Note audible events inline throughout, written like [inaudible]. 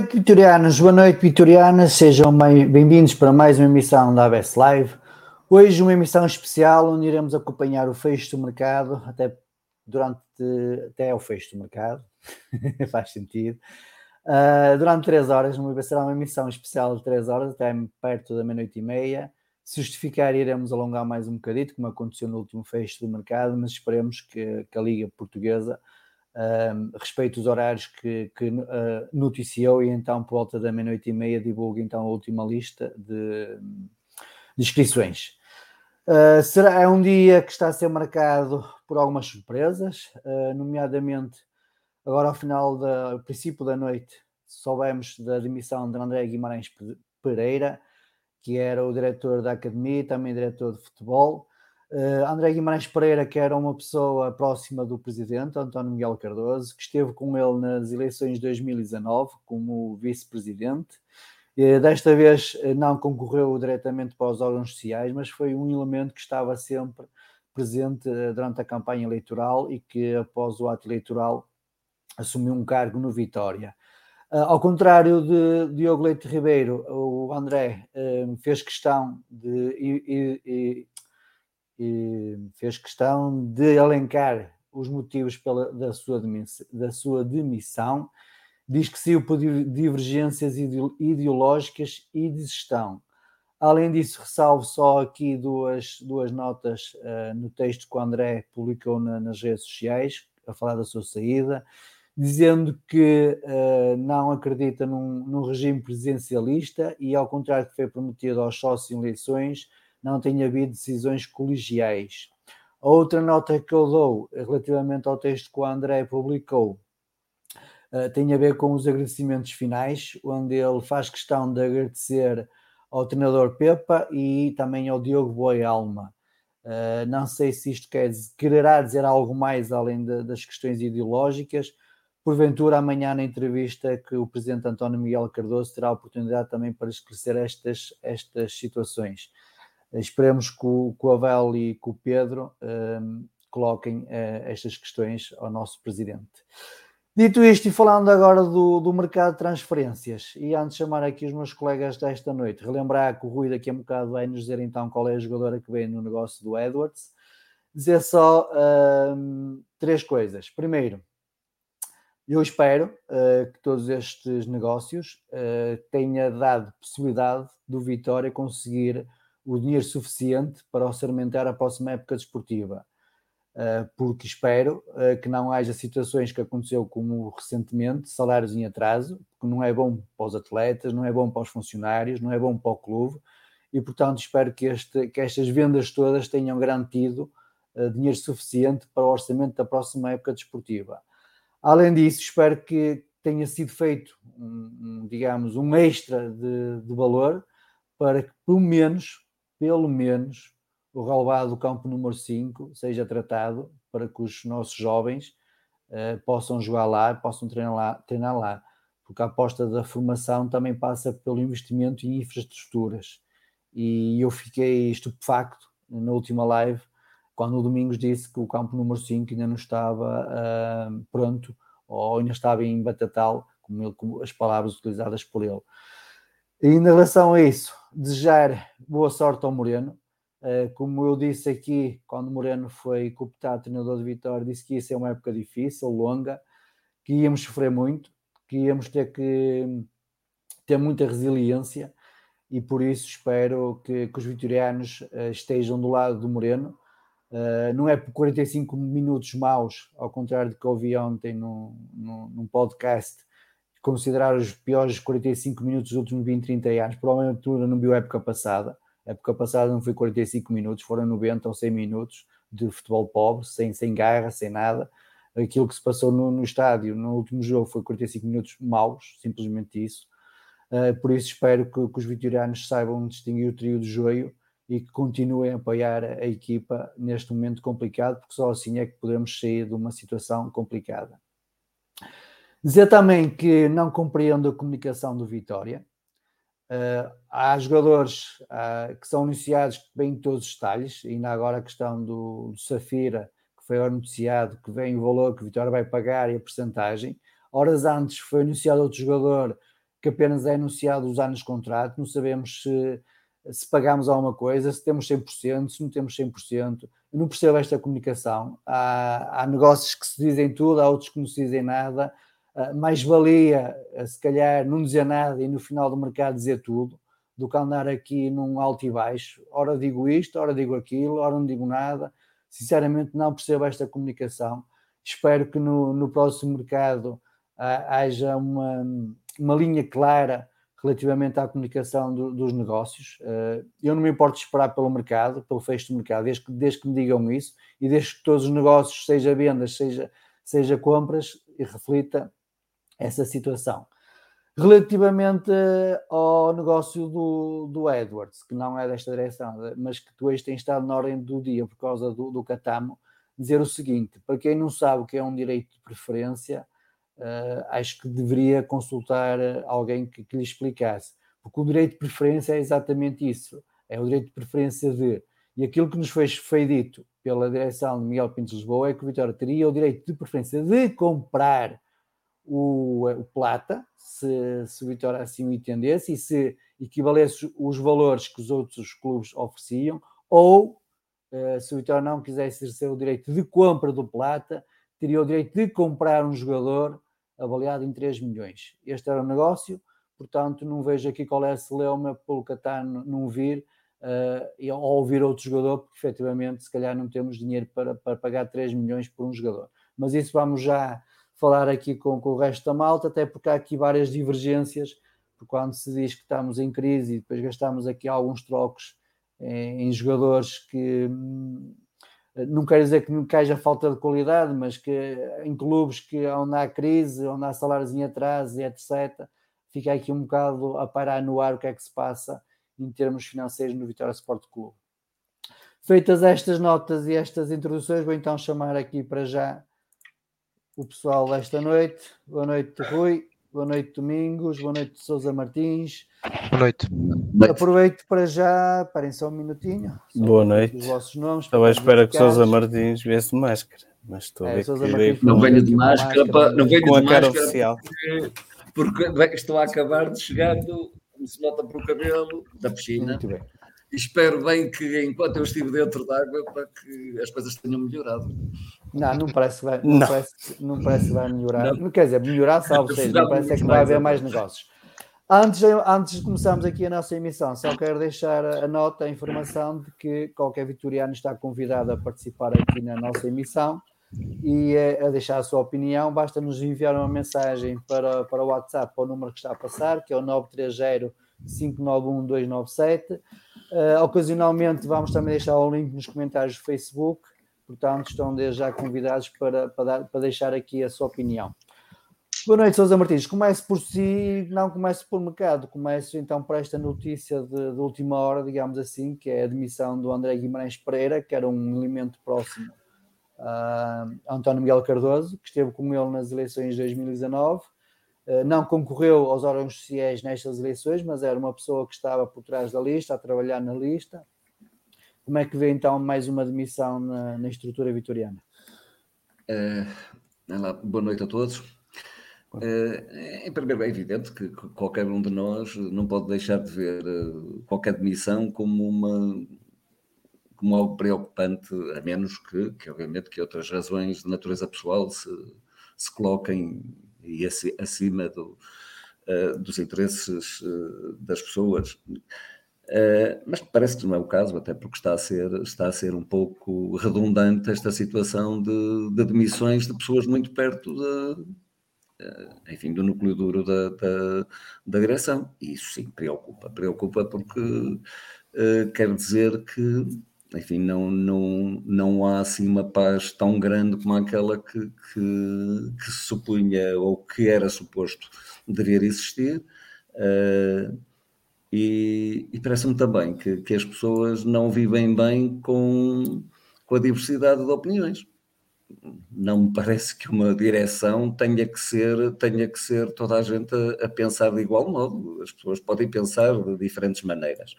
noite, vitorianos. Boa noite, vitorianas. Sejam bem-vindos para mais uma emissão da ABS Live. Hoje, uma emissão especial onde iremos acompanhar o fecho do mercado até durante até ao fecho do mercado. [laughs] Faz sentido. Uh, durante três horas, será uma emissão especial de três horas, até perto da meia-noite e meia. Se justificar, iremos alongar mais um bocadito, como aconteceu no último fecho do mercado, mas esperemos que, que a Liga Portuguesa um, respeito os horários que, que uh, noticiou e então por volta da meia-noite e meia divulga então a última lista de, de inscrições. Uh, será, é um dia que está a ser marcado por algumas surpresas, uh, nomeadamente agora ao final da ao princípio da noite soubemos da demissão de André Guimarães Pereira, que era o diretor da academia e também diretor de futebol. Uh, André Guimarães Pereira, que era uma pessoa próxima do presidente, António Miguel Cardoso, que esteve com ele nas eleições de 2019 como vice-presidente. Uh, desta vez uh, não concorreu diretamente para os órgãos sociais, mas foi um elemento que estava sempre presente durante a campanha eleitoral e que, após o ato eleitoral, assumiu um cargo no Vitória. ao contrário de Diogo Leite Ribeiro, o André fez questão de e fez questão de elencar os motivos pela, da, sua da sua demissão. Diz que saiu por divergências ideológicas e de gestão. Além disso, ressalvo só aqui duas, duas notas uh, no texto que o André publicou na, nas redes sociais, a falar da sua saída, dizendo que uh, não acredita num, num regime presidencialista e, ao contrário do que foi prometido aos sócios em eleições, não tem havido decisões colegiais. A outra nota que eu dou relativamente ao texto que o André publicou uh, tem a ver com os agradecimentos finais, onde ele faz questão de agradecer ao treinador Pepa e também ao Diogo Boi Alma. Uh, não sei se isto quer dizer, quererá dizer algo mais além de, das questões ideológicas. Porventura, amanhã na entrevista que o Presidente António Miguel Cardoso terá a oportunidade também para esclarecer estas, estas situações. Esperemos que o, que o Avel e que o Pedro um, coloquem uh, estas questões ao nosso presidente. Dito isto e falando agora do, do mercado de transferências, e antes de chamar aqui os meus colegas desta noite, relembrar que o Rui daqui a um bocado vai nos dizer então qual é a jogadora que vem no negócio do Edwards, dizer só uh, três coisas. Primeiro, eu espero uh, que todos estes negócios uh, tenha dado possibilidade do Vitória conseguir o dinheiro suficiente para orçamentar a próxima época desportiva. Uh, porque espero que não haja situações que aconteceu como recentemente, salários em atraso, porque não é bom para os atletas, não é bom para os funcionários, não é bom para o clube, e portanto espero que, este, que estas vendas todas tenham garantido dinheiro suficiente para o orçamento da próxima época desportiva. Além disso, espero que tenha sido feito, um, digamos, um extra de, de, valor para que, pelo menos, pelo menos, o relevado do campo número 5 seja tratado para que os nossos jovens uh, possam jogar lá, possam treinar lá, treinar lá, porque a aposta da formação também passa pelo investimento em infraestruturas. E eu fiquei estupefacto na última live quando o Domingos disse que o campo número 5 ainda não estava uh, pronto ou ainda estava em batatal, como, ele, como as palavras utilizadas por ele. E em relação a isso, desejar boa sorte ao Moreno. Uh, como eu disse aqui, quando Moreno foi cooptado treinador de Vitória, disse que ia ser uma época difícil, longa, que íamos sofrer muito, que íamos ter que ter muita resiliência e por isso espero que, que os vitorianos uh, estejam do lado do Moreno Uh, não é por 45 minutos maus, ao contrário do que ouvi ontem no, num podcast, considerar os piores 45 minutos dos últimos 20, 30 anos. Provavelmente tu não viu a época passada. A época passada não foi 45 minutos, foram 90 ou 100 minutos de futebol pobre, sem, sem garra, sem nada. Aquilo que se passou no, no estádio no último jogo foi 45 minutos maus, simplesmente isso. Uh, por isso espero que, que os vitorianos saibam distinguir o trio de joio e que continuem a apoiar a equipa neste momento complicado, porque só assim é que podemos sair de uma situação complicada. Dizer também que não compreendo a comunicação do Vitória. Uh, há jogadores uh, que são anunciados que vêm todos os detalhes, ainda agora a questão do, do Safira, que foi anunciado que vem o valor que o Vitória vai pagar e a percentagem. Horas antes foi anunciado outro jogador que apenas é anunciado os anos de contrato, não sabemos se se pagamos alguma coisa, se temos 100%, se não temos 100%. Eu não percebo esta comunicação. Há, há negócios que se dizem tudo, há outros que não se dizem nada. Uh, mais valia, uh, se calhar, não dizer nada e no final do mercado dizer tudo, do que andar aqui num alto e baixo. Ora digo isto, ora digo aquilo, ora não digo nada. Sinceramente, não percebo esta comunicação. Espero que no, no próximo mercado uh, haja uma, uma linha clara relativamente à comunicação do, dos negócios. Uh, eu não me importo de esperar pelo mercado, pelo fecho do mercado, desde que, desde que me digam isso e desde que todos os negócios, seja vendas, seja, seja compras, e reflita essa situação. Relativamente ao negócio do, do Edwards, que não é desta direção, mas que tu hoje tens estado na ordem do dia por causa do, do Catamo, dizer o seguinte: para quem não sabe o que é um direito de preferência, uh, acho que deveria consultar eh, alguém que, que, lhe explicasse. Porque o direito de preferência é exatamente isso: é o direito de preferência de. E aquilo que nos foi, foi dito pela direção de Miguel Pinto de Lisboa é que o Vitória teria o direito de preferência de comprar o, o Plata, se, se o Vitória assim o entendesse, e se equivalesse os valores que os outros clubes ofereciam, ou uh, se o Vitória não quisesse exercer o direito de compra do Plata, teria o direito de comprar um jogador avaliado em 3 milhões. Este era o negócio, portanto, não vejo aqui qual é a celeuma pelo Qatar não vir uh, ou ouvir outro jogador, porque efetivamente, se calhar, não temos dinheiro para, para pagar 3 milhões por um jogador. Mas isso vamos já falar aqui com, com o resto da malta, até porque há aqui várias divergências, porque quando se diz que estamos em crise e depois gastamos aqui alguns trocos em, em jogadores que hum, não quero dizer que, que haja falta de qualidade, mas que em clubes que onde há crise, onde há salários em atraso etc., fica aqui um bocado a parar no ar o que é que se passa em termos financeiros no Vitória Sport Clube. Feitas estas notas e estas introduções, vou então chamar aqui para já o pessoal desta noite. Boa noite, Rui. Boa noite, Domingos. Boa noite, Sousa Martins. Boa noite. Aproveito para já, parem só um minutinho. Boa noite. Os vossos nomes. Estava à espera que Sousa Martins viesse máscara. Mas estou a É, ver Sousa que Martins Não falou venho de máscara, para, não venho com a de cara máscara oficial. porque, porque estou a acabar de chegar, do, como se nota pelo cabelo, da piscina. Muito bem. E espero bem que enquanto eu estive dentro d'água para que as coisas tenham melhorado. Não, não parece que vai, não Não. Parece, não parece que vai melhorar. Não. Quer dizer, melhorar, salvo seja, não parece é que vai haver mais negócios. Antes, de- antes de começarmos aqui a nossa emissão, só quero deixar a nota, a informação de que qualquer vitoriano está convidado a participar aqui na nossa emissão e a deixar a sua opinião. Basta nos enviar uma mensagem para, para o WhatsApp, para o número que está a passar, que é o 930 591 297. Eh, ocasionalmente vamos também deixar o link nos comentários do Facebook, portanto estão desde já convidados para, para, dar- para deixar aqui a sua opinião. Boa noite, Sousa Martins. Comece por si, não comece por mercado, comece então por esta notícia de, de última hora, digamos assim, que é a demissão do André Guimarães Pereira, que era um elemento próximo a António Miguel Cardoso, que esteve com ele nas eleições de 2019. Eh, Não concorreu aos órgãos sociais nestas eleições, mas era uma pessoa que estava por trás da lista, a trabalhar na lista. Como é que vê então mais uma demissão na, na estrutura vitoriana? Eh, boa noite a todos. Eh, em primeiro, é evidente que que qualquer um de nós não pode deixar de ver eh, qualquer demissão como uma como algo preocupante, a menos que, que obviamente, que outras razões de natureza pessoal se, se coloquem e aci- acima do, eh, dos interesses eh, das pessoas. Eh, mas parece que não é o caso, até porque está a ser, está a ser um pouco redundante esta situação de, de demissões de pessoas muito perto de, eh, enfim, do núcleo duro da, da, da direção. E isso sim preocupa. Preocupa porque eh, quer dizer que, enfim, não, não, não há assim uma paz tão grande como aquela que, que, que se supunha ou que era suposto dever existir. Eh, e, e parece-me também que, que as pessoas não vivem bem com, com a diversidade de opiniões. Não me parece que uma direção tenha que ser, tenha que ser toda a gente a, a pensar de igual modo. As pessoas podem pensar de diferentes maneiras.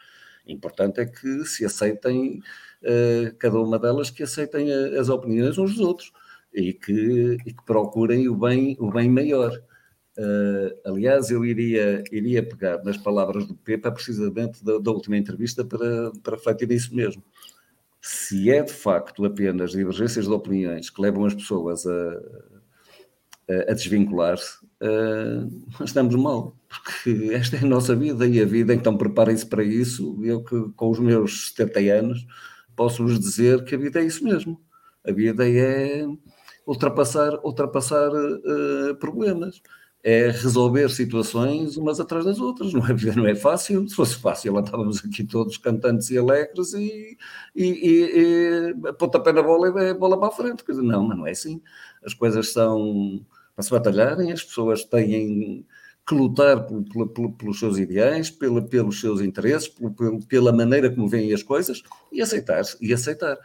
O importante é que se aceitem, eh, cada uma delas, que aceitem a- as opiniões uns dos outros e que, e que procurem o bem, o bem maior. Uh, aliás, eu iria, iria pegar nas palavras do Pepa precisamente da, da última entrevista para, para refletir nisso mesmo. Se é de facto apenas divergências de opiniões que levam as pessoas a, a, a desvincular-se, uh, estamos mal, porque esta é a nossa vida e a vida, então preparem-se para isso. Eu que com os meus 70 anos posso-vos dizer que a vida é isso mesmo. A vida é ultrapassar, ultrapassar uh, problemas é resolver situações umas atrás das outras. Não é, [laughs] não é fácil. Se fosse fácil, estávamos aqui todos cantantes e alegres e, e, e, e pontapé na bola e bola para a frente. Quer dizer, não, mas não é assim. As coisas são para se batalharem, as pessoas têm que lutar pelos seus ideais, pela, pelos seus interesses, pela maneira como veem as coisas e aceitar. E aceitar.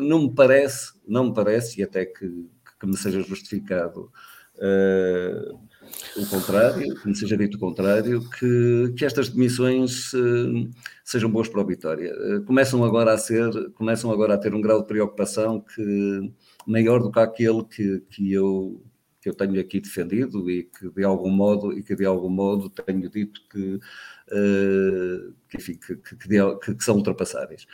Não me parece, não me parece, e até que, que me seja justificado. Uh, o contrário, que seja dito o contrário, que, que estas demissões uh, sejam boas para a Vitória. Uh, começam agora a ser, começam agora a ter um grau de preocupação que maior do que aquele que, que eu que eu tenho aqui defendido e que de algum modo e que de algum modo tenho dito que, uh, que, enfim, que, que, que são ultrapassáveis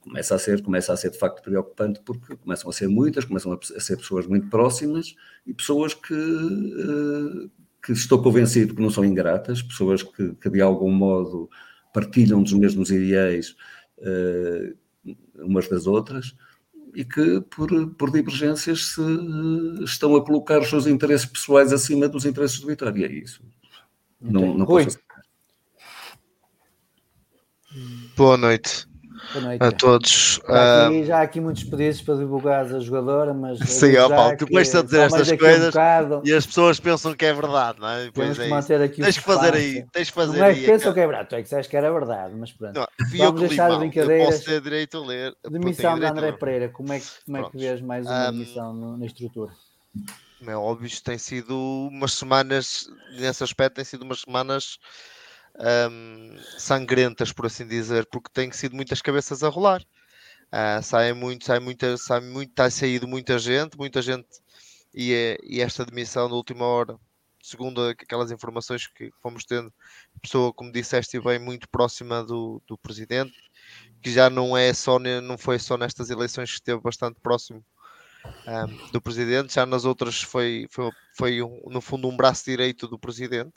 começa a ser, começa a ser de facto preocupante porque começam a ser muitas, começam a ser pessoas muito próximas e pessoas que, uh, que estou convencido que não são ingratas, pessoas que, que de algum modo partilham dos mesmos ideais uh, umas das outras e que por, por divergências se, uh, estão a colocar os seus interesses pessoais acima dos interesses de Vitória. É isso. Não, não posso Boa noite. Boa noite. A todos. Já aqui, já há aqui muitos pedidos para divulgar a jogadora, mas. [laughs] Sim, ó Paulo, tu depois a dizer estas coisas um e as pessoas pensam que é verdade, não é? Temos é que manter aqui tens que fazer aí, tens que fazer Não é aí. que pensam que é verdade, tu é que disseste que era verdade, mas pronto. Não, Vamos deixar de brincadeiras. Eu posso ter direito a ler. Demissão de André Pereira, como é que, como é que vês mais uma Um, no, na estrutura? É óbvio, tem sido umas semanas, nesse aspecto, tem sido umas semanas um, sangrentas, por assim dizer, porque têm sido muitas cabeças a rolar. Uh, sai muito, sai muita, sai muito, está saído muita gente, muita gente, e, é, e esta demissão da última hora, segundo aquelas informações que fomos tendo, pessoa, como disseste bem, muito próxima do, do presidente, que já não é só, não foi só nestas eleições que esteve bastante próximo um, do presidente, já nas outras foi, foi, foi um, no fundo um braço direito do presidente,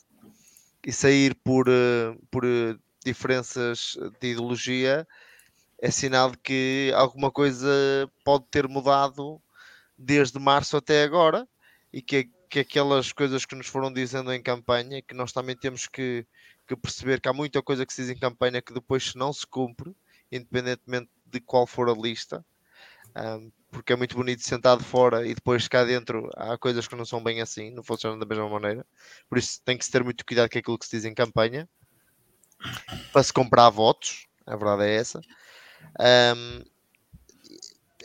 e sair por, uh, por uh, diferenças de ideologia é sinal de que alguma coisa pode ter mudado desde março até agora e que, que aquelas coisas que nos foram dizendo em campanha, que nós também temos que, que perceber que há muita coisa que se diz em campanha que depois não se cumpre, independentemente de qual for a lista, um, porque é muito bonito sentado fora e depois cá dentro há coisas que não são bem assim, não funcionam da mesma maneira. Por isso tem que se ter muito cuidado com aquilo que se diz em campanha para se comprar votos, a verdade é essa. Um,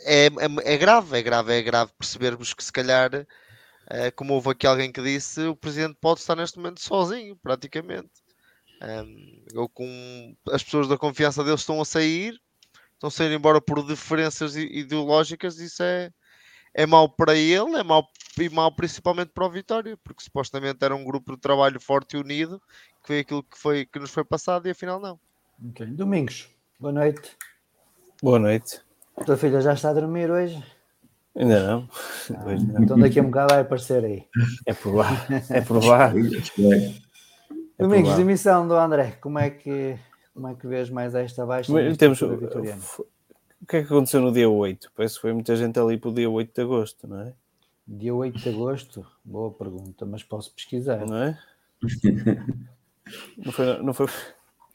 é, é, é, grave, é grave, é grave percebermos que se calhar, uh, como houve aqui alguém que disse, o presidente pode estar neste momento sozinho, praticamente. Um, ou com as pessoas da confiança deles estão a sair, estão a sair embora por diferenças ideológicas, isso é, é mau para ele, é mau e mau principalmente para o Vitória, porque supostamente era um grupo de trabalho forte e unido, que foi aquilo que, foi, que nos foi passado e afinal não. Okay. Domingos, boa noite. Boa noite. A tua filha já está a dormir hoje? Ainda não. Ah, não. Então daqui a um bocado vai aparecer aí. É provável. É provável. [laughs] é Domingos, de emissão do André, como é que como é que vês mais esta baixa? Temos, o que é que aconteceu no dia 8? Parece que foi muita gente ali para o dia 8 de agosto, não é? Dia 8 de agosto? Boa pergunta, mas posso pesquisar. Não é? [laughs] não foi, não foi,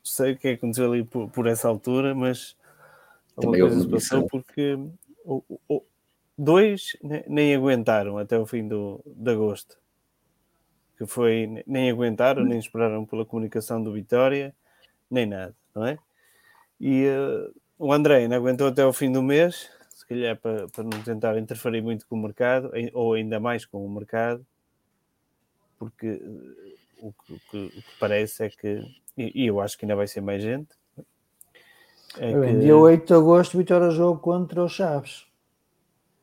sei o que é que aconteceu ali por, por essa altura, mas Alguma coisa se passou porque o, o, dois nem aguentaram até o fim do, de agosto. Que foi, nem aguentaram, nem esperaram pela comunicação do Vitória, nem nada, não é? E uh, o André não aguentou até o fim do mês, se calhar para, para não tentar interferir muito com o mercado, ou ainda mais com o mercado, porque uh, o, que, o, que, o, que, parece é que, e, e eu acho que ainda vai ser mais gente, é que... Dia 8 de agosto, Vitória jogo contra os Chaves.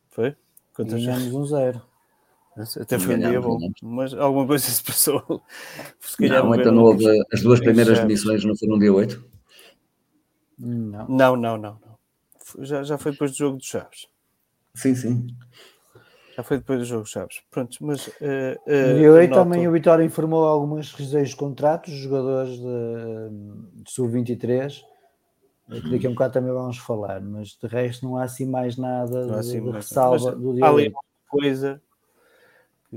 Foi? Contra Ganhamos um zero. Até foi um dia bom, mas alguma coisa se passou. [laughs] Se não, então não houve, as duas primeiras demissões não foram no dia 8? Não. Não, não, não. não. Já, já foi depois do jogo dos Chaves. Sim, sim. Já foi depois do jogo dos Chaves. Pronto, mas. Uh, uh, dia 8 noto... também o Vitória informou algumas rescisões de contratos, jogadores de, de sub-23 Daqui a um bocado também vamos falar, mas de resto não há assim mais nada de, assim de ressalva do dia. Há ali coisa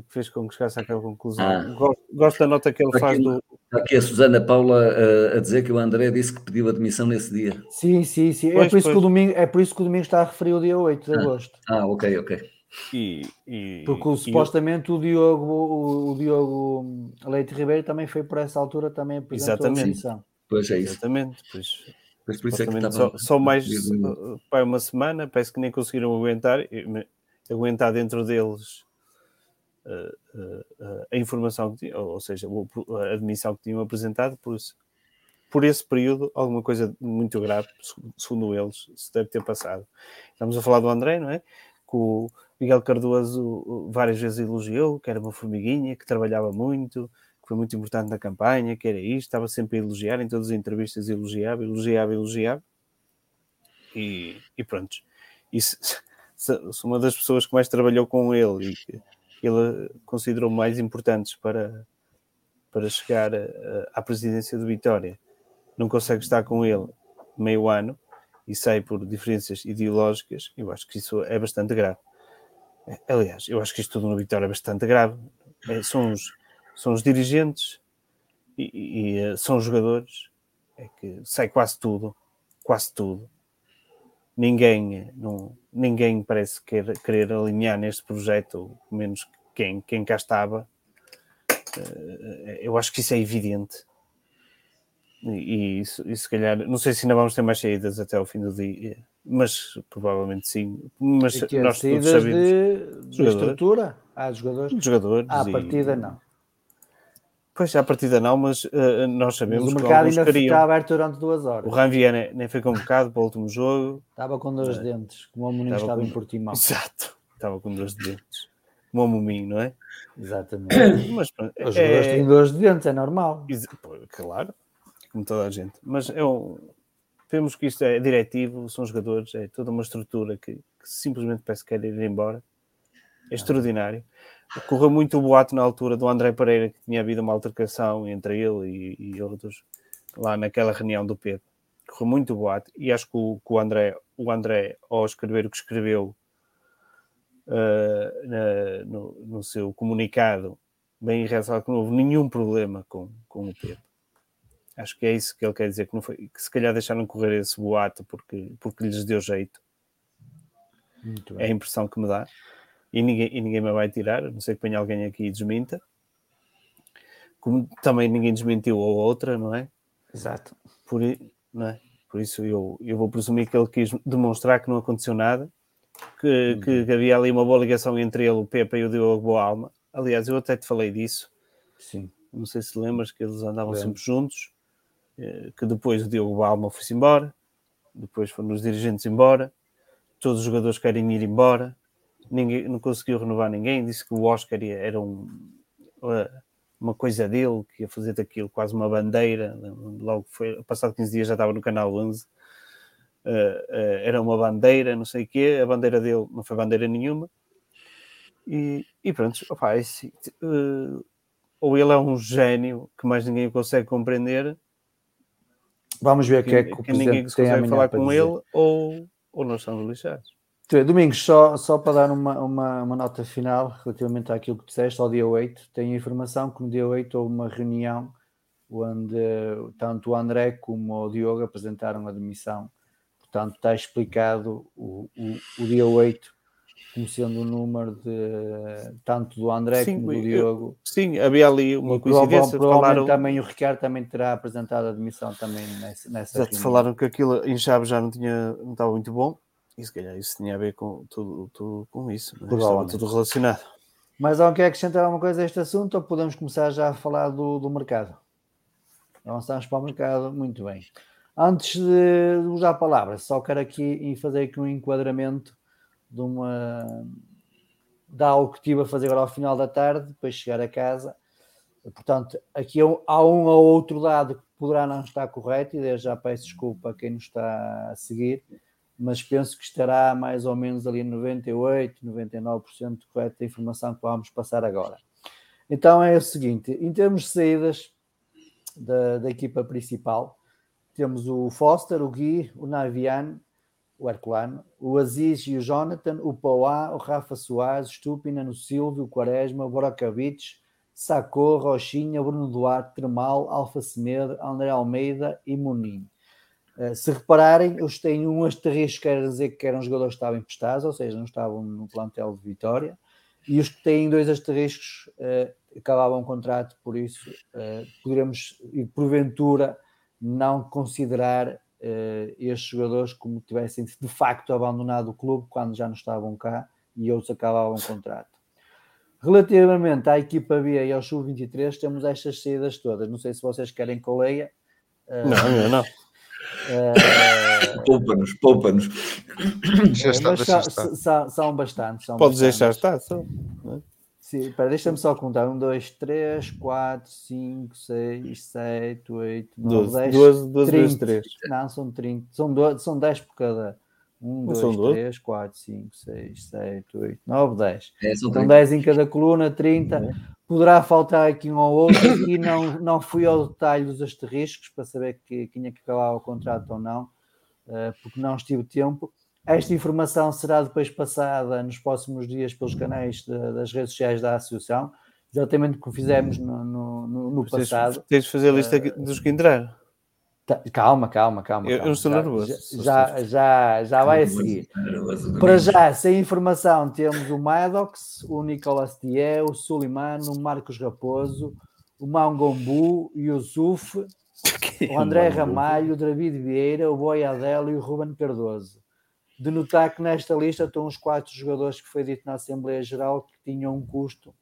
que fez com que chegasse àquela conclusão. Ah. Gosto, gosto, da nota que ele faz do. Está aqui a Susana Paula a, a, dizer que o André disse que pediu admissão nesse dia. Sim, sim, sim. É pois, é, por isso que o domingo, é por isso que o domingo está a referir o dia 8 de ah. agosto. Ah, ok, ok. E, e, Porque e supostamente eu... o Diogo, o, o, Diogo Leite Ribeiro também foi por essa altura também apresentou Exatamente. a admissão. Pois é isso. Exatamente. Pois Pois por isso é que estava... só, só mais pai, uma semana, parece que nem conseguiram aguentar, aguentar dentro deles uh, uh, a informação que ou seja, a admissão que tinham apresentado, por, isso, por esse período, alguma coisa muito grave, segundo eles, se deve ter passado. Estamos a falar do André, não é? Que o Miguel Cardoso várias vezes elogiou, que era uma formiguinha, que trabalhava muito, que foi muito importante na campanha, que era isto, estava sempre a elogiar, em todas as entrevistas elogiava, elogiava, elogiava. E, e pronto. E se, se, se uma das pessoas que mais trabalhou com ele e que ele considerou mais importantes para, para chegar a, à presidência do Vitória, não consegue estar com ele meio ano e sai por diferenças ideológicas, eu acho que isso é bastante grave. Aliás, eu acho que isto tudo no Vitória é bastante grave. É, são os, são os dirigentes e, e, eh, são os jogadores, é que sai quase tudo, quase tudo. Ninguém, não, ninguém parece querer, querer alinhar neste projeto, menos quem, quem cá estava. Eh, eu acho que isso é evidente. E, isso, e se calhar, não sei se ainda vamos ter mais saídas até ao fim do dia, mas provavelmente sim. Mas nós todos sabemos. De, de estrutura? Há jogadores? jogadores. À partida, não. Pois, à partida não, mas uh, nós sabemos Mas o que mercado ainda queriam. está aberto durante duas horas. O Ranvier nem, nem foi convocado para o último jogo. Estava com dois É. dentes, como o Muniz Estava com- em Portimão. Exato. Estava com dois dentes. Como o Muminho, não é? Exatamente. [coughs] Mas pronto, Os jogadores é, têm dois dentes, é normal. claro, como toda a gente. Mas é um, vemos que isto é diretivo, são jogadores, é toda uma estrutura que, que simplesmente parece que quer ir embora. É extraordinário. Correu muito o boato na altura do André Pereira que tinha havido uma altercação entre ele e, e outros lá naquela reunião do Pedro. Correu muito o boato e acho que o, que o André, o André, ao escrever o que escreveu uh, na- no, no seu comunicado, bem ressalta que não houve nenhum problema com, com o Pedro. Acho que é isso que ele quer dizer, que, não foi, que se calhar deixaram correr esse boato porque, porque lhes deu jeito. É a impressão que me dá. E ninguém, e ninguém me vai tirar, a não sei que venha alguém aqui e desminta. Como também ninguém desmentiu a outra, não é? Exato. Por, não é? Por isso eu, eu vou presumir que ele quis demonstrar que não aconteceu nada, que, que, que havia ali uma boa ligação entre ele, o Pepe e o Diogo Boalma. Aliás, eu até te falei disso, Sim. não sei se lembras que eles andavam Lembro. sempre juntos, eh, que depois o Diogo Balma foi-se embora, depois foram os dirigentes embora, todos os jogadores querem ir embora, ninguém, não conseguiu renovar ninguém, disse que o Oscar ia- era um, uma coisa dele, que ia fazer daquilo quase uma bandeira, logo foi, passado 15 dias já estava no canal 11, eh, eh, era uma bandeira, não sei o quê, a bandeira dele não foi bandeira nenhuma, e, e pronto, opá, é assim, eh, ou ele é um gênio que mais ninguém consegue compreender, Vamos ver o que, que é que o que ninguém consegue falar com dizer. ele, ou, ou nós estamos lixados. Tu, Domingos, só, só para dar uma, uma, uma nota final relativamente àquilo que disseste, ao dia 8, tenho a informação que no dia 8 houve uma reunião onde tanto o André como o Diogo apresentaram a demissão. Portanto, está explicado o, o, o dia 8 como sendo o número de tanto do André Sim, como do eu- Diogo. Sim, havia ali uma coincidência. provavelmente Falaram, também o Ricardo também terá apresentado a demissão também nessa, nessa já te reunião. falaram que aquilo em Chaves já não, tinha, não estava muito bom, e se calhar isso tinha a ver com tudo, tudo com isso. Não é? Estava tudo relacionado. Mas alguém quer acrescentar alguma coisa a este assunto ou podemos começar já a falar do, do mercado? Avançamos para o mercado, muito bem. Antes de usar a palavra, só quero aqui fazer aqui um enquadramento de uma de algo que estive a fazer agora ao final da tarde, depois de chegar a casa. Portanto, aqui há um- há um ou outro dado que poderá não estar correto, e desde já peço desculpa a quem nos está a seguir, mas penso que estará mais ou menos ali 98, 99% correto a informação que vamos passar agora. Então é o seguinte: em termos de saídas da, da equipa principal, temos o Foster, o Gui, o Navian, o Herculano, o Aziz e o Jonathan, o Pauá, o Rafa Soares, o Stupina, o Silvio, o Quaresma, o Boracavich, Sacô, Rochinha, Bruno Duarte, Tremal, Alfa Semedo, André Almeida e Munim. Uh, se repararem, eles têm um asterisco, quer dizer que eram jogadores que estavam emprestados, ou seja, não estavam no plantel de Vitória, e os que têm dois asteriscos uh, acabavam o contrato, por isso uh, poderemos, e porventura, não considerar uh, estes jogadores como tivessem de facto abandonado o clube quando já não estavam cá e outros acabavam o contrato. Relativamente à equipa B e ao Sub-23, temos estas saídas todas. Não sei se vocês querem que eu leia. Não, eu não. Uh, [laughs] Poupa-nos, poupa-nos. Deixa estar, mas deixa são, estar. são, são bastantes. São Podes deixar bastantes. estar. Só. Sim, pera, deixa-me só contar. 1, 2, 3, 4, 5, 6, 7, 8, 9, 12, 10. 12, 12 vezes 30. 3. Não, são 30. São, 12, são 10 por cada. 1, Não são 2, 12? 3, 4, 5, 6, 7, 8, 9, 10. É, são São 30. 10 em cada coluna, 30. Poderá faltar aqui um ou outro. Aqui não, não fui ao detalhe dos asteriscos para saber que, quem é que acabava o contrato ou não, eh, porque não estive tempo. Esta informação será depois passada nos próximos dias pelos canais de- das redes sociais da Associação, exatamente como fizemos no, no, no- no passado. tens de fazer a lista dos que entraram. Tá, Calma, calma, calma. Eu- eu calma. estou Já- nervoso. Já, já, já vai a seguir. Para já, sem informação, temos o Maddox, o Nicolas Thier, o Sulimano, o Marcos Raposo, o Mangombu, o Yusuf, [laughs] o André Ramalho, o David Vieira, o Boiadelo e o Ruben Cardoso. De notar que nesta lista estão os quatro jogadores que foi dito na Assembleia Geral que tinham um custo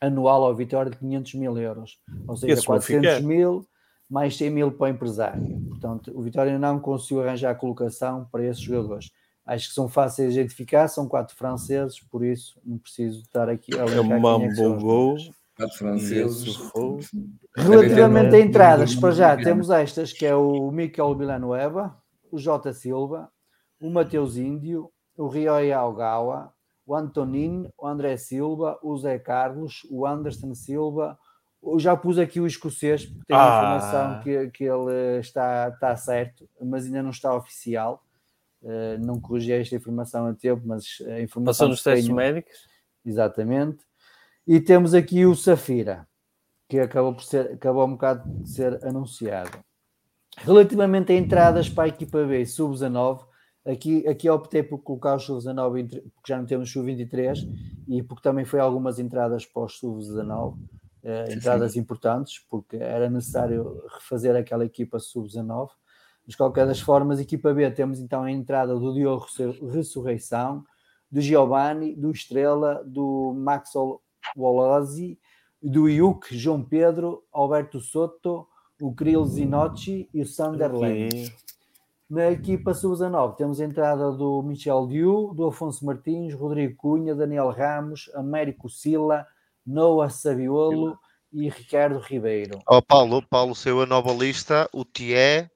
anual ao Vitória de 500 mil euros, ou seja, Esse vão 400 ficar. mil mais 100 mil para o empresário. Portanto, o Vitória não conseguiu arranjar a colocação para esses jogadores. Acho que são fáceis de identificar, são quatro franceses, por isso não preciso estar aqui a É quem é os Mambo. Quatro franceses. Relativamente a entradas, para já temos estas, que é o Mikel Villanueva, o Jota Silva, o Mateus Índio, o Rioy Algawa, o Antonin, o André Silva, o Zé Carlos, o Anderson Silva. Já pus aqui o escocês, porque tenho a Ah. informação que, que ele está, está certo, mas ainda não está oficial. Eh, não corrigi esta informação a tempo, mas a informação Passou nos testes tenho- médicos. Exatamente. E temos aqui o Safira, que acabou, por ser, acabou um bocado de ser anunciado. Relativamente a entradas para a equipa B sub-19, aqui, aqui optei por colocar o sub-19 entre- porque já não temos sub-23 e porque também foi algumas entradas para os sub-19, eh, Sim, entradas importantes, porque era necessário refazer aquela equipa sub-19. Mas, de qualquer das formas, equipa B temos então a entrada do Diogo Ressur- Ressurreição, do Giovanni, do Estrela, do Maxwell Walozzi, do Iuk, João Pedro, Alberto Soto, o Krill Zinocchi e o. Aqui. Na equipa sub-19 temos a entrada do Michel Diu, do Afonso Martins, Rodrigo Cunha, Daniel Ramos, Américo Sila, Noah Saviolo e Ricardo Ribeiro. Ó Paulo, Paulo saiu a nova lista, o Thié,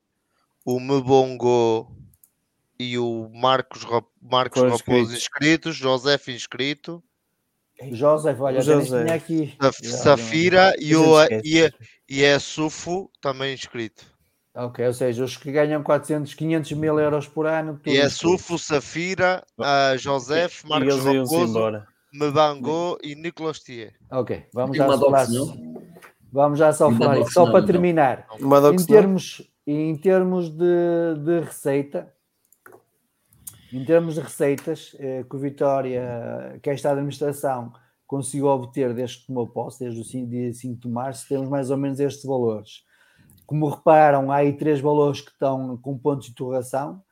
o Mebongo e o Marcos, Marcos Foram Raposo inscritos. inscritos, José inscrito, José, olha, O José. tinha aqui. Safira e, o, gente e, a- e é Sufo também inscrito. Ok, ou seja, os que ganham 400, 500 mil euros por ano. E é. Sufo, Safira, a José, E Marcos eles iam-se Raposo, embora. Mebango e Nicolas Thié. Ok, vamos E já falar. Vamos já só falar isso. Só para terminar, em termos, em termos de, de receita, em termos de receitas eh, que o Vitória, que esta administração conseguiu obter desde que tomou posse, desde o dia 5 de março, temos mais ou menos estes valores. Como reparam, há aí três valores que estão com pontos de interrogação,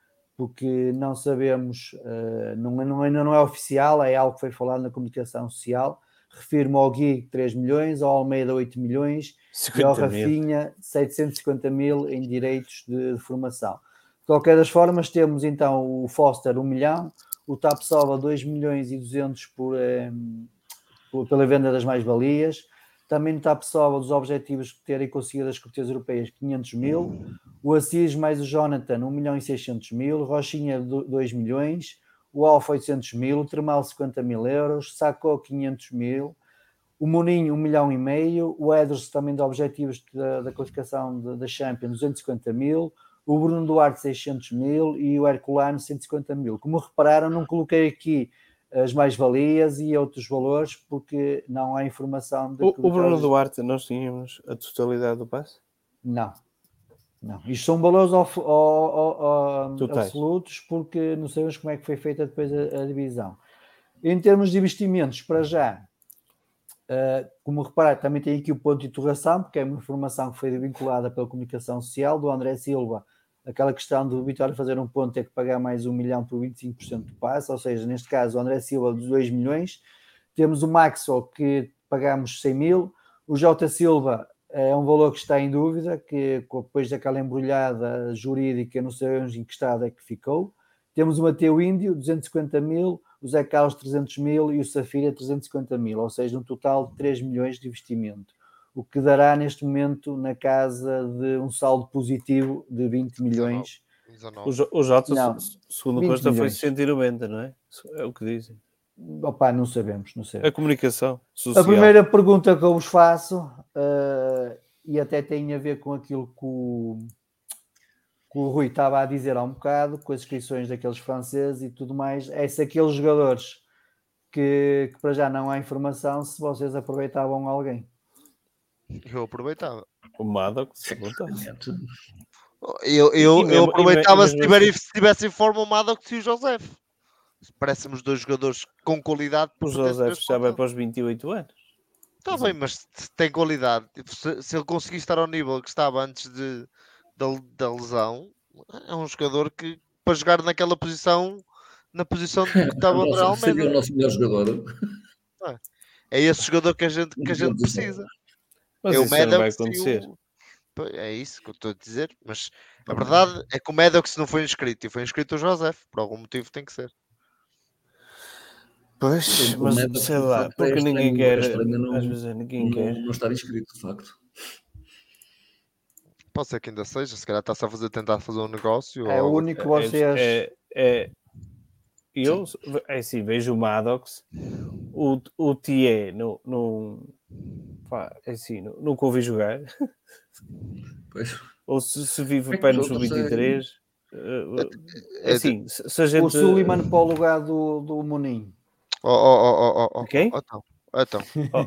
porque não sabemos, eh, não, não, ainda não é oficial, é algo que foi falado na comunicação social. Refiro-me ao Gui 3 milhões, ao Almeida 8 milhões e ao 50 mil. Rafinha 750 mil em direitos de, de formação. De qualquer das formas, temos então o Foster 1 milhão, o Tapsova 2 milhões e 200 por, eh, pela venda das mais-valias, também no Tapsova dos objetivos de terem conseguido as cortesias europeias 500 mil, o Assis mais o Jonathan 1 milhão e 600 mil, Rochinha 2 milhões, o Alfa 800 mil, o Termal 50 mil euros, Sacó 500 mil, o Moninho 1 milhão e meio, o Edros também de objetivos da, da classificação da- da Champions 250 mil, o Bruno Duarte 600 mil. E o Herculano 150 mil. Como repararam, não coloquei aqui as mais-valias e outros valores porque não há informação de O, o Bruno Duarte, nós tínhamos a totalidade do passe? Não. Não. Isto são valores of- o- o- o- Totais. absolutos porque não sabemos como é que foi feita depois a, a divisão. Em termos de investimentos, para já, Uh, como reparar, também tem aqui o ponto de interrogação, porque é uma informação que foi vinculada pela comunicação social do André Silva, aquela questão do Vitória fazer um ponto ter que pagar mais um milhão por 25% do passe, ou seja, neste caso o André Silva dos 2 milhões, temos o Maxwell que pagamos 100 mil, o Jota Silva é um valor que está em dúvida, que depois daquela embrulhada jurídica não sabemos em que estado é que ficou, temos o Mateu Índio, 250 mil, o Zé Carlos 300 mil e o Safira 350 mil, ou seja, um total de 3 milhões de investimento, o que dará neste momento na casa de um saldo positivo de 20 milhões. 19. O, Jo- o Jota, Não, se- segundo 20 consta, foi milhões. 190, não é? É o que dizem. Opa, não sabemos, não sei. A comunicação A social. primeira pergunta que eu vos faço, eh, e até tem a ver com aquilo que o, que o Rui estava a dizer há um bocado, com as inscrições daqueles franceses e tudo mais, é se aqueles jogadores que, que para já não há informação, se vocês aproveitavam alguém. Eu aproveitava. O Maddox. Eu, eu, eu e aproveitava mesmo assim- se tivesse em forma o Maddox e o José. Parecem-nos dois jogadores com qualidade. O José já vai para os 28 anos. Está bem, mas se tem qualidade. Tipo, Se, se ele conseguir estar ao nível que estava antes de, da, da lesão, é um jogador que para jogar naquela posição, na posição que [laughs] estava Nossa, seria o nosso melhor jogador. é esse jogador que a gente, que a gente precisa. Mas é o isso não vai Maddox acontecer. o- É isso que eu estou a dizer, mas a verdade é que o Maddox não foi inscrito e foi inscrito o Joseph, por algum motivo tem que ser. Pois, O mas Maddox, sei lá, facto, porque é ninguém estranho, quer. é estranho não- Às vezes é, ninguém Não, quer. não estar inscrito, de facto. Pode ser que ainda seja, se calhar está-se a fazer, tentar fazer um negócio. É o único que É- vocês. É, é, eu, é assim, vejo o Maddox, o, o Thier, não, não, pá, é assim, nu- nunca ouvi jogar, Pois. ou se, se vive bem no os outros sub-23, É- assim, se, se a gente... O Suleiman para o lugar do, do Munim. Oh, oh, oh, oh, oh, oh, Quem? oh, Então, então. [laughs] Oh,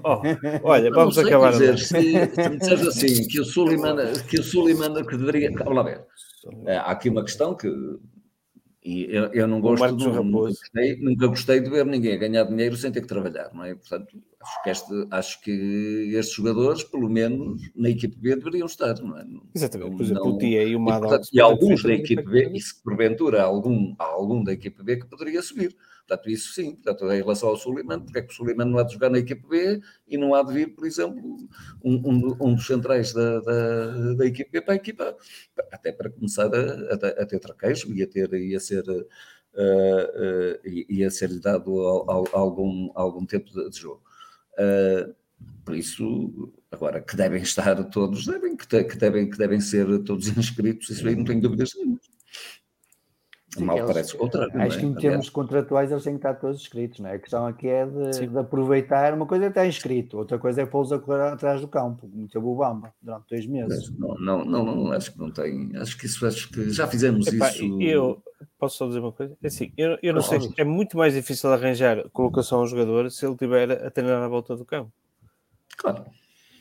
oh, olha, Não vamos acabar dizer, se, se me disseres assim, que o Suleiman, que o que deveria. Vamos lá ver. É, há aqui uma questão que. E eu, eu não gosto de, nunca, gostei, nunca gostei de ver ninguém ganhar dinheiro sem ter que trabalhar, não é? Portanto, acho que, este, acho que estes jogadores, pelo menos na equipe B, deveriam estar, não é? Exatamente, por Não- exemplo, o Thier e o E, Maddox... portanto, e alguns da equipe B, e se porventura algum, há algum da equipe B que poderia subir. Portanto, isso sim. Portanto, em relação ao Suleiman, porque é que o Suleiman não há de jogar na equipe B e não há de vir, por exemplo, um, um, um dos centrais da, da, da equipe B para a equipa, até para começar a, a, a ter traquejo e a ter, e a ser, uh, uh, e, e a ser-lhe dado al- al- algum, algum tempo de, de jogo. Uh, por isso, agora que devem estar todos, devem, que, te- que devem, que devem ser todos inscritos, isso aí não tenho dúvidas nenhuma. Sim, Mal eles- parece o contrário. Acho é? que em Aliás, termos contratuais eles têm que estar todos inscritos, não é? A questão aqui é de, de aproveitar. Uma coisa é estar inscrito, outra coisa é pô-los a correr atrás do campo, muito bubamba, durante dois meses. Não, não, não, não, acho que não tem. Acho que isso acho que já fizemos Epá, isso. eu posso só dizer uma coisa? É Assim, eu, eu não sei, é muito mais difícil arranjar colocação ao jogador se ele estiver a treinar à volta do campo. Claro.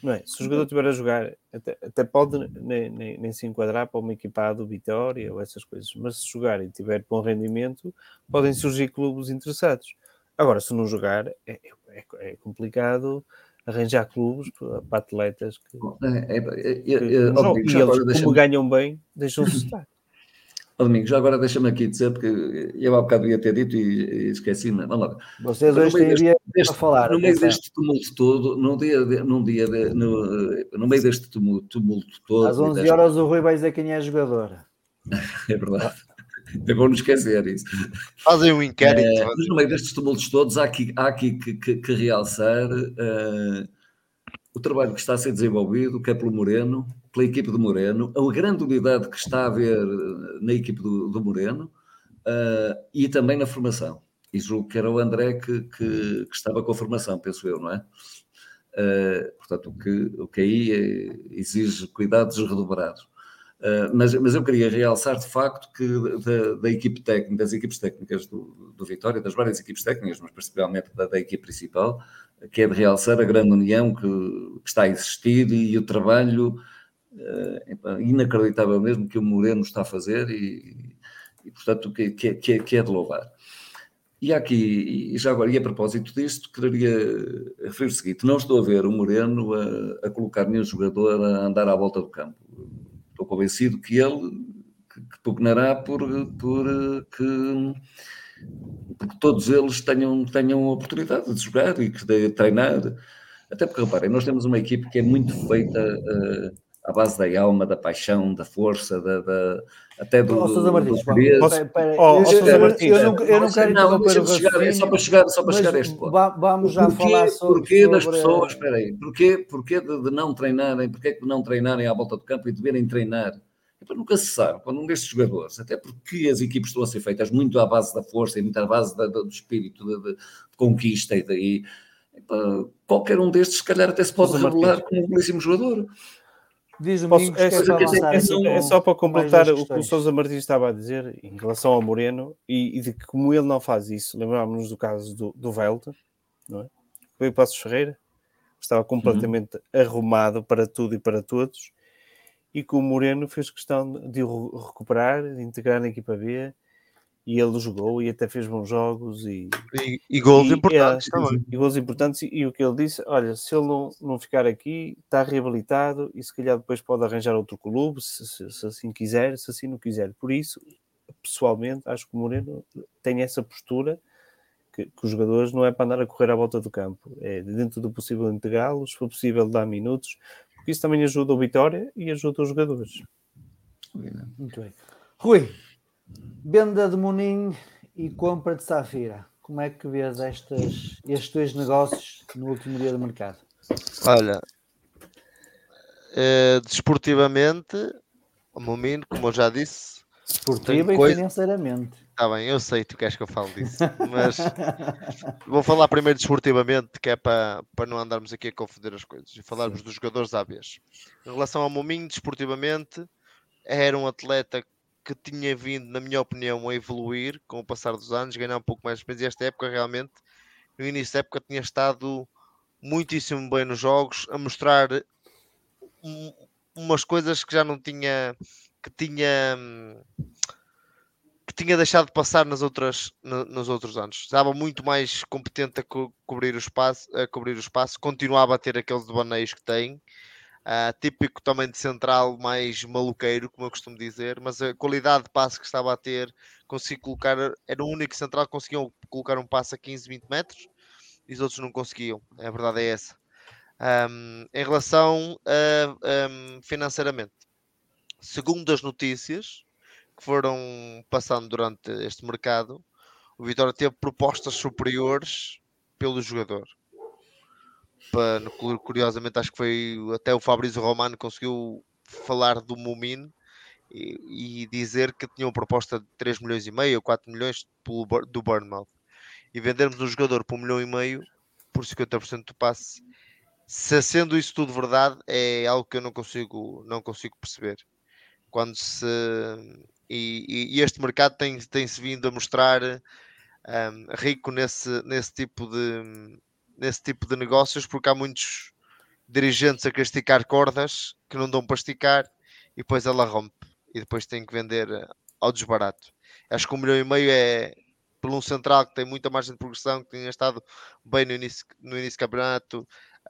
Não é? Se o jogador estiver a jogar, até, até pode nem, nem, nem se enquadrar para uma equipa do Vitória ou essas coisas, mas se jogar e tiver bom rendimento, podem surgir clubes interessados. Agora, se não jogar, é, é, é complicado arranjar clubes para, atletas que, que É, é, é, é, que é, e como deixa-me- ganham bem, deixam-se estar. Ó, Domingos, já agora deixa-me aqui dizer, porque eu há bocado ia ter dito e, e esqueci-me. Vamos lá. Vocês hoje têm dia deste- falar. no meio deste tumulto todo, no dia de- num dia de- no, no meio deste tumulto, tumulto todo, Às e 11 desta- horas o Rui vai dizer quem é jogador. [laughs] é verdade. É bom não esquecer isso. Fazem um inquérito. Fazem- mas no meio destes tumultos todos, há aqui, há aqui que, que- que realçar eh, o trabalho que está a ser desenvolvido, que é pelo Moreno, pela equipe do Moreno, a grande unidade que está a haver eh, na equipe do, do Moreno eh, e também na formação. E julgo que era o André que, que- que estava com a formação, penso eu, não é? Eh, portanto, o que, o que aí exige cuidados redobrados. Uh, mas, mas eu queria realçar de facto que da, da equipe técnica, das equipes técnicas do, do Vitória, das várias equipes técnicas, mas principalmente da, da equipe principal, que é de realçar a grande união que, que está a existir e o trabalho uh, inacreditável mesmo que o Moreno está a fazer e, e portanto, que, que, que, é, que é de louvar. E aqui, e já agora, e a propósito disto, queria referir o seguinte: não estou a ver o Moreno a, a colocar nenhum jogador a andar à volta do campo estou convencido que ele que, pugnará por, por que porque todos eles tenham, tenham a oportunidade de jogar e de treinar. Até porque, reparem, nós temos uma equipe que é muito feita uh, à base da alma, da paixão, da força, da, da até do. Oh, Sousa Martins, do pá, Posso- pera- Oh, eu- oh, Sousa eu- Martins, eu não- eu não quero não, interromper chegar, é só para chegar, só para chegar a este ponto. va- vamos já porquê, falar sobre. porquê das sobre- pessoas, espera aí, porquê, porquê de, de não treinarem, porquê de não treinarem à volta do campo e deverem treinar? Epá, nunca se sabe, quando um destes jogadores, até porque as equipes estão a ser feitas muito à base da força e muito à base da- da- do espírito de, de- de conquista e daí qualquer um destes, se calhar, até se pode Sousa revelar como um belíssimo jogador. Diz o Posso- é, que é só- para é é só- com- É para com mais completar o que o. Sousa Martins estava a dizer em relação ao Moreno e, e de que, como ele não faz isso, lembrámos-nos do caso do, do Velta, não é? Veio Passos Ferreira, estava completamente arrumado para tudo e para todos, e que o Moreno fez questão de o recuperar, de integrar na equipa B, e ele jogou e até fez bons jogos e, E, e gols E, importantes é, também. e gols importantes. E, o que ele disse: olha, se ele não, não ficar aqui, está reabilitado e se calhar depois pode arranjar outro clube, se, se- se assim quiser, se assim não quiser. Por isso, pessoalmente, acho que o Moreno tem essa postura que, que, os jogadores não é para andar a correr à volta do campo, é dentro do possível integrá-los, se for possível dar minutos, porque isso também ajuda o Vitória e ajuda os jogadores. Muito bem. Rui, venda de Munim e compra de Safira. Como é que vês estas, estes dois negócios no último dia do mercado? Olha, é, desportivamente, o Momino, como eu já disse, Esportiva e coisa... financeiramente. Está bem, eu sei, tu queres que eu fale disso. [laughs] Mas vou falar primeiro desportivamente, que é para, para não andarmos aqui a confundir as coisas e falarmos Sim. dos jogadores à vez. Em relação ao Mominho, desportivamente, era um atleta que tinha vindo, na minha opinião, a evoluir com o passar dos anos, ganhar um pouco mais de experiência. Esta época, realmente, no início da época, tinha estado muitíssimo bem nos jogos, a mostrar um, umas coisas que já não tinha, que tinha, que tinha deixado de passar nas outras, no, nos outros anos. Estava muito mais competente a co cobrir o espaço, a cobrir o espaço, continuava a ter aqueles devaneios que tem Uh, típico também de central mais maluqueiro, como eu costumo dizer, mas a qualidade de passe que estava a ter, consegui colocar, era o único central que conseguiam colocar um passe a 15, 20 metros e os outros não conseguiam. A verdade é essa. Um, em relação a um, financeiramente, segundo as notícias que foram passando durante este mercado, o Vitória teve propostas superiores pelo jogador curiosamente acho que foi até o Fabrício Romano conseguiu falar do Mumin e, e, dizer que tinha uma proposta de 3 milhões e meio ou 4 milhões pelo, do Bournemouth. E vendermos um jogador por 1 milhão e meio por 50% do passe. Se sendo isso tudo verdade é algo que eu não consigo não consigo perceber. Quando se e, e este mercado tem, tem se vindo a mostrar um, rico nesse, nesse tipo de nesse tipo de negócios, porque há muitos dirigentes a esticar cordas que não dão para esticar e depois ela rompe e depois tem que vender eh, ao desbarato. Acho que um milhão e meio é por um central que tem muita margem de progressão, que tinha estado bem no início, no início do campeonato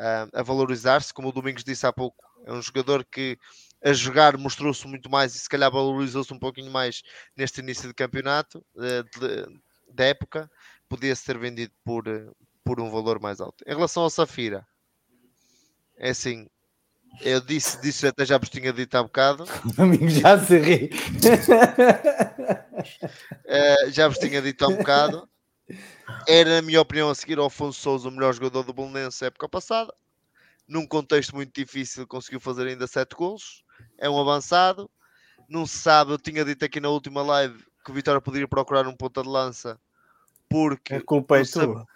uh, a valorizar-se, como o Domingos disse há pouco, é um jogador que a jogar mostrou-se muito mais e se calhar valorizou-se um pouquinho mais neste início de campeonato uh, da época, podia ser vendido por, por um valor mais alto. Em relação ao Safira, é assim, eu disse, disse até já vos tinha dito há bocado. [laughs] Amigo, já se ri. uh, [laughs] já vos tinha dito há um bocado. Era, na minha opinião, a seguir ao Afonso Souza, o melhor jogador do Bolonense época passada. Num contexto muito difícil, conseguiu fazer ainda 7 gols. É um avançado. Não se sabe, eu tinha dito aqui na última live que o Vitória poderia procurar um ponta de lança porque a culpa é tua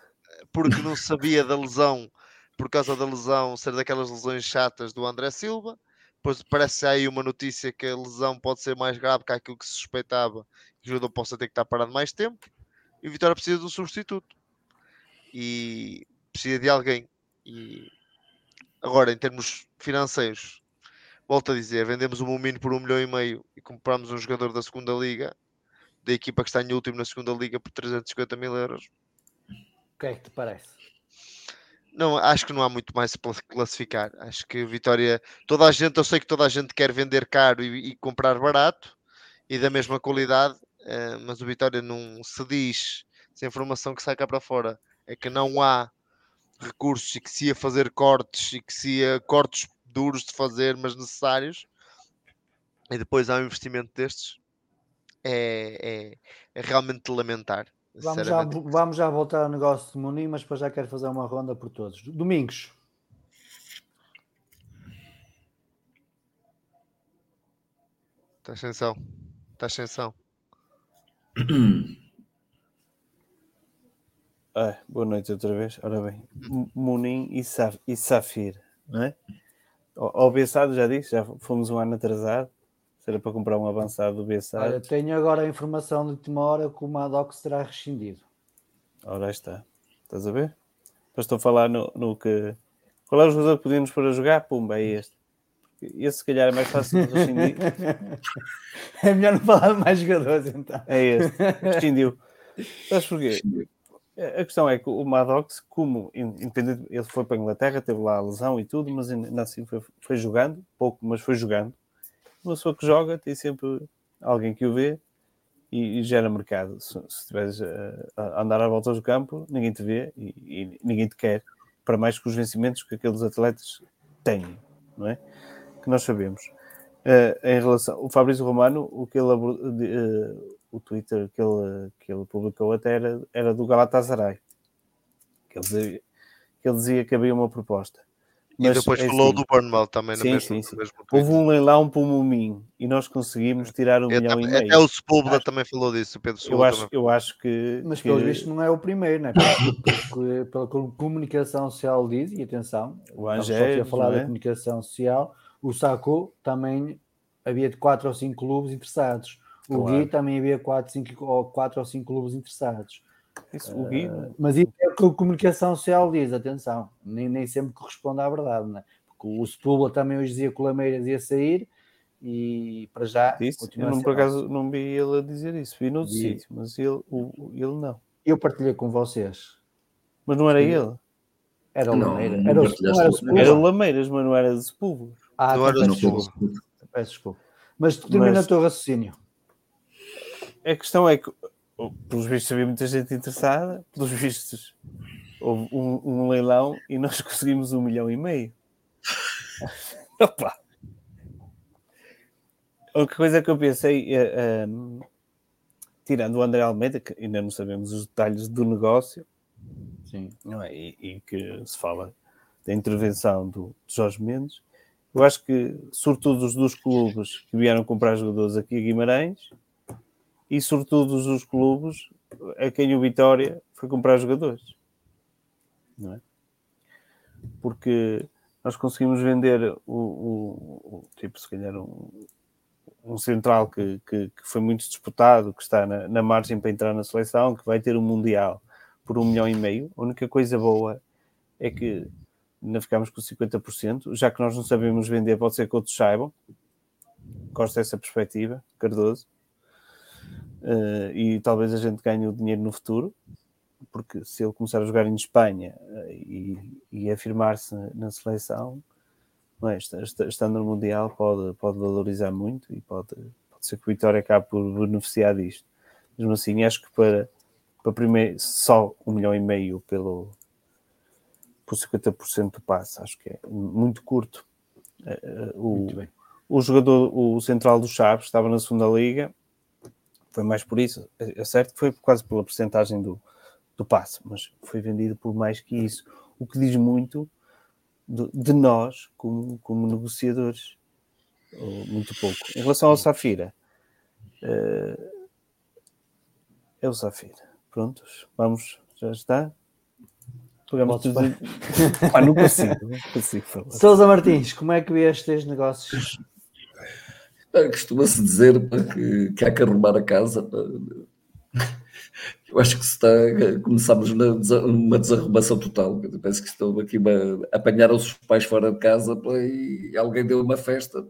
porque não [laughs] sabia da lesão, por causa da lesão, ser daquelas lesões chatas do André Silva. Depois parece aí uma notícia que a lesão pode ser mais grave que aquilo que se suspeitava, que o jogador possa ter que estar parado mais tempo. E o Vitória precisa de um substituto. E precisa de alguém. E agora, em termos financeiros, volto a dizer, vendemos o Mumino por um milhão e meio e compramos um jogador da segunda liga, da equipa que está em último na segunda liga por 350 mil euros o que é que te parece? Não, acho que não há muito mais para classificar. Acho que Vitória, toda a gente, eu sei que toda a gente quer vender caro e, e comprar barato e da mesma qualidade, uh, mas o Vitória não se diz, se a informação que sai cá para fora é que não há recursos e que se ia fazer cortes e que se ia cortes duros de fazer, mas necessários, e depois há um investimento destes, é, é, é realmente lamentar. Vamos já, vamos já voltar ao negócio de Muniz, mas depois já quero fazer uma ronda por todos. Domingos. Está ascensão. Está ascensão. Ah, boa noite outra vez. Ora bem, Munim e, Saf e Safir, não é? Ao Bessado já disse, já fomos um ano atrasado. Será para comprar um avançado do. Olha, tenho agora a informação de última hora que o Madoc será rescindido. Ora está. Estás a ver? Depois estou a falar no, no que. Qual é o jogador que podíamos para jogar? Pumba, é este. Esse se calhar é mais fácil de rescindir. [laughs] é melhor não falar de mais jogadores então. É este. Rescindiu. Sabes porquê? A questão é que o Maddox, como independente, ele foi para a Inglaterra, teve lá a lesão e tudo, mas ainda assim foi, foi jogando, pouco, mas foi jogando uma pessoa que joga tem sempre alguém que o vê e, e gera mercado. Se, estiveres a, a, andar à volta do campo, ninguém te vê e, e, ninguém te quer, para mais que os vencimentos que aqueles atletas têm, não é? Que nós sabemos. Uh, em relação o Fabrício Romano, o que ele uh, o Twitter que ele, que ele publicou até era, era do Galatasaray. Que ele, dizia, que ele dizia que havia uma proposta. Mas, e depois é falou assim, do Burnmouth também sim, mesmo, sim, sim. Houve um leilão para o Mumin e nós conseguimos tirar um eu milhão também, e meio. Até o Sepúlveda também falou disso, Pedro eu acho, eu acho que. Mas que... pelo visto não é o primeiro, né? pela, pela comunicação social diz, e atenção, o Angé, a falar é? da comunicação social, o Saco também havia de 4 ou 5 clubes interessados. O claro. Gui também havia 4, 5, 4 ou 5 clubes interessados. Isso, o Gui... Uh, mas isso é o que a comunicação social diz, atenção, nem, nem sempre corresponde à verdade, né? porque o Sepúlveda também hoje dizia que o Lameiras ia sair e para já. Isso, eu não, por acaso não vi ele a dizer isso, vi no sítio, mas ele, o, ele não. Eu partilhei com vocês. Mas não era Sim. ele? Era o Lameiras. Era, o, era o Lameiras, mas não era de Sepúlveda. Ah, não era de desculpa. Peço desculpa. Mas termina mas... o teu raciocínio. A questão é que pelos vistos havia muita gente interessada, pelos vistos houve um, um leilão e nós [laughs] conseguimos um milhão e meio. [laughs] Opa! A única coisa que eu pensei, é, tirando o André Almeida, que ainda não sabemos os detalhes do negócio, Sim. Não é? e, e que se fala da intervenção do, Jorge Mendes, eu acho que, sobretudo os dos clubes que vieram comprar jogadores aqui a Guimarães, e sobretudo os clubes a quem o Vitória foi comprar jogadores. Não é? Porque nós conseguimos vender o, o, o tipo, se calhar, um, um central que, que, que, foi muito disputado, que está na, na, margem para entrar na seleção, que vai ter um Mundial por um milhão e meio. A única coisa boa é que ainda ficamos com 50%, já que nós não sabemos vender, pode ser que outros saibam. Gosto dessa perspectiva, Cardoso uh, e talvez a gente ganhe o dinheiro no futuro, porque se ele começar a jogar em Espanha uh, e, e afirmar-se na seleção, é? estando no Mundial, pode, pode valorizar muito e pode, pode ser que o Vitória acabe por beneficiar disto. Mesmo assim, acho que para, para primeiro, só um milhão e meio pelo por 50% do passe, acho que é muito curto. Uh, o, muito o jogador, o central do Chaves, estava na segunda liga foi mais por isso. É, é certo que foi quase pela porcentagem do, do passe, mas foi vendido por mais que isso. O que diz muito de, de nós como, como negociadores. Muito pouco. Em relação ao Safira, uh, é o Safira. Prontos, vamos, já está. Pegamos tudo. Pá, [laughs] não consigo, não consigo falar. Sousa Martins, como é que vê estes negócios? Costuma-se dizer que, que há que arrumar a casa. Eu acho que está, começámos numa desarrumação total. Penso que estão aqui a apanhar os pais fora de casa e alguém deu uma festa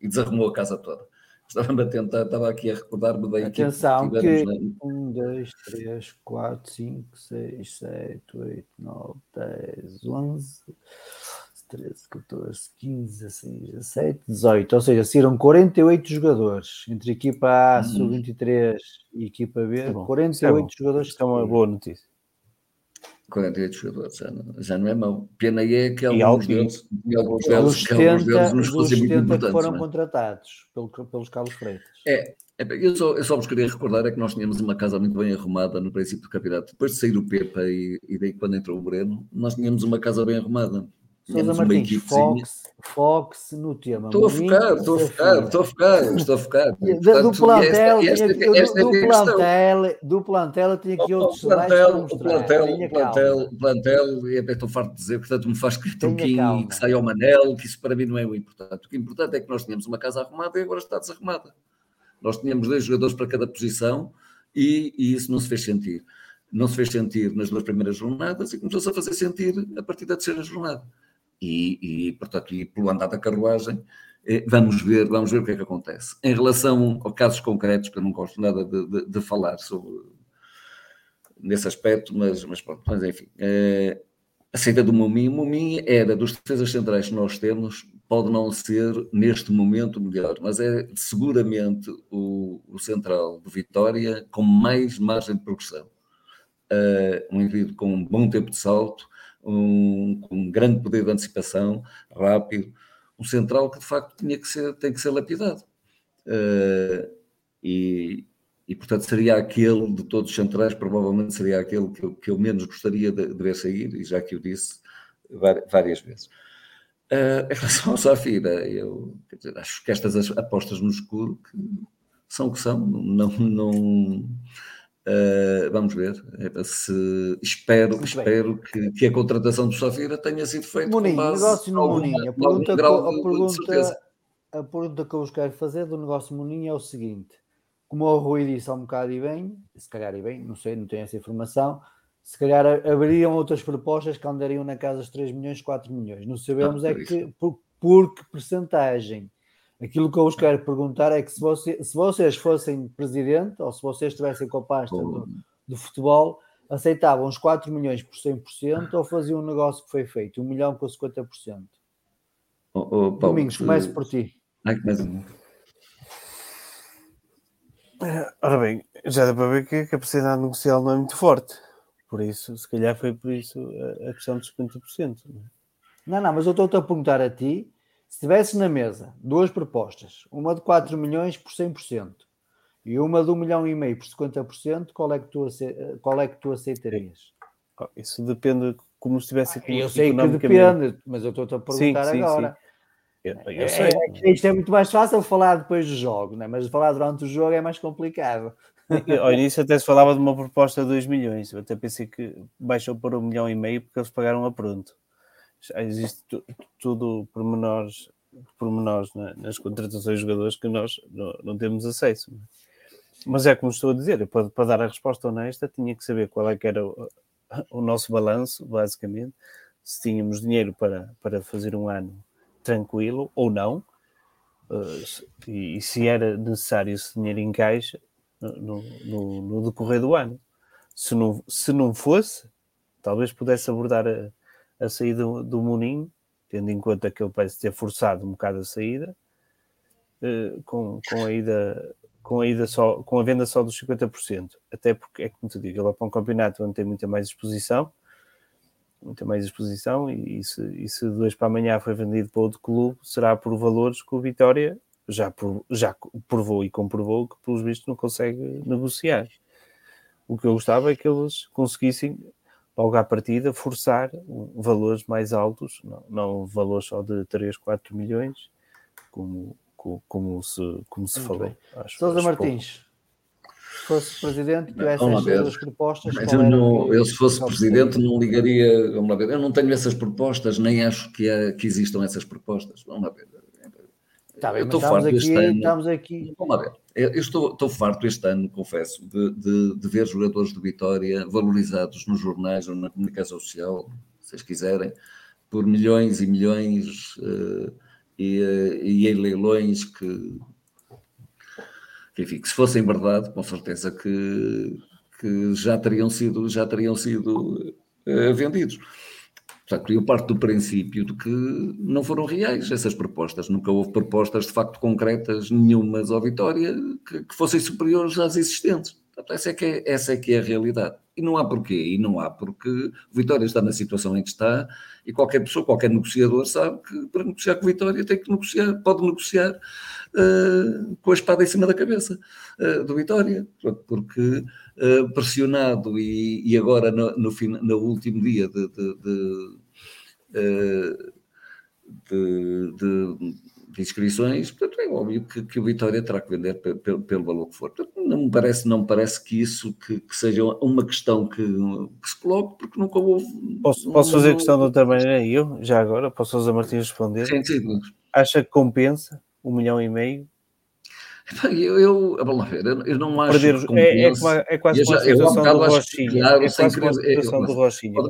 e desarrumou a casa toda. Estava a tentar, estava aqui a recordar-me da Atenção, que, que 1, 2, 3, 4, 5, 6, 7, 8, 9, 10, 11. 13, 14, 15, 16, 17, 18. Ou seja, saíram 48 jogadores entre equipa A, uhum. sub-23 e equipa B. É 48 é jogadores. Isto é uma boa notícia. 48 jogadores, já não, já não é mau. Pena é que alguns deles, alguns deles, que alguns deles nos fazem muito importantes. que foram é? contratados pelo, pelos Carlos Freitas. É, é eu, só, eu só vos queria recordar é que nós tínhamos uma casa muito bem arrumada no princípio do campeonato. Depois de sair o Pepa e, e daí quando entrou o Breno, nós tínhamos uma casa bem arrumada. Sousa Martins, Fox, Fox no tema. Estou a focar, estou a focar, estou a focar, estou a focar. do plantel, do, plantel, do plantel tem aqui outros plantel, o plantel, o plantel, o plantel, e estou farto de dizer, portanto me faz que e que saia ao Manel, que isso para mim não é o importante. O que é importante é que nós tínhamos uma casa arrumada e agora está desarrumada. Nós tínhamos dois jogadores para cada posição e, e isso não se fez sentir. Não se fez sentir nas duas primeiras jornadas e começou-se a fazer sentir a partir da terceira jornada e, e portanto, e pelo andar da carruagem, eh, vamos ver, vamos ver o que é que acontece. Em relação a casos concretos, que eu não gosto nada de, de, de falar sobre nesse aspecto, mas, mas pronto, mas enfim. Eh, a saída do Mumin. O Mumin era dos defesas centrais que nós temos, pode não ser neste momento melhor, mas é seguramente o, o central do Vitória com mais margem de progressão. Uh, um indivíduo com um bom tempo de salto, um, um grande poder de antecipação, rápido, um central que de facto tinha que ser, tem que ser lapidado. Uh, e, e, portanto, seria aquele de todos os centrais, provavelmente seria aquele que eu, que eu menos gostaria de, de ver sair, e já que o disse várias vezes. Uh, em relação ao Safira, eu dizer, acho que estas apostas no escuro que são o que são, não. não uh, vamos ver. Se, espero espero que, que, a contratação do Safira tenha sido feita. Moninho, com base negócio no Moninho. A pergunta, a, pergunta, a pergunta que eu vos quero fazer do negócio Moninho é o seguinte: como o Rui disse há um bocado e bem, se calhar e bem, não sei, não tenho essa informação, se calhar abriam outras propostas que andariam na casa dos 3 milhões, 4 milhões. Não sabemos ah, é que por, por que percentagem. Aquilo que eu vos quero perguntar é que se, você, se vocês fossem presidente ou se vocês estivessem com a pasta do, do, futebol, aceitavam os 4 milhões por 100% ou faziam um negócio que foi feito, 1 milhão com 50%? Oh, oh, Paulo, Domingos, comece por ti. Ai, começa. Ora bem, já dá para ver que a capacidade negocial não é muito forte. Por isso, se calhar foi por isso a questão dos 50%. Não, é? não, não, mas eu estou-te a perguntar a ti, se tivesse na mesa duas propostas, uma de 4 milhões por 100% e uma de 1 milhão e meio por 50%, qual é que tu, qual é que tu aceitarias? Isso depende como estivesse aqui. Eu sei que depende, mas eu estou-te a perguntar sim, sim, agora. Sim. Eu, eu sei. É, é, isto é muito mais fácil falar depois do jogo, né? mas falar durante o jogo é mais complicado. Ao início até se falava de uma proposta de 2 milhões. Eu até pensei que baixou para 1 um milhão e meio porque eles pagaram a pronto. Existe tudo pormenores, pormenores né? nas contratações de jogadores que nós não, não temos acesso. Mas é como estou a dizer, para, para, dar a resposta honesta, tinha que saber qual é que era o, o nosso balanço, basicamente, se tínhamos dinheiro para, para fazer um ano tranquilo ou não, uh, e, e, se era necessário esse dinheiro em caixa no, no, no, decorrer do ano. Se não, se não fosse, talvez pudesse abordar a, a saída do, do tendo em conta que ele parece ter forçado um bocado a saída, uh, com, com a ida com a, ida só, com a venda só dos 50%. Até porque, é como te digo, ele é para um campeonato onde tem muita mais exposição muita mais exposição e, se, e se dois para amanhã foi vendido para outro clube, será por valores que o Vitória já, já provou e comprovou que, pelos vistos, não consegue negociar. O que eu gostava é que eles conseguissem, logo à partida, forçar valores mais altos, não, não valores só de 3, 4 milhões, como, como, como se, como se falou. Acho, Sousa Martins fosse presidente, tivesse essas propostas. Mas eu, não, eu, se fosse presidente, não ligaria. Vamos lá ver. Eu não tenho essas propostas, nem acho que, é, que existam essas propostas. Vamos lá ver. Tá bem, eu estou farto ano. Estamos aqui. Vamos lá ver. Eu estou, estou farto este ano, confesso, de, de, de, ver jogadores de Vitória valorizados nos jornais ou na comunicação social, se vocês quiserem, por milhões e milhões uh, e, uh, e em leilões que que, enfim, que se fossem verdade, com certeza que, que já teriam sido, já teriam sido uh, vendidos. Portanto, eu parto do princípio de que não foram reais essas propostas. Nunca houve propostas de facto concretas nenhumas ao Vitória que, que fossem superiores às existentes. Portanto, essa é, que é, essa é que é a realidade. E não há porquê. E não há porque Vitória está na situação em que está e qualquer pessoa, qualquer negociador sabe que para negociar com Vitória tem que negociar, pode negociar uh, com a espada em cima da cabeça uh, do Vitória. Porque uh, pressionado e, e, agora no, no, fim, no último dia de, de, de, de de inscrições, portanto, é óbvio que, que o Vitória terá que vender pelo, pelo valor que for. Portanto, não me parece, não me parece que isso que, que seja uma questão que, que, se coloque, porque nunca houve. Posso, posso fazer a questão de outra maneira? Eu, já agora, posso José Martins responder? Sim, sim. Acha que compensa um milhão e meio eu, eu, ver, eu, eu não acho Perder, que é, é, é, quase uma situação do Rochinha. É quase uma situação do Rochinha.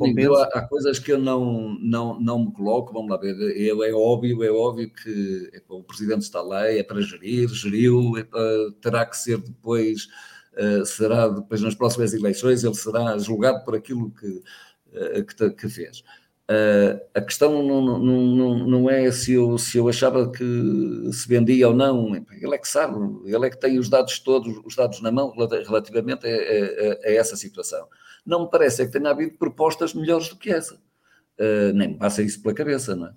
Há coisas que eu não, não, não me coloco, vamos lá ver, eu, é óbvio, é óbvio que é, o Presidente está lá, é para gerir, geriu, é para, terá que ser depois, uh, será depois nas próximas eleições, ele será julgado por aquilo que, uh, que, que fez. Uh, a questão não, não, não, não é se eu, se eu achava que se vendia ou não, ele é que sabe, ele é que tem os dados todos, os dados na mão relativamente a, a, a essa situação. Não me parece é que tenha havido propostas melhores do que essa. Uh, nem me passa isso pela cabeça, não é?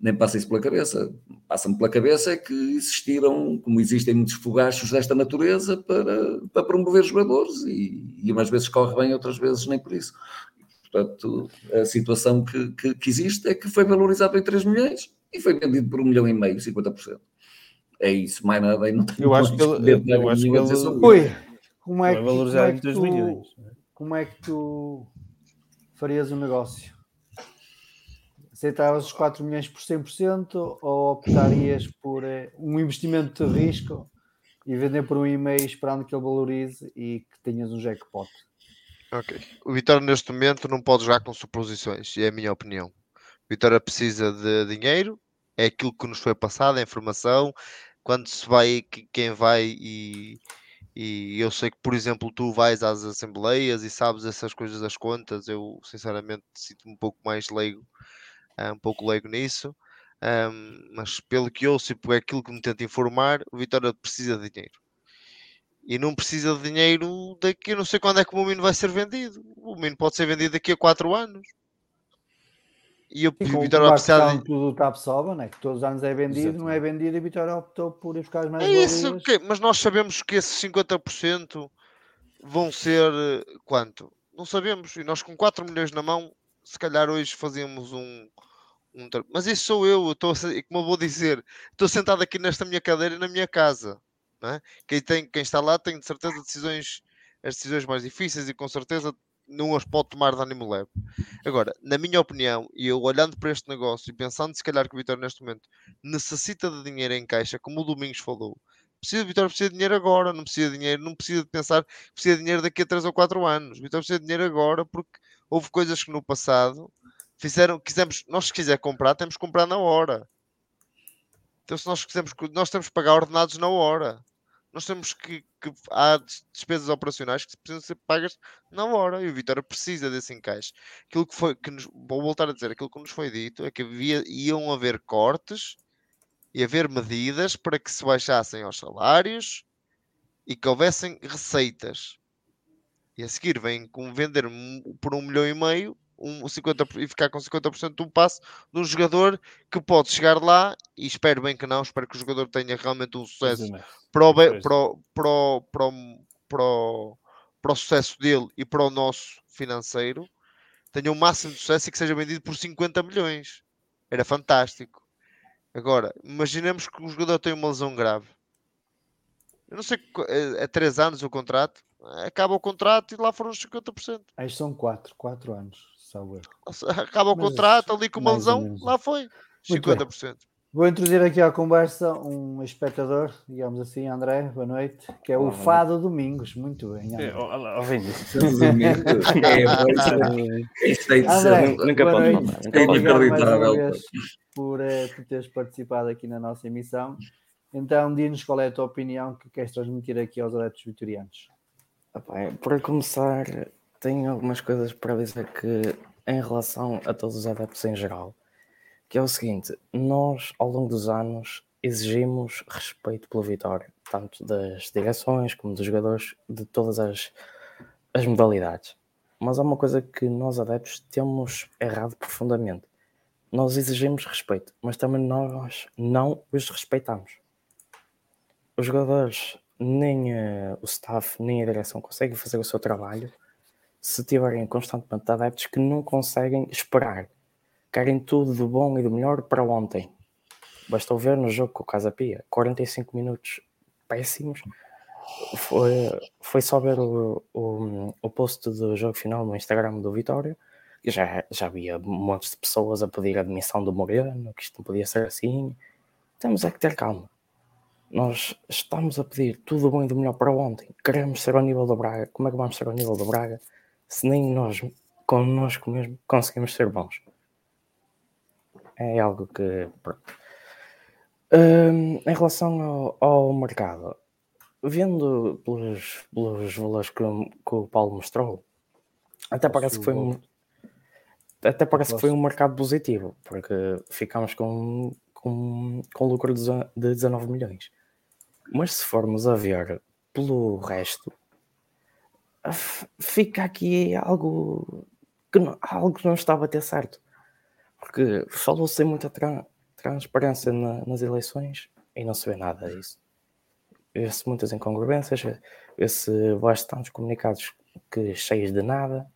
Nem passa isso pela cabeça. Passa-me pela cabeça é que existiram, como existem muitos fogachos desta natureza, para, para promover jogadores e, e umas vezes corre bem, outras vezes nem por isso. Portanto, a situação que, que, que, existe é que foi valorizado em 3 milhões e foi vendido por 1 milhão e meio, 50%. É isso, mais nada. E não tenho eu acho que ele, eu acho que ele... Ui, como é que, como é que tu, milhões. como é que tu farias o um negócio? Aceitavas os 4 milhões por 100% ou optarias por eh, um investimento de risco e vender por um e-mail esperando que ele valorize e que tenhas um jackpot? Ok. O Vitória neste momento não pode jogar com suposições, é a minha opinião. O Vitória precisa de dinheiro, é aquilo que nos foi passado, a informação. Quando se vai, quem vai e, e eu sei que, por exemplo, tu vais às assembleias e sabes essas coisas das contas, eu sinceramente sinto-me um pouco mais leigo, eh, um pouco leigo nisso. Um, mas pelo que ouço e por aquilo que me tento informar, o Vitória precisa de dinheiro e não precisa de dinheiro daqui, não sei quando é que o Mino vai ser vendido. O Mino pode ser vendido daqui a 4 anos. E eu com Vitória vai precisar de... do Tapsoba, né? que todos os anos é vendido, Exatamente. não é vendido e Vitória optou por ir buscar as mais É isso, okay. mas nós sabemos que esses 50% vão ser eh, quanto? Não sabemos. E nós com 4 milhões na mão, se calhar hoje fazíamos um, um... Mas isso sou eu, estou, como eu vou dizer, estou sentado aqui nesta minha cadeira na minha casa é? Quem, tem, quem está lá tem de certeza decisões, as decisões mais difíceis e com certeza não as pode tomar de ânimo leve. Agora, na minha opinião, e eu olhando para este negócio e pensando se calhar que o Vitória neste momento necessita de dinheiro em caixa, como o Domingos falou, precisa Vitória precisa de dinheiro agora, não precisa de dinheiro, não precisa de pensar que precisa de dinheiro daqui a 3 ou 4 anos. Vitória precisa de dinheiro agora porque houve coisas que no passado fizeram, quisemos, nós se quiser comprar, temos que comprar na hora. Então, se nós quisermos, nós temos que pagar ordenados na hora. Nós temos que, que há despesas operacionais que precisam ser pagas na hora e o Vitória precisa desse encaixe. Aquilo que foi, que nos, vou voltar a dizer, aquilo que nos foi dito é que havia, iam haver cortes e haver medidas para que se baixassem os salários e que houvessem receitas. E a seguir vem com vender por um milhão e meio um 50, e ficar com 50% do passe de um jogador que pode chegar lá e espero bem que não, espero que o jogador tenha realmente um sucesso para o, para, para, para, para, para o sucesso dele e para o nosso financeiro tenha o um máximo de sucesso e que seja vendido por 50 milhões. Era fantástico. Agora, imaginemos que o jogador tem uma lesão grave. Eu não sei, é 3 anos o contrato. Acaba o contrato e lá foram os 50%. Aí são 4, 4 anos salvo Acaba o Mas, contrato ali com uma lesão, lá foi. 50%. Vou introduzir aqui à conversa um espectador, digamos assim, André, boa noite, que é o Fado Domingos. Muito bem. André. André, nunca pode falar. É inacreditável. Por, por teres participado aqui na nossa emissão. Então, diz-nos qual é a tua opinião que queres transmitir aqui aos adeptos vitorianos. Para começar, tenho algumas coisas para dizer que em relação a todos os adeptos em geral, que é o seguinte, nós ao longo dos anos exigimos respeito pela vitória, tanto das direções como dos jogadores, de todas as, as modalidades. Mas há uma coisa que nós adeptos temos errado profundamente. Nós exigimos respeito, mas também nós não os respeitamos. Os jogadores, nem uh, o staff, nem a direção conseguem fazer o seu trabalho se tiverem constantemente adeptos que não conseguem esperar. Querem tudo de bom e do melhor para ontem. Bastou ver no jogo com o Casa Pia, 45 minutos péssimos. Foi, foi só ver o, o, o post do jogo final no Instagram do Vitória. Já, já havia montes de pessoas a pedir a admissão do Moreno, que isto não podia ser assim. Temos é que ter calma. Nós estamos a pedir tudo bom e do melhor para ontem. Queremos ser ao nível do Braga. Como é que vamos ser ao nível do Braga? Se nem nós, connosco mesmo, conseguimos ser bons. É algo que. Um, em relação ao, ao, mercado, vendo pelos, pelos valores que, que, o Paulo mostrou, até parece que foi. até parece que foi um mercado positivo, porque ficámos com, com, com lucro de 19 milhões. Mas se formos a ver pelo resto, fica aqui algo que não, algo não está a bater certo. Porque falou-se muita tra transparência na, nas eleições e não se vê nada disso. Vê-se muitas incongruências, vê-se bastantes comunicados que cheios de nada.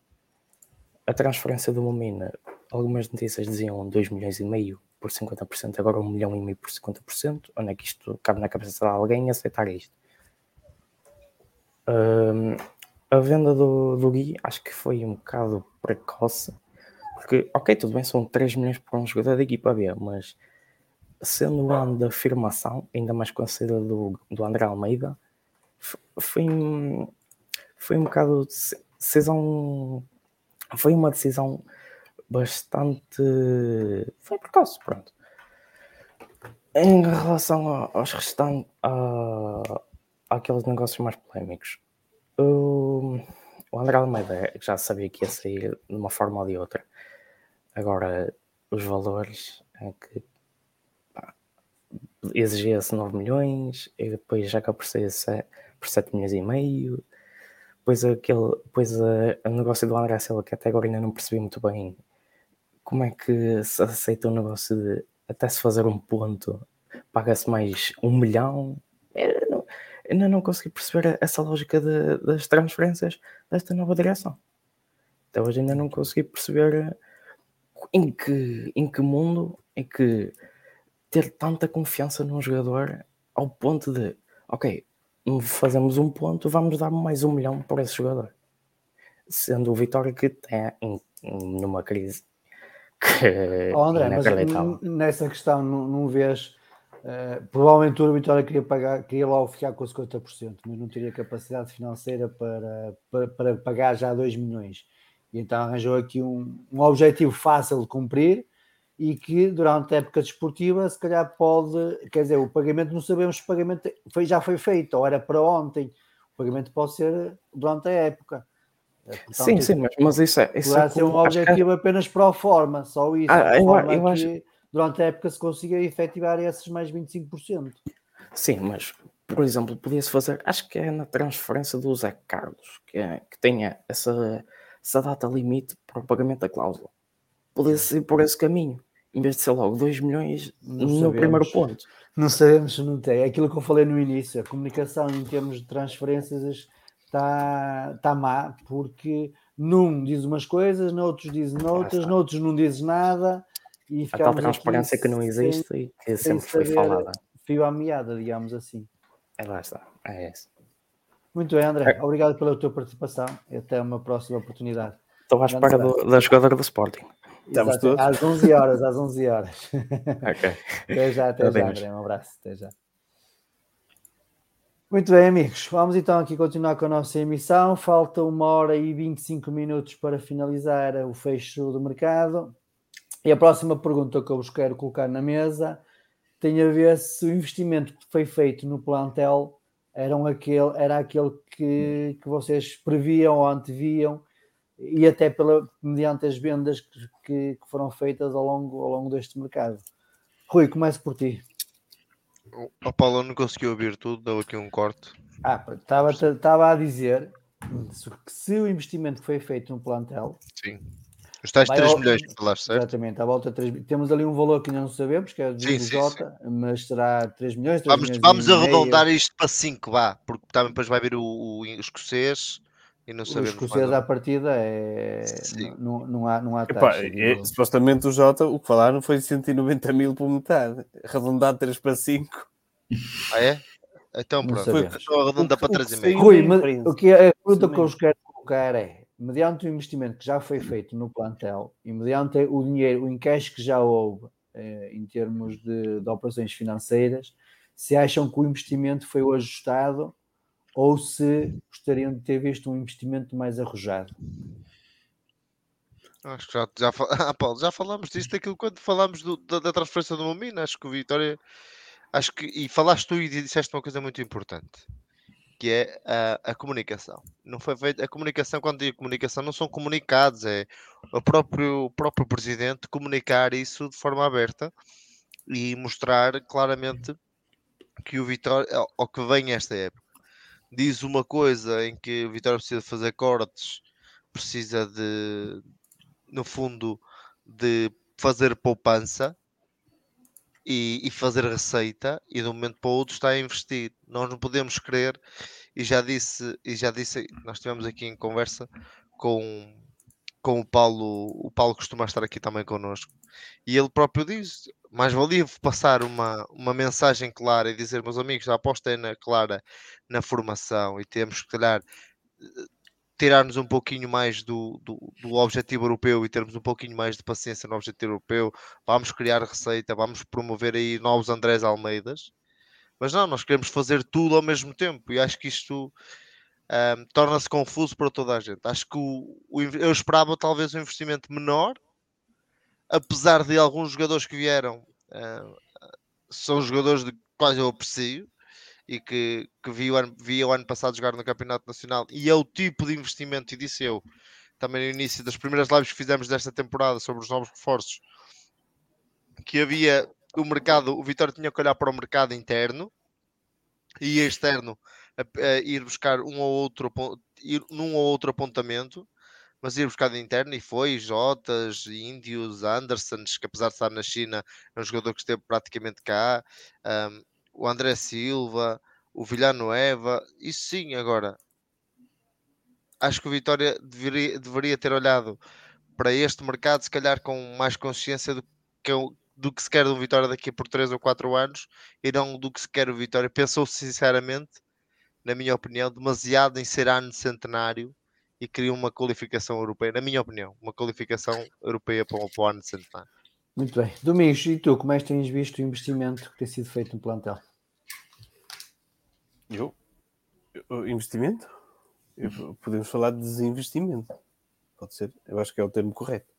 A transferência do Momina, algumas notícias diziam 2 milhões e meio por 50%, agora 1 milhão e meio por 50%. Onde é que isto cabe na cabeça de alguém aceitar isto? Um, a venda do, do Gui acho que foi um bocado precoce, porque, ok, tudo bem, são 3 milhões por um jogador da equipa B, mas sendo o ano da afirmação, ainda mais com a saída do, do André Almeida, foi, foi um bocado decisão. Foi uma decisão bastante. Foi precoce, pronto. Em relação aos restantes. A, àqueles negócios mais polémicos, o, André Almeida já sabia que ia sair de uma forma ou de outra. Agora, os valores é que exigia-se 9 milhões e depois já que por sair por 7 milhões e meio. Depois, aquele, depois a, negócio do André Silva, que até agora ainda não percebi muito bem como é que se aceita um negócio de até se fazer um ponto, paga-se mais um milhão. É, não, ainda não consegui perceber essa lógica de, das transferências desta nova direção. Até hoje ainda não consegui perceber em que, em que mundo é que ter tanta confiança num jogador ao ponto de, ok, fazemos um ponto, vamos dar mais um milhão por esse jogador. Sendo o Vitória que está numa crise que oh, André, mas nessa questão não, não vês Uh, provavelmente o Vitória queria, pagar, queria logo ficar com 50%, mas não teria capacidade financeira para, para, para pagar já 2 milhões. E então arranjou aqui um, um objetivo fácil de cumprir e que durante a época desportiva se calhar pode, quer dizer, o pagamento não sabemos se o pagamento foi, já foi feito ou era para ontem. O pagamento pode ser durante a época. Eh, portanto, sim, sim, mas, mas isso é. Isso é ser um objetivo que... apenas para a forma, só isso. Ah, eu, eu acho durante a época se consiga efetivar esses mais 25%. Sim, mas, por exemplo, podia-se fazer, acho que é na transferência do Zé Carlos, que, é, que tenha essa, essa data limite para o pagamento da cláusula. Podia-se ir por esse caminho, em vez de ser logo 2 milhões não no sabemos. primeiro ponto. Não sabemos se não tem. É aquilo que eu falei no início, a comunicação em termos de transferências está, está má, porque num diz umas coisas, noutros diz noutras, noutros não diz nada e a tal transparência que não existe sem, e que sempre foi falada. Fio à meada, digamos assim. É lá está, é isso. Muito bem, André. É. Obrigado pela tua participação e até uma próxima oportunidade. Estou à espera do, da jogadora do Sporting. Estamos todos? Às 11 horas, às 11 horas. [laughs] ok. até já, até já, André. Um abraço, até já. Muito bem, amigos. Vamos então aqui continuar com a nossa emissão. Falta uma hora e 25 minutos para finalizar o fecho do mercado. E a próxima pergunta que eu vos quero colocar na mesa tem a ver se o investimento que foi feito no plantel era aquele, era aquele que, que vocês previam ou anteviam e até pela, mediante as vendas que, que, foram feitas ao longo, ao longo deste mercado. Rui, começo por ti. O Paulo não conseguiu ouvir tudo, deu aqui um corte. Ah, estava, estava a dizer que se o investimento que foi feito no plantel Sim os tais 3 ao... milhões que falaste, certo? Exatamente, à volta de 3 Temos ali um valor que ainda não sabemos, que é do sim, Jota, sim. mas será 3 milhões. 3 vamos milhões vamos arredondar isto para 5, vá, porque também depois vai vir o, o escocês e não sabemos. O escocês à partida é. Não, não, há, não há taxa. Epá, é, supostamente o Jota, o que falaram foi 190 mil por metade, arredondado 3 para 5. Ah, é? Então pronto, foi, então arredonda para 3,5. Rui, mas o que é, a pergunta que eu vos quero colocar é mediante o investimento que já foi feito no plantel e mediante o dinheiro, o encaixe que já houve eh, em termos de, de, operações financeiras, se acham que o investimento foi o ajustado ou se gostariam de ter visto um investimento mais arrojado? Acho que já, já, [laughs] ah, Paulo, já falámos disso daquilo quando falámos do, da, da, transferência do Momina. Acho que o Vitória, acho que, e falaste tu e disseste uma coisa muito importante que é a, a, comunicação. Não foi feita a comunicação, quando digo comunicação, não são comunicados, é o próprio, o próprio presidente comunicar isso de forma aberta e mostrar claramente que o Vitória, ao que vem esta época, diz uma coisa em que o Vitória precisa fazer cortes, precisa de, no fundo, de fazer poupança e, e, fazer receita e de um momento para o outro está a investir. Nós não podemos querer, e já disse, e já disse, nós estivemos aqui em conversa com, com o Paulo, o Paulo costuma estar aqui também connosco, e ele próprio diz: mais valia passar uma, uma mensagem clara e dizer, meus amigos, a aposta é na clara na formação e temos que calhar tirar-nos um pouquinho mais do, do, do, objetivo europeu e termos um pouquinho mais de paciência no objetivo europeu, vamos criar receita, vamos promover aí novos Andrés Almeidas, mas não, nós queremos fazer tudo ao mesmo tempo e acho que isto um, torna-se confuso para toda a gente. Acho que o, o, eu esperava talvez um investimento menor, apesar de alguns jogadores que vieram uh, são jogadores de quais eu aprecio, e que, que vi, o ano, vi o ano passado jogar no Campeonato Nacional e é o tipo de investimento, e disse eu também no início das primeiras lives que fizemos desta temporada sobre os novos reforços, que havia o mercado, o Vitória tinha que olhar para o mercado interno e externo a, a ir buscar um ou outro ir num ou outro apontamento, mas ir buscar de interno e foi Jotas, Índios, Andersons, que apesar de estar na China, é um jogador que esteve praticamente cá. Um, o André Silva, o Villanueva, isso sim, agora acho que o Vitória deveria, deveria ter olhado para este mercado, se calhar com mais consciência do que, do que se quer do Vitória daqui por 3 ou 4 anos e não do que se quer o Vitória. Pensou sinceramente, na minha opinião, demasiado em ser ano centenário e queria uma qualificação europeia, na minha opinião, uma qualificação europeia para o, ano centenário. Muito bem. Domingos, e tu, como é que tens visto o investimento que tem sido feito no plantel? Eu? Investimento? Podemos falar de desinvestimento. Pode ser. Eu acho que é o termo correto.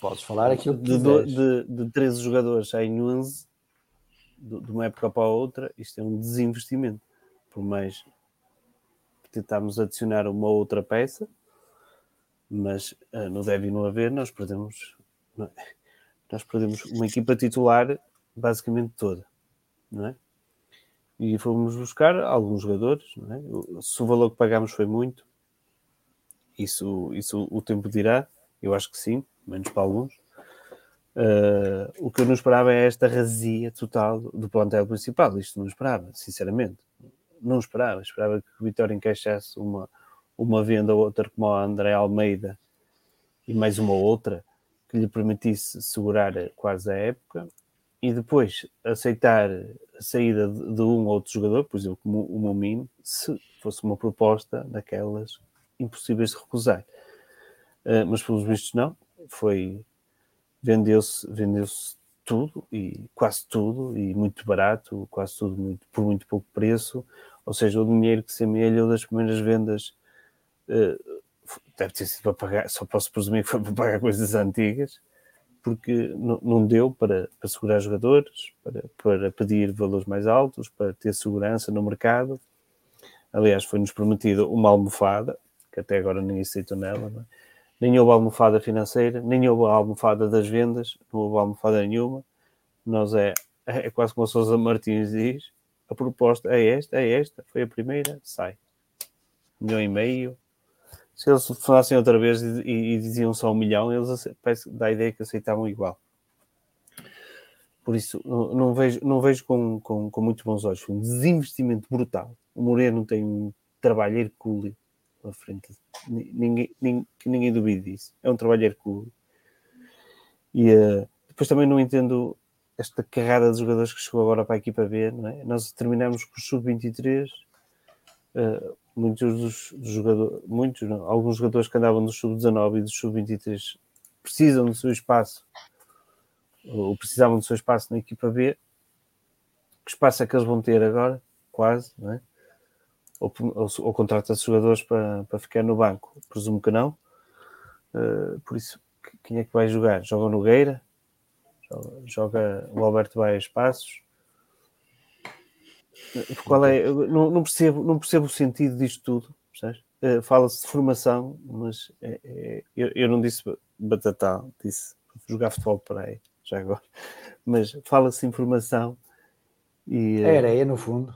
Podes falar aquilo que de, de, de, de 13 jogadores em 11, de, de uma época para a outra, isto é um desinvestimento. Por mais que tentarmos adicionar uma outra peça, mas uh, no deve e no haver, nós perdemos. Não é? Nós perdemos uma equipa titular basicamente toda, não é? E fomos buscar alguns jogadores, não é? Se o valor que pagámos foi muito, isso, isso o tempo dirá, eu acho que sim, menos para alguns. Uh, o que eu não esperava é esta razia total do plantel principal. Isto não esperava, sinceramente. Não esperava. Esperava que o Vitória encaixasse uma, uma venda ou outra como a André Almeida e mais uma outra que lhe permitisse segurar quase a época e depois aceitar a saída de, um ou outro jogador, por exemplo, como o Momino, se fosse uma proposta daquelas impossíveis de recusar. Uh, mas pelos vistos não, foi vendeu-se vendeu tudo e quase tudo e muito barato, quase tudo muito, por muito pouco preço, ou seja, o dinheiro que se amelhou das primeiras vendas uh, deve ter sido para pagar, só posso presumir que foi para pagar coisas antigas, porque não, não deu para, para segurar jogadores, para, para pedir valores mais altos, para ter segurança no mercado. Aliás, foi-nos prometido uma almofada, que até agora ninguém aceitou nela, é? nem houve almofada financeira, nem houve almofada das vendas, não houve almofada nenhuma. Nós é, é quase como a Sousa Martins diz, a proposta é esta, é esta, foi a primeira, sai. Um milhão e meio, se eles falassem outra vez e, e, diziam só um milhão, eles parece, dá a ideia que aceitavam igual. Por isso, não, não vejo, não vejo com, com, com muitos bons olhos. Foi um desinvestimento brutal. O Moreno tem um trabalho hercúleo à frente. Ninguém, ninguém, ninguém duvide disso. É um trabalho hercúleo. E uh, depois também não entendo esta carrada de jogadores que chegou agora para a equipa B. Não é? Nós terminamos com o sub-23. Uh, muitos dos, dos jogadores, muitos, não, alguns jogadores que andavam do sub-19 e do sub-23 precisam do seu espaço, ou precisavam do seu espaço na equipa B. Que espaço é que eles vão ter agora? Quase, não é? Ou, ou, ou contrata-se jogadores para, para ficar no banco? Presumo que não. Uh, por isso, quem é que vai jogar? Joga Nogueira? Joga, joga o Alberto Baia Espaços? Qual é? Não, não, percebo, não percebo o sentido disto tudo. Uh, Fala-se de formação, mas é, é, eu, eu, não disse batatal, disse jogar futebol para aí, já agora. Mas fala-se em formação e. É areia, no fundo.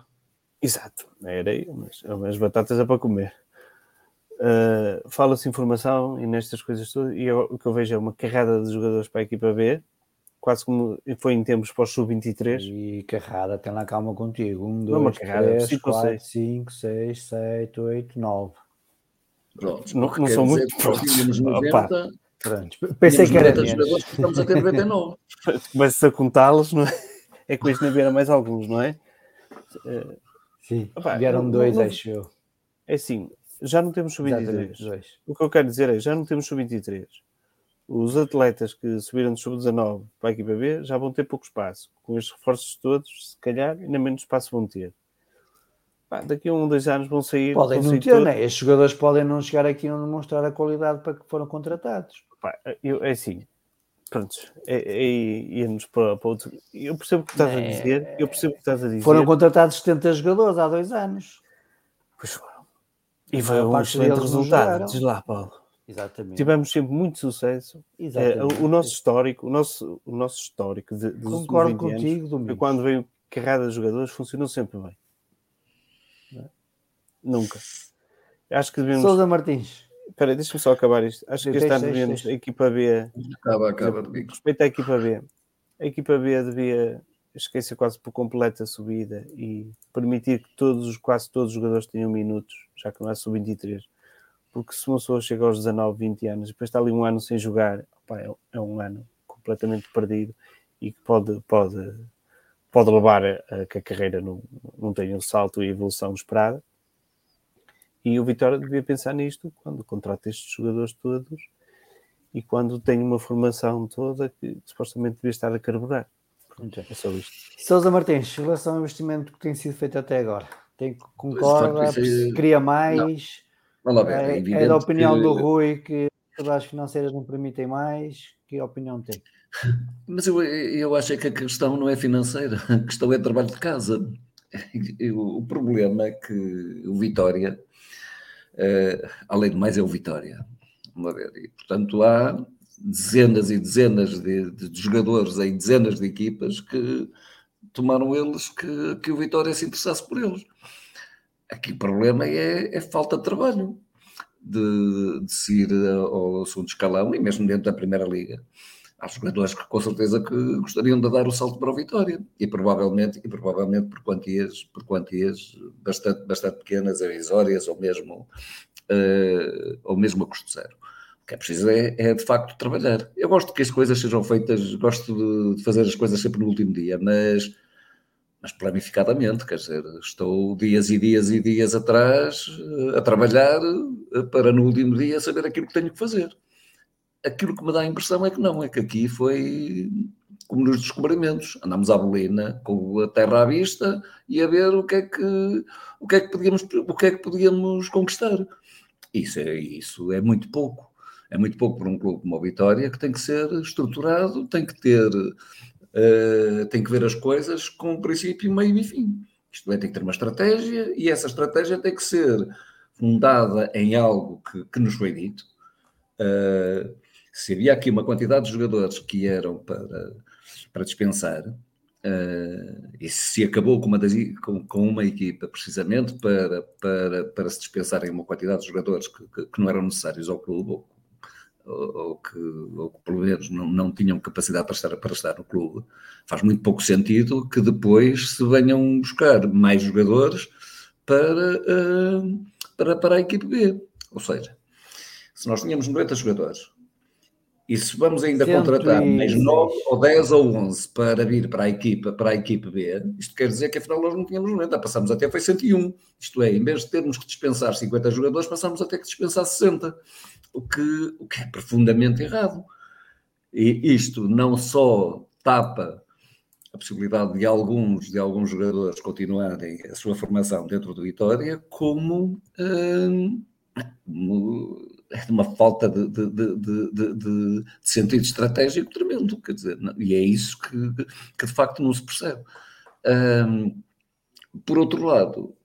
Exato, é areia, mas as batatas é para comer. Uh, Fala-se em formação e nestas coisas todas, e eu, o que eu vejo é uma carrada de jogadores para a equipa B, quase como foi em tempos para o Sub-23. E carrada, tem lá calma contigo. Um, dois, uma carrada, três, cinco, quatro, cinco, seis, sete, oito, nove. Pronto, não, não são muito prontos. 90, Pronto. Pensei que era menos. Estamos a ter 99. [laughs] Começa a contá-los, não é? É que hoje não vieram mais alguns, não é? Sim, Opa, vieram dois, não, acho eu. É assim, já não temos sub-23. O que eu quero dizer é, já não temos sub-23 os atletas que subiram de sub-19 para a equipa B já vão ter pouco espaço. Com estes reforços todos, se calhar, ainda menos espaço vão ter. Pá, daqui a um, dois anos vão sair. Podem vão não ter, né? Estes jogadores podem não chegar aqui e não demonstrar a qualidade para que foram contratados. Pá, eu, é assim. Pronto, é, é, íamos para, para outro. Eu percebo o que estás é... a dizer. Eu percebo que estás a dizer. Foram contratados 70 jogadores há dois anos. Pois foram. E foi um excelente resultado. Diz lá, Paulo. Exatamente. Tivemos sempre muito sucesso. É, o nosso histórico, o nosso, o nosso histórico de, dos Concordo contigo, anos, quando veio carrada de jogadores, funcionou sempre bem. É? Nunca. Acho que devemos. Sousa Martins. Espera, deixa-me só acabar isto. Acho que este ano devemos a equipa B. Acaba, acaba. Respeito à equipa B. A equipa B devia esquecer quase por completo a subida e permitir que todos, quase todos os jogadores tenham minutos, já que não é sub-23 porque se uma pessoa chega aos 19, 20 anos, depois está ali um ano sem jogar, opa, é, é, um ano completamente perdido e que pode, pode, pode levar a, a que a carreira não, não tenha o salto e a evolução esperada. E o Vitória devia pensar nisto quando contrata estes jogadores todos e quando tem uma formação toda que supostamente devia estar a carburar. Pronto, é só isto. Sousa Martins, em relação ao investimento que tem sido feito até agora, tem, concorda, queria mais? Não É, é, é da opinião que... do Rui que as financeiras não permitem mais. Que opinião tem? [laughs] Mas eu, eu acho que a questão não é financeira, a questão é trabalho de casa. o problema é que o Vitória, uh, além de mais, é o Vitória. Vamos ver. E, portanto, há dezenas e dezenas de, de, jogadores em dezenas de equipas que tomaram eles que, que o Vitória se interessasse por eles. Aqui o problema é, é falta de trabalho de, de ir ao segundo escalão e mesmo dentro da Primeira Liga. Há jogadores que com certeza que gostariam de dar o salto para a vitória e provavelmente, e provavelmente por quantias, por quantias bastante, bastante pequenas, irrisórias ou mesmo, uh, ou mesmo a custo zero. O que é preciso é, é, de facto trabalhar. Eu gosto que as coisas sejam feitas, gosto de, de fazer as coisas sempre no último dia, mas mas planificadamente, quer dizer, estou dias e dias e dias atrás eh, a trabalhar eh, para no último dia saber aquilo que tenho que fazer. Aquilo que me dá a impressão é que não, é que aqui foi como nos descobrimentos. Andámos à bolina com a terra à vista e a ver o que é que, o que, é que, podíamos, o que, é que podíamos conquistar. Isso é, isso é muito pouco. É muito pouco para um clube como a Vitória, que tem que ser estruturado, tem que ter Uh, tem que ver as coisas com princípio, meio e fim. Isto é, tem que ter uma estratégia e essa estratégia tem que ser fundada em algo que, que nos foi dito. Uh, se havia aqui uma quantidade de jogadores que eram para, para dispensar, uh, e se acabou com uma, das, com, com, uma equipa precisamente para, para, para se dispensarem uma quantidade de jogadores que, que, que não eram necessários ao clube, ou que, ou que pelo menos não, não tinham capacidade para estar, para estar no clube, faz muito pouco sentido que depois se venham buscar mais jogadores para, uh, para, para a equipe B. Ou seja, se nós tínhamos 90 jogadores e se vamos ainda contratar mais 9 ou 10 ou 11 para vir para a equipa, para a equipe B, isto quer dizer que afinal nós não tínhamos 90, passamos até foi 101. Isto é, em vez de termos que dispensar 50 jogadores, passamos a ter que dispensar 60 o que, o que é profundamente errado. E isto não só tapa a possibilidade de alguns, de alguns jogadores continuarem a sua formação dentro do Vitória, como, hum, é uma falta de, de, de, de, sentido estratégico tremendo, quer dizer, e é isso que, que de facto não se percebe. Hum, por outro lado,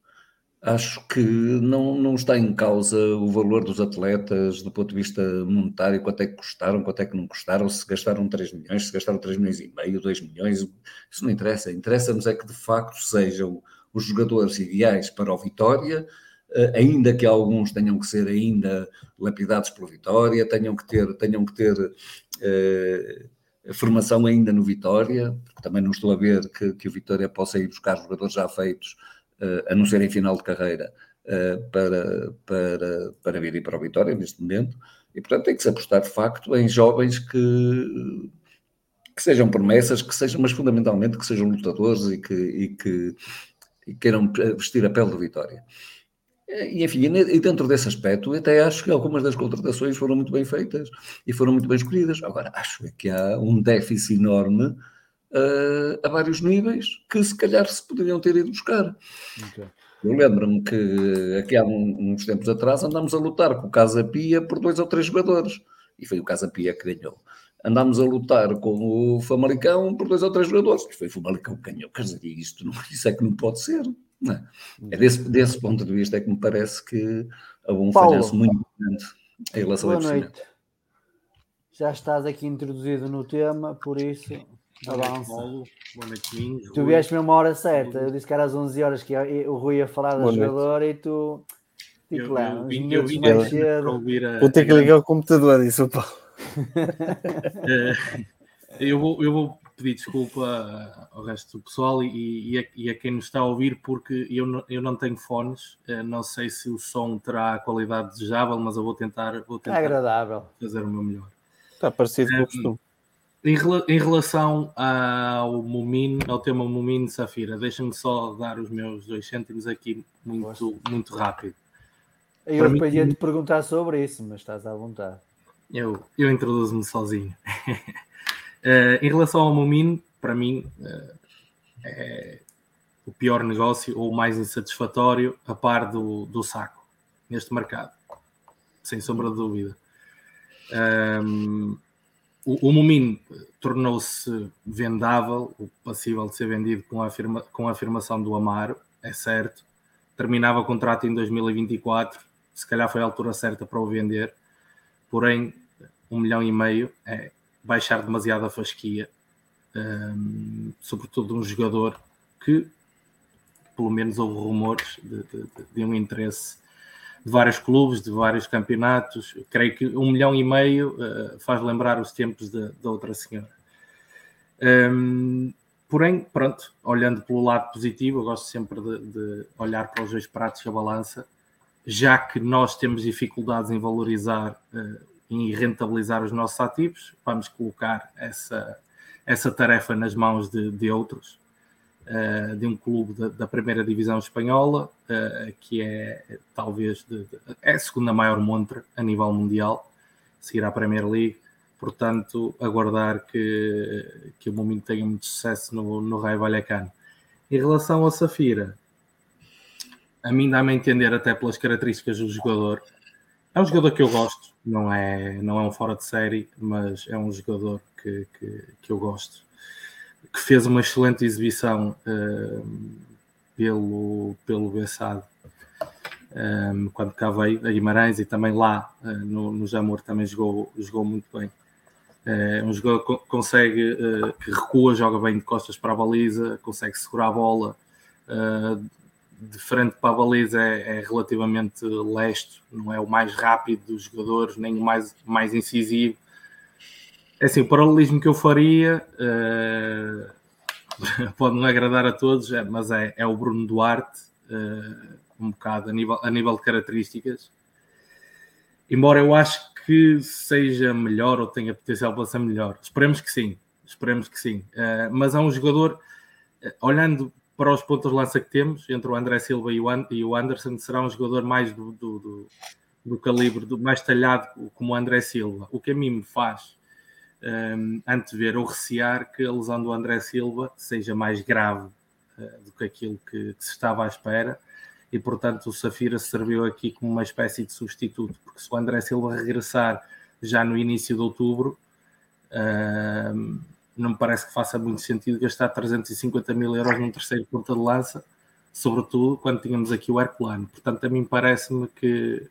acho que não, não está em causa o valor dos atletas do ponto de vista monetário, quanto é que custaram, quanto é que não custaram, se gastaram 3 milhões, se gastaram 3 milhões e meio, 2 milhões, isso não interessa. Interessa-nos é que de facto sejam os jogadores ideais para o Vitória, eh, ainda que alguns tenham que ser ainda lapidados pelo Vitória, tenham que ter, tenham que ter eh, formação ainda no Vitória, porque também não estou a ver que, que o Vitória possa ir buscar jogadores já feitos, a não ser em final de carreira, uh, para, para, para vir para o Vitória neste momento. E, portanto, tem que se apostar de facto em jovens que, que sejam promessas, que sejam, mas fundamentalmente que sejam lutadores e que, e que e queiram vestir a pele do Vitória. E, enfim, e dentro desse aspecto, até acho que algumas das contratações foram muito bem feitas e foram muito bem escolhidas. Agora, acho é que há um déficit enorme uh, a vários níveis que se calhar se poderiam ter ido buscar. Okay. Eu lembro-me que aqui há uns tempos atrás andámos a lutar com o Casa Pia por dois ou três jogadores e foi o Casa Pia que ganhou. Andámos a lutar com o Famalicão por dois ou três jogadores e foi o Famalicão que ganhou. Quer dizer, isto não, isso é que não pode ser. Não é? é desse, desse ponto de vista é que me parece que houve um Paulo, falhanço muito grande em relação boa noite. Já estás aqui introduzido no tema, por isso avança. Boa noite, Tu vieste mesmo uma hora certa. Eu disse que era às 11 horas que o Rui ia falar da jogadora e tu. Tipo lá, uns minutos mais cedo. Vou ter que ligar o computador, disse o Paulo. [laughs] eu, vou, eu vou pedir desculpa ao resto do pessoal e, e, a, e, a, quem nos está a ouvir, porque eu não, eu não tenho fones, eh, não sei se o som terá a qualidade desejável, mas eu vou tentar, vou tentar agradável. fazer o meu melhor. Está parecido com o costume. Em, em relação ao Mumin, ao tema Mumin Safira, deixa-me só dar os meus dois cêntimos aqui muito, muito rápido. Eu depois ia te perguntar sobre isso, mas estás à vontade. Eu, eu introduzo-me sozinho. Uh, [laughs] em relação ao Mumin, para mim uh, é o pior negócio ou o mais insatisfatório a par do, do saco neste mercado, sem sombra de dúvida. Um, ehm, o, o Mumin tornou-se vendável, passível de ser vendido com a, afirma, com a afirmação do Amaro, é certo. Terminava o contrato em 2024, se calhar foi a altura certa para o vender, porém, um milhão e meio é, baixar demasiado a fasquia, um, sobretudo de um jogador que, pelo menos, houve rumores de, de, de, um interesse de vários clubes, de vários campeonatos. creio que um milhão e meio uh, faz lembrar os tempos da outra senhora. Um, porém, pronto, olhando pelo lado positivo, eu gosto sempre de, de olhar para os dois pratos da balança, já que nós temos dificuldades em valorizar uh, em rentabilizar os nossos ativos, vamos colocar essa, essa tarefa nas mãos de, de outros, uh, de um clube da, da primeira divisão espanhola, uh, que é talvez de, de, é a segunda maior montra a nível mundial, seguir à Premier League. Portanto, aguardar que, que o momento tenha muito sucesso no, no Raio Vallecano. Em relação ao Safira, a mim dá-me a entender, até pelas características do jogador, é um jogador que eu gosto, não é, não é um fora de série, mas é um jogador que, que, que eu gosto, que fez uma excelente exibição uh, pelo, pelo Bessado um, quando cá veio, a Guimarães e também lá uh, no, no Jamor também jogou, jogou muito bem. É um jogador que consegue, uh, que recua, joga bem de costas para a baliza, consegue segurar a bola, uh, de frente para a baliza é, é, relativamente lesto, não é o mais rápido dos jogadores, nem o mais, mais incisivo. É assim, o paralelismo que eu faria uh, [laughs] pode não agradar a todos, é, mas é, é o Bruno Duarte, uh, um bocado a nível, a nível de características. Embora eu acho que seja melhor ou tenha potencial para ser melhor. Esperemos que sim, esperemos que sim. Uh, mas é um jogador, olhando para os pontos de lança que temos, entre o André Silva e o Anderson, será um jogador mais do, do, do, do calibre, do, mais talhado como o André Silva. O que a mim me faz um, antever ou recear que a lesão do André Silva seja mais grave uh, do que aquilo que, que, se estava à espera e, portanto, o Safira serviu aqui como uma espécie de substituto, porque se o André Silva regressar já no início de outubro, uh, não me parece que faça muito sentido gastar 350 mil euros num terceiro ponta de lança, sobretudo quando tínhamos aqui o Herculano. Portanto, a mim parece-me que,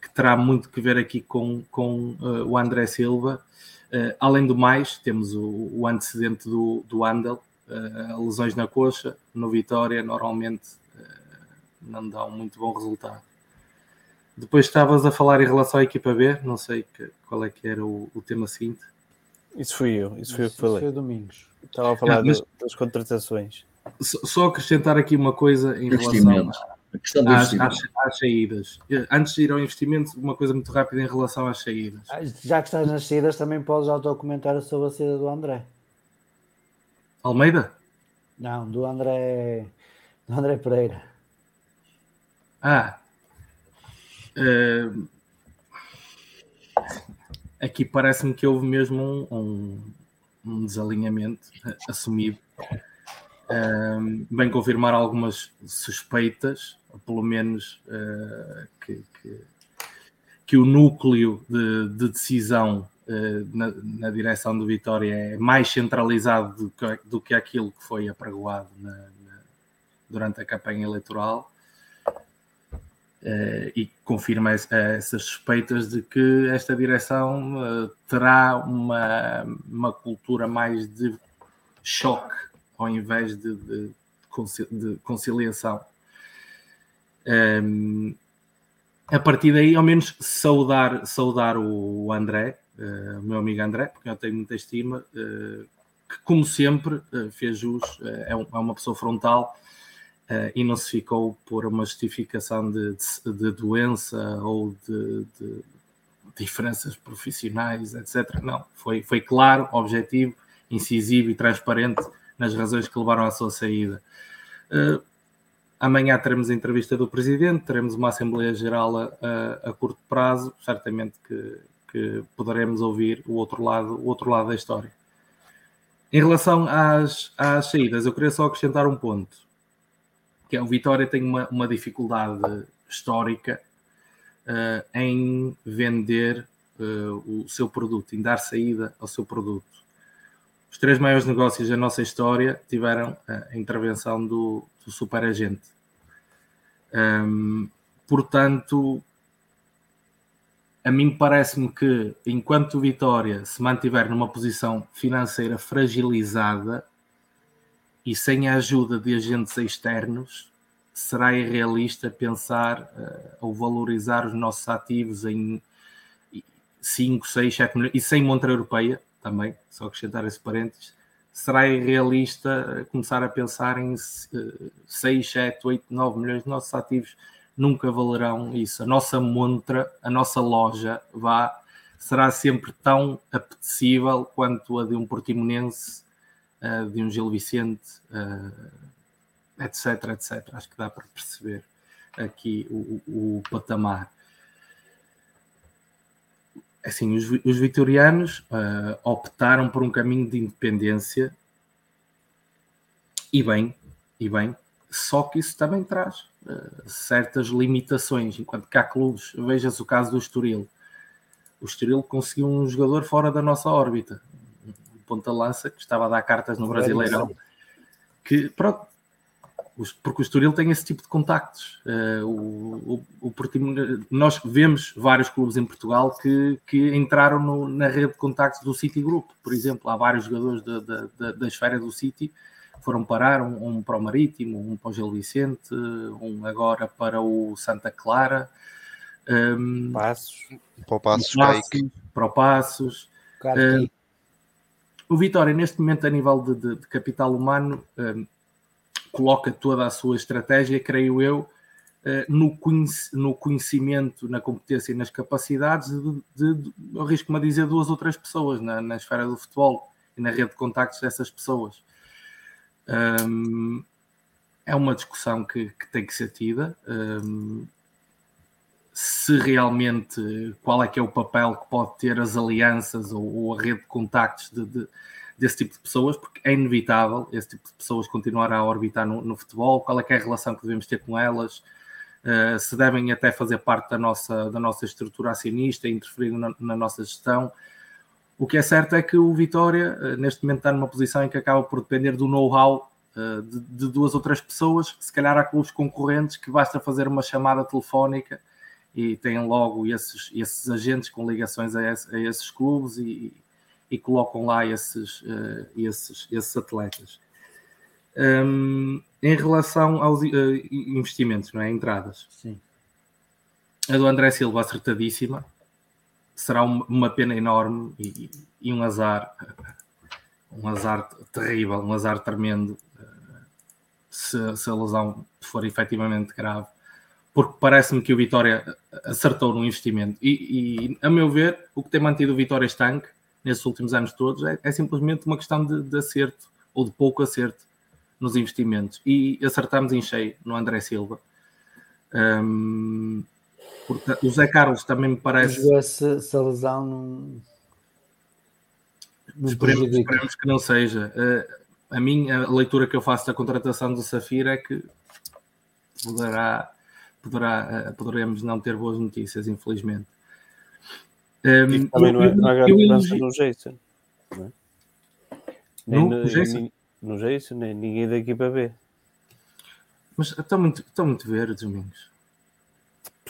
que, terá muito que ver aqui com, com uh, o André Silva. Uh, além do mais, temos o, o antecedente do, do Andel, uh, lesões na coxa, no Vitória, normalmente não dão muito bom resultado. Depois estavas a falar em relação à equipa B, não sei que, qual é que era o, o tema seguinte. Isso fui eu, isso foi eu que falei. Foi Domingos. Estava a falar mas, das contratações. Só acrescentar aqui uma coisa em relação às, às, às, saídas. Antes de ir ao investimento, uma coisa muito rápida em relação às saídas. Ah, já que estás nas saídas, também podes autocomentar sobre a saída do André. Almeida? Não, do André, do André Pereira. Ah, uh, aqui parece-me que houve mesmo um, um, um desalinhamento assumido. Uh, bem confirmar algumas suspeitas, pelo menos uh, que, que, que, o núcleo de, de decisão uh, na, na, direção do Vitória é mais centralizado do que, do que aquilo que foi apregoado na, na, durante a campanha eleitoral Uh, e confirma essas suspeitas de que esta direção terá uma, uma cultura mais de choque ao invés de, de, de conciliação. Um, a partir daí, ao menos, saudar, saudar o André, uh, o meu amigo André, porque eu tenho muita estima, que, como sempre, fez jus, é, um, é uma pessoa frontal Uh, e não se ficou por uma justificação de, de, de doença ou de, de, diferenças profissionais, etc. Não, foi, foi claro, objetivo, incisivo e transparente nas razões que levaram à sua saída. Amanhã teremos a entrevista do Presidente, teremos uma Assembleia Geral a, a, a curto prazo, certamente que, que poderemos ouvir o outro lado, o outro lado da história. Em relação às, às saídas, eu queria só acrescentar um ponto que é o Vitória tem uma, uma dificuldade histórica uh, em vender uh, o seu produto, em dar saída ao seu produto. Os três maiores negócios da nossa história tiveram a intervenção do, do superagente. Portanto, a mim parece-me que enquanto Vitória se mantiver numa posição financeira fragilizada, e sem a ajuda de agentes externos, será irrealista pensar uh, ou valorizar os nossos ativos em 5, 6, 7 milhões, e sem montra europeia também, só acrescentar esse parênteses, será irrealista eh, começar a pensar em 6, 7, 8, 9 milhões de nossos ativos, nunca valerão isso. A nossa montra, a nossa loja, vá, será sempre tão apetecível quanto a de um portimonense uh, de um Gil Vicente, etc, etc. Acho que dá para perceber aqui o, o, o patamar. Assim, os, os vitorianos uh, optaram por um caminho de independência e bem, e bem, só que isso também traz uh, certas limitações, enquanto que há clubes, veja-se o caso do Estoril. O Estoril conseguiu um jogador fora da nossa órbita, ponta-lança, que estava a dar cartas no Brasileirão, que pronto, porque o Estoril tem esse tipo de contactos. Uh, o, o, o nós vemos vários clubes em Portugal que, que entraram no, na rede de contactos do City Group, por exemplo. Há vários jogadores da, da, da, da esfera do City foram parar, um, um, para o Marítimo, um para o Gil Vicente, um agora para o Santa Clara. Um, Passos. Para o Passos, Passos para o Passos. Uh, o Vitória, neste momento, a nível de, de, de capital humano, um, coloca toda a sua estratégia, creio eu, uh, no, conhecimento, na competência e nas capacidades de, de, arrisco-me a dizer, duas ou três pessoas na, na, esfera do futebol e na rede de contactos dessas pessoas. Um, é uma discussão que, que, tem que ser tida. Um, se realmente qual é que é o papel que pode ter as alianças ou, ou a rede de contactos de, de, desse tipo de pessoas, porque é inevitável esse tipo de pessoas continuar a orbitar no, no futebol, qual é é a relação que devemos ter com elas, uh, se devem até fazer parte da nossa, da nossa estrutura acionista, interferir na, na nossa gestão. O que é certo é que o Vitória, uh, neste momento, está numa posição em que acaba por depender do know-how uh, de, de, duas ou três pessoas, se calhar há clubes concorrentes que basta fazer uma chamada telefónica e têm logo esses, esses agentes com ligações a, esse, a esses clubes e, e, colocam lá esses, uh, esses, esses atletas. Um, em relação aos uh, investimentos, não é? Entradas. Sim. A do André Silva acertadíssima. Será uma pena enorme e, e um azar, um azar terrível, um azar tremendo se, se a lesão for efetivamente grave, porque parece-me que o Vitória acertou no investimento. E, e, a meu ver, o que tem mantido o Vitória estanque nesses últimos anos todos é, é simplesmente uma questão de, de, acerto ou de pouco acerto nos investimentos. E acertamos em cheio no André Silva. Um, Portanto, o Zé Carlos também me parece. Se, se a lesão não esperemos, esperemos, que não seja. Uh, a minha a leitura que eu faço da contratação do Safira é que poderá, poderá, uh, poderemos não ter boas notícias, infelizmente. Um, ehm, também não é, não é grande mudança no Jason. Não é? Nem no, no, Jason? Nem, no Jason, nem ninguém da equipa B. Mas estão muito, estão muito verdes, Domingos.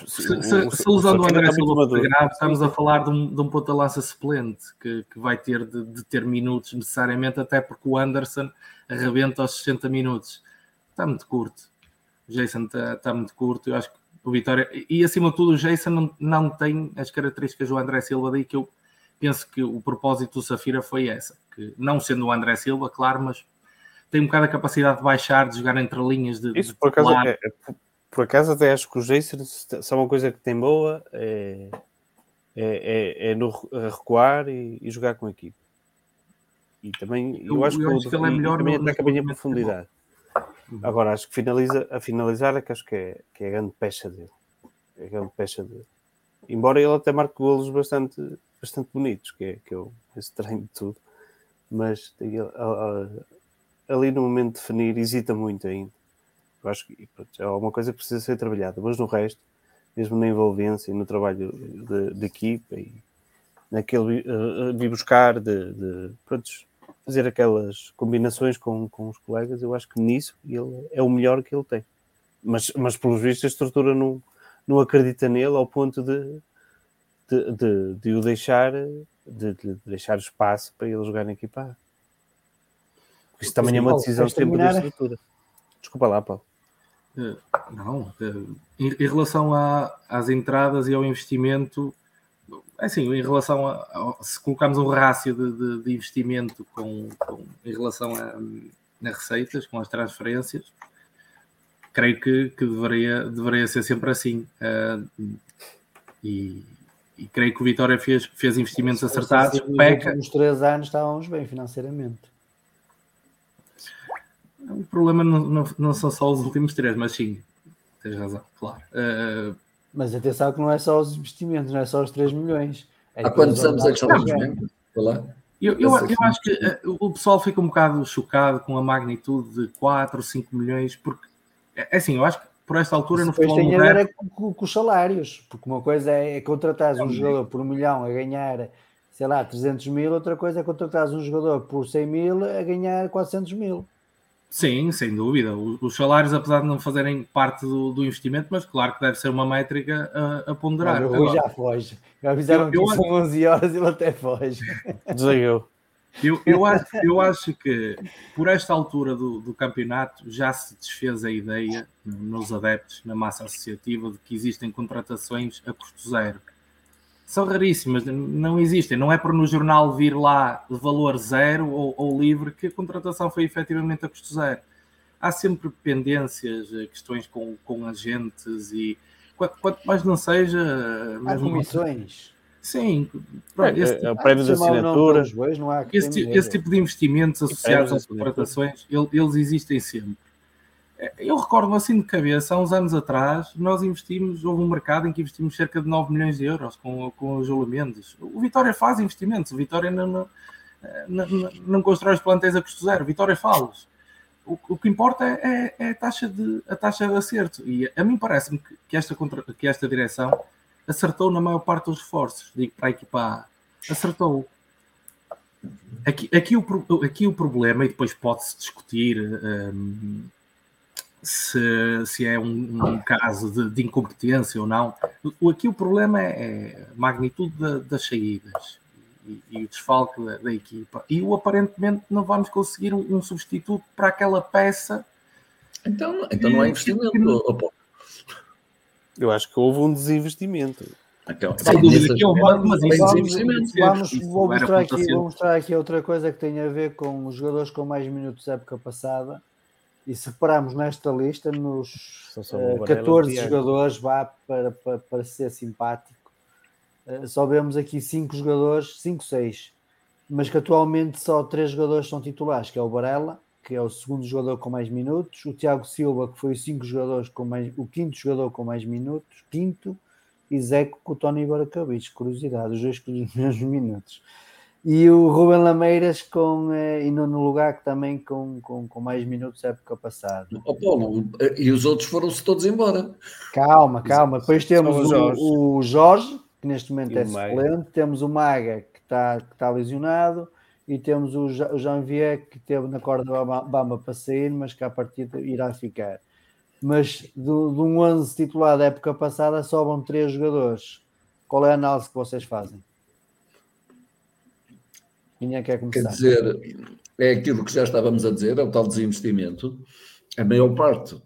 Se, se, se usando o André Silva grave, estamos a falar de um, de um ponta-lança suplente que, que vai ter de, de, ter minutos necessariamente, até porque o Anderson arrebenta aos 60 minutos. Está muito curto. O Jason está, está muito curto. Eu acho que o Vitória. E acima de tudo, o Jason não, não tem as características do André Silva, daí que eu penso que o propósito do Safira foi essa. Que não sendo o André Silva, claro, mas tem um bocado a capacidade de baixar, de jogar entre linhas. De, Isso, de por acaso, é, é, por acaso até acho que os Jacers são uma coisa que tem boa é, é, é, é no recuar e, e, jogar com a equipe. E também eu, eu acho, eu que, acho que ele é melhor também no, ataca bem a profundidade. Uhum. Agora acho que finaliza, a finalizar é que acho que é, que é a grande pecha dele. É a grande pecha dele. Embora ele até marque golos bastante, bastante bonitos, que é, que é esse treino de tudo. Mas ali no momento de definir hesita muito ainda. Eu acho que pronto, é uma coisa que precisa ser trabalhada, mas no resto, mesmo na envolvência e no trabalho de, de equipa e naquele uh, de buscar, de, de pronto, fazer aquelas combinações com, com os colegas, eu acho que nisso ele é o melhor que ele tem. Mas, mas pelos vistos, a estrutura não, não acredita nele ao ponto de, de, de, de o deixar, de, de, deixar espaço para ele jogar na equipa. Isso também é uma decisão sempre da estrutura. Desculpa lá, Paulo. Eh, não, eh, em, relação a, às entradas e ao investimento, assim, em relação a, a se colocarmos um rácio de, de, de investimento com, com, em relação a, a, receitas, com as transferências, creio que, que deveria, deveria ser sempre assim. Uh, e, e, creio que o Vitória fez, fez investimentos acertados. Peca. Nos três anos estávamos bem financeiramente. O problema não, não, não, são só os últimos três, mas sim, tens razão, claro. Uh, mas atenção que não é só os investimentos, não é só os 3 milhões. É Há quantos anos é que estamos bem? Eu, eu, eu, acho que uh, o pessoal fica um bocado chocado com a magnitude de 4 ou 5 milhões, porque é, é assim, eu acho que por esta altura no futebol tem moderno... a ver é com, com, os salários, porque uma coisa é, é contratar um jogador por um milhão a ganhar, sei lá, 300 mil, outra coisa é contratar um jogador por 100 mil a ganhar 400 mil. Sim, sem dúvida. Os salários, apesar de não fazerem parte do, do investimento, mas claro que deve ser uma métrica a, a ponderar. Mas o Rui já foge. Já avisaram que são 11 horas e ele até foge. Desligou. Eu, eu, acho, eu acho que por esta altura do, do campeonato já se desfez a ideia nos adeptos, na massa associativa, de que existem contratações a custo zero são raríssimas, não existem. Não é por no jornal vir lá de valor zero ou, ou, livre que a contratação foi efetivamente a custo zero. Há sempre pendências, eh, questões com, com agentes e quanto, quanto mais não seja. Há comissões. Sim, pronto, esse, é, é, o prémio de assinatura. Esse, esse, tipo de investimentos associados às contratações, eles existem sempre. Eu recordo assim de cabeça, há uns anos atrás, nós investimos, houve um mercado em que investimos cerca de 9 milhões de euros com, com o Júlio Mendes. O Vitória faz investimentos, o Vitória não, não, não, não constrói os plantéis a custo zero, o Vitória faz. O, o, que importa é, é, a, taxa de, a taxa de acerto. E a mim parece-me que, que, esta, que esta direção acertou na maior parte dos reforços, digo para a equipa A. Acertou. Aqui, aqui, o, aqui o problema, e depois pode-se discutir um, se, se é um, um caso de, de, incompetência ou não. Aqui o problema é, é a magnitude da, das saídas e, e, o desfalque da, da, equipa. E o aparentemente não vamos conseguir um, um substituto para aquela peça. Então, então não há investimento. Eu acho que houve um desinvestimento. Então, Sem dúvida que houve, mas vamos, vamos, vou, mostrar aqui, vou mostrar aqui outra coisa que tem a ver com os jogadores com mais minutos da época passada e separamos nesta lista nos uh, 14 jogadores, vá para, para, para ser simpático, uh, só vemos aqui 5 jogadores, 5, 6, mas que atualmente só 3 jogadores são titulares, que é o Varela, que é o segundo jogador com mais minutos, o Tiago Silva, que foi o, cinco jogadores com mais, o quinto jogador com mais minutos, quinto, e Zeco com o Tony curiosidade, os dois com os mesmos minutos e o Ruben Lameiras com, eh, e no, no lugar que também com, com, com mais minutos da época passada. Oh, Paulo, e os outros foram-se todos embora. Calma, calma. Depois temos o Jorge. O, o Jorge, que neste momento e é suplente, temos o Maga, que está que tá lesionado, e temos o, o Janvier, que teve na corda Bamba para sair, mas que a partir irá ficar. Mas de, de um 11 titular da época passada sobram três jogadores. Qual é a análise que vocês fazem? Quem é que quer começar? Quer dizer, é aquilo que já estávamos a dizer, é o tal desinvestimento. A maior parte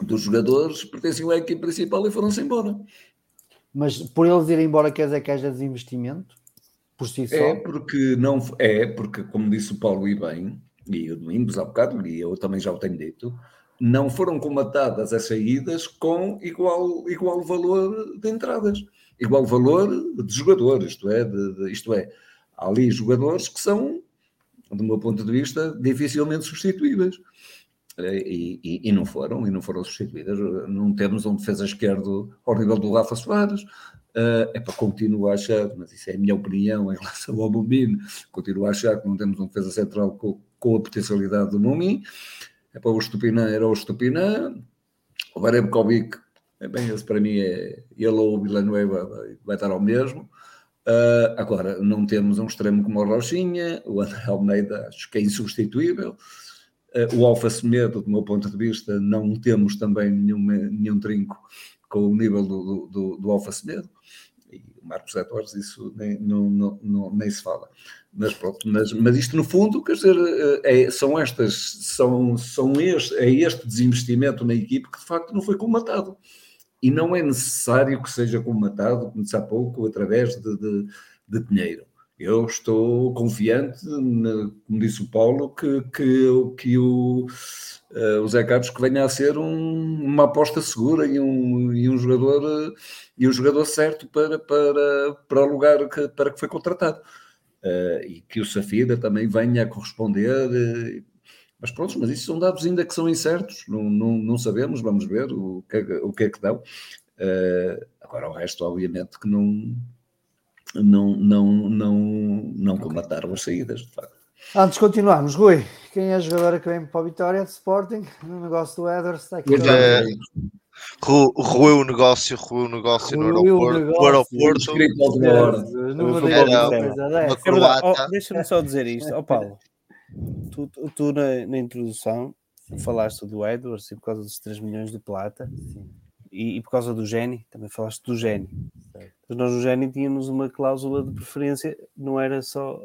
dos jogadores pertenciam à equipe principal e foram-se embora. Mas por eles irem embora quer dizer que haja desinvestimento? Por si só? É porque, não, é porque como disse o Paulo e bem, e o Domingos há bocado, e eu também já o tenho dito, não foram comatadas as saídas com igual, igual valor de entradas, igual valor de jogadores, isto é, de, de, isto é, há ali jogadores que são, do meu ponto de vista, dificilmente substituíveis. Eh, e, e, e, não foram, e não foram substituídas. Não temos um defesa esquerdo ao nível do Rafa Soares. Uh, é para continuar a achar, mas isso é a minha opinião em relação ao Mumin, continuo a achar que não temos um defesa central com, com a potencialidade do Mumin. É para o Estupinã, era o Estupinã. O Varebkovic, é bem, esse para mim é ele ou o Villanueva vai, vai estar ao mesmo. Uh, agora, não temos um extremo como o Rochinha, o André Almeida acho que é insubstituível. Uh, o Alfa Semedo, do meu ponto de vista, não temos também nenhum, nenhum trinco com o nível do, do, do Alfa Semedo. E o Marcos Torres, isso nem, não, não, não, nem se fala. Mas pronto, mas, mas isto no fundo, quer dizer, é, são estas, são, são este, é este desinvestimento na equipe que de facto não foi comatado e não é necessário que seja comatado, como disse há pouco, através de, de, de dinheiro. Eu estou confiante, como disse o Paulo, que, que, que o, uh, o Zé Carlos que venha a ser um, uma aposta segura e um, e um jogador e um jogador certo para, para, para o lugar que, para que foi contratado. Uh, e que o Safira também venha a corresponder. Uh, mas pronto, mas isso são dados ainda que são incertos, não, não, não sabemos, vamos ver o que, é, o que é que dão. Uh, agora, o resto, obviamente, que não, não, não, não, não comataram as saídas, de facto. Antes de continuarmos, Rui, quem é a jogadora que vem para a vitória de Sporting no negócio do Edwards? Está aqui. É, ruiu o negócio, ruiu o negócio no aeroporto. No aeroporto. Deixa-me só dizer isto, ó oh, Paulo tu, tu na, na, introdução Sim. falaste do Edwards e por causa dos 3 milhões de plata e, e, por causa do Geni, também falaste do Geni. Mas nós no Geni tínhamos uma cláusula de preferência, não era só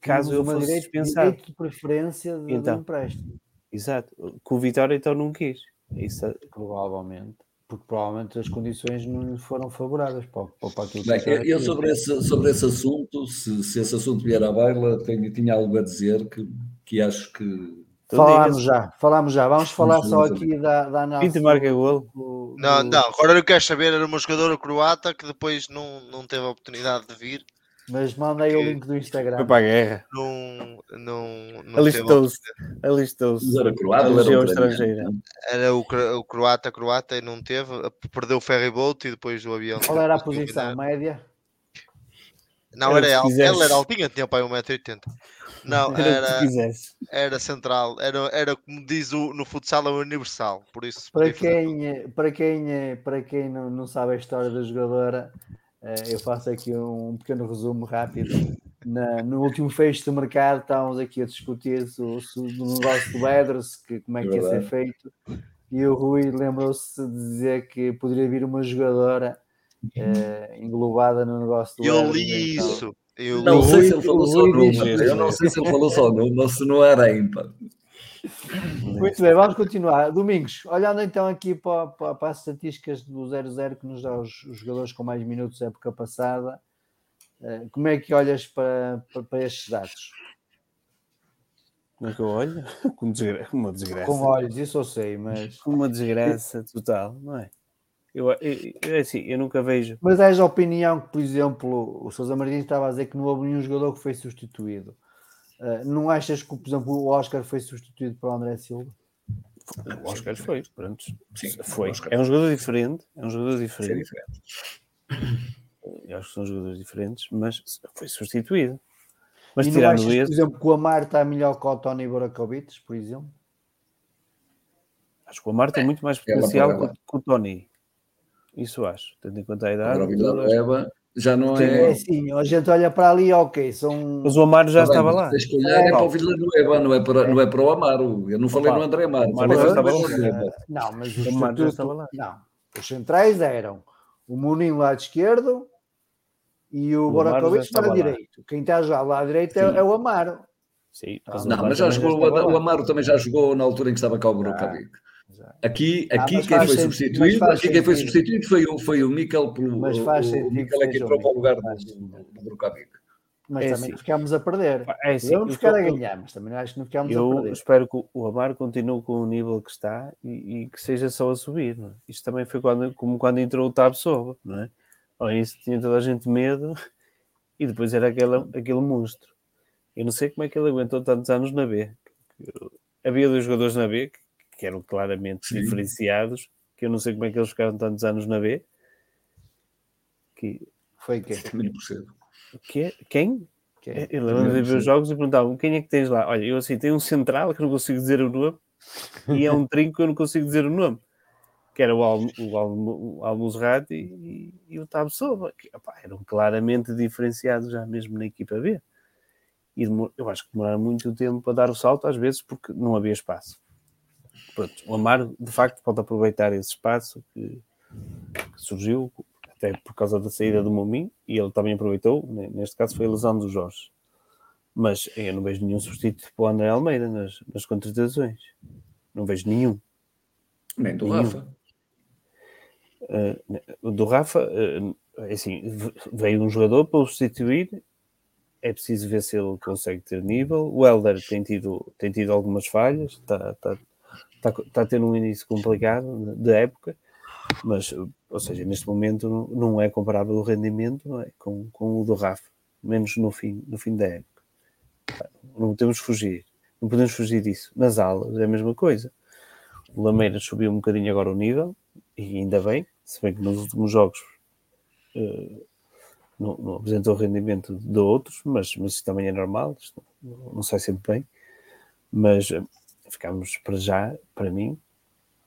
caso eu fosse direito, dispensar. Direito de preferência de, então, do empréstimo. Exato. Com o Vitória então não quis. Isso, provavelmente porque provavelmente as condições não lhe foram favoráveis para, para aquilo Bem, eu, eu sobre, esse, sobre esse assunto, se, se esse assunto vier à baila, tenho, tinha algo a dizer que, que acho que. Falámos já, falámos já. Vamos falar só aqui da, da análise. Pinto marca gol. Não, não, agora eu quero saber, era uma jogadora croata que depois não, não teve a oportunidade de vir mas mandei o link do Instagram. Foi para a guerra. Não, não, não alistou-se. Alistou-se. Era croata, era estrangeira. Era o, o croata, croata e não teve. Perdeu o ferry boat e depois o avião. Qual era a posição média? Não, era, era ela, ela era altinha, tinha pai 1,80m. Não, era, era central, era, era como diz o, no futsal, é universal. Por isso, para quem, para quem, para quem não, não sabe a história da jogadora, eu faço aqui um pequeno resumo rápido. na, no último fecho do mercado estávamos aqui a discutir o, negócio do Edros, que como é que ia ser feito, e o Rui lembrou-se de dizer que poderia vir uma jogadora uh, englobada no negócio do Eu li então. isso. Eu não sei se ele falou só [laughs] numa. Eu não sei se ele falou só ou se não era ímpar. [laughs] Muito bem, vamos continuar. Domingos, olhando então aqui para, para, para as estatísticas do 0-0 que nos dá os, os, jogadores com mais minutos da época passada, eh, como é que olhas para, para, para estes dados? Como é que eu olho? [laughs] Com desgra uma desgraça. Com olhos, isso eu sei, mas. Uma desgraça total, não é? Eu, eu, eu, assim, eu nunca vejo. Mas és a opinião que, por exemplo, o Sousa Martins estava a dizer que não houve nenhum jogador que foi substituído. Uh, não achas que, por exemplo, o Oscar foi substituído para o André Silva? O Oscar foi, pronto. Sim, foi. É um jogador diferente. É um jogador diferente. Eu acho que são jogadores diferentes, mas foi substituído. Mas e tirando achas, esse... por exemplo, que o Amar está melhor que o Tony Borakovic, por exemplo? Acho que o Amar tem muito mais potencial que, que o Tony. Isso acho, tendo em conta a idade. Já não é. é sim, a gente olha para ali, ok, são. Mas o Amaro já estava lá. Se calhar é, é para o Vila Nueva, não é para, não é para o Amaro. Eu não falei Opa, no André Amaro. Amaro já estava lá. Não, mas o Amaro já estava lá. Não, os centrais eram o Munim lá de esquerdo e o, o Borakovic lá direito. Quem está já lá à direita é, é, o Amaro. Sim, mas não, mas já jogou, o, o Amaro também já jogou na altura em que estava cá o Borakovic. Ah. Aqui, aqui ah, quem foi sentido, substituído, aqui quem foi substituído foi o, foi o Mikel pelo mas faz o, o Mikel é que entrou para o lugar do, do Brukovic. Mas é também assim. ficámos a perder. É assim, eu não ficar a ganhar, mas também acho que não ficámos eu a perder. Eu espero que o Amar continue com o nível que está e, e que seja só a subir. É? Isto também foi quando, como quando entrou o Tab Soba, não é? Ao início tinha toda a gente medo [laughs] e depois era aquele, aquele monstro. Eu não sei como é que ele aguentou tantos anos na B. Havia dois jogadores na B que que eram claramente Sim. diferenciados, que eu não sei como é que eles ficaram tantos anos na B. Que... Foi quem? Percebo. Que, quem? quem? É, eu lembro de ver os jogos e perguntava quem é que tens lá? Olha, eu assim, tenho um central que não consigo dizer o nome e é um [laughs] trinco que eu não consigo dizer o nome. Que era o, Al, o, Al, o Almuzrat e, e, e, o Tab Soba, que opa, eram claramente diferenciados já mesmo na equipa B. E eu acho que demoraram muito tempo para dar o salto, às vezes, porque não havia espaço pronto, o Amaro de facto pode aproveitar esse espaço que, que, surgiu até por causa da saída do Momim e ele também aproveitou, neste caso foi a lesão do Jorge. Mas eu não vejo nenhum substituto para o André Almeida nas, nas contratações. Não vejo nenhum. Nem do nenhum. Rafa. Uh, do Rafa, uh, assim, veio um jogador para o substituir. É preciso ver se ele consegue ter nível. O Helder tem tido, tem tido algumas falhas, está, está, está, está um início complicado de época, mas, ou seja, neste momento não é comparável o rendimento não é? com, com o do Rafa, menos no fim, no fim da época. Não podemos fugir, não podemos fugir disso. Nas aulas é a mesma coisa. O Lameira subiu um bocadinho agora o nível, e ainda bem, se bem que nos últimos jogos uh, não, não, apresentou rendimento de outros, mas, mas isso também é normal, não, não sai sempre bem. Mas ficámos para já, para mim,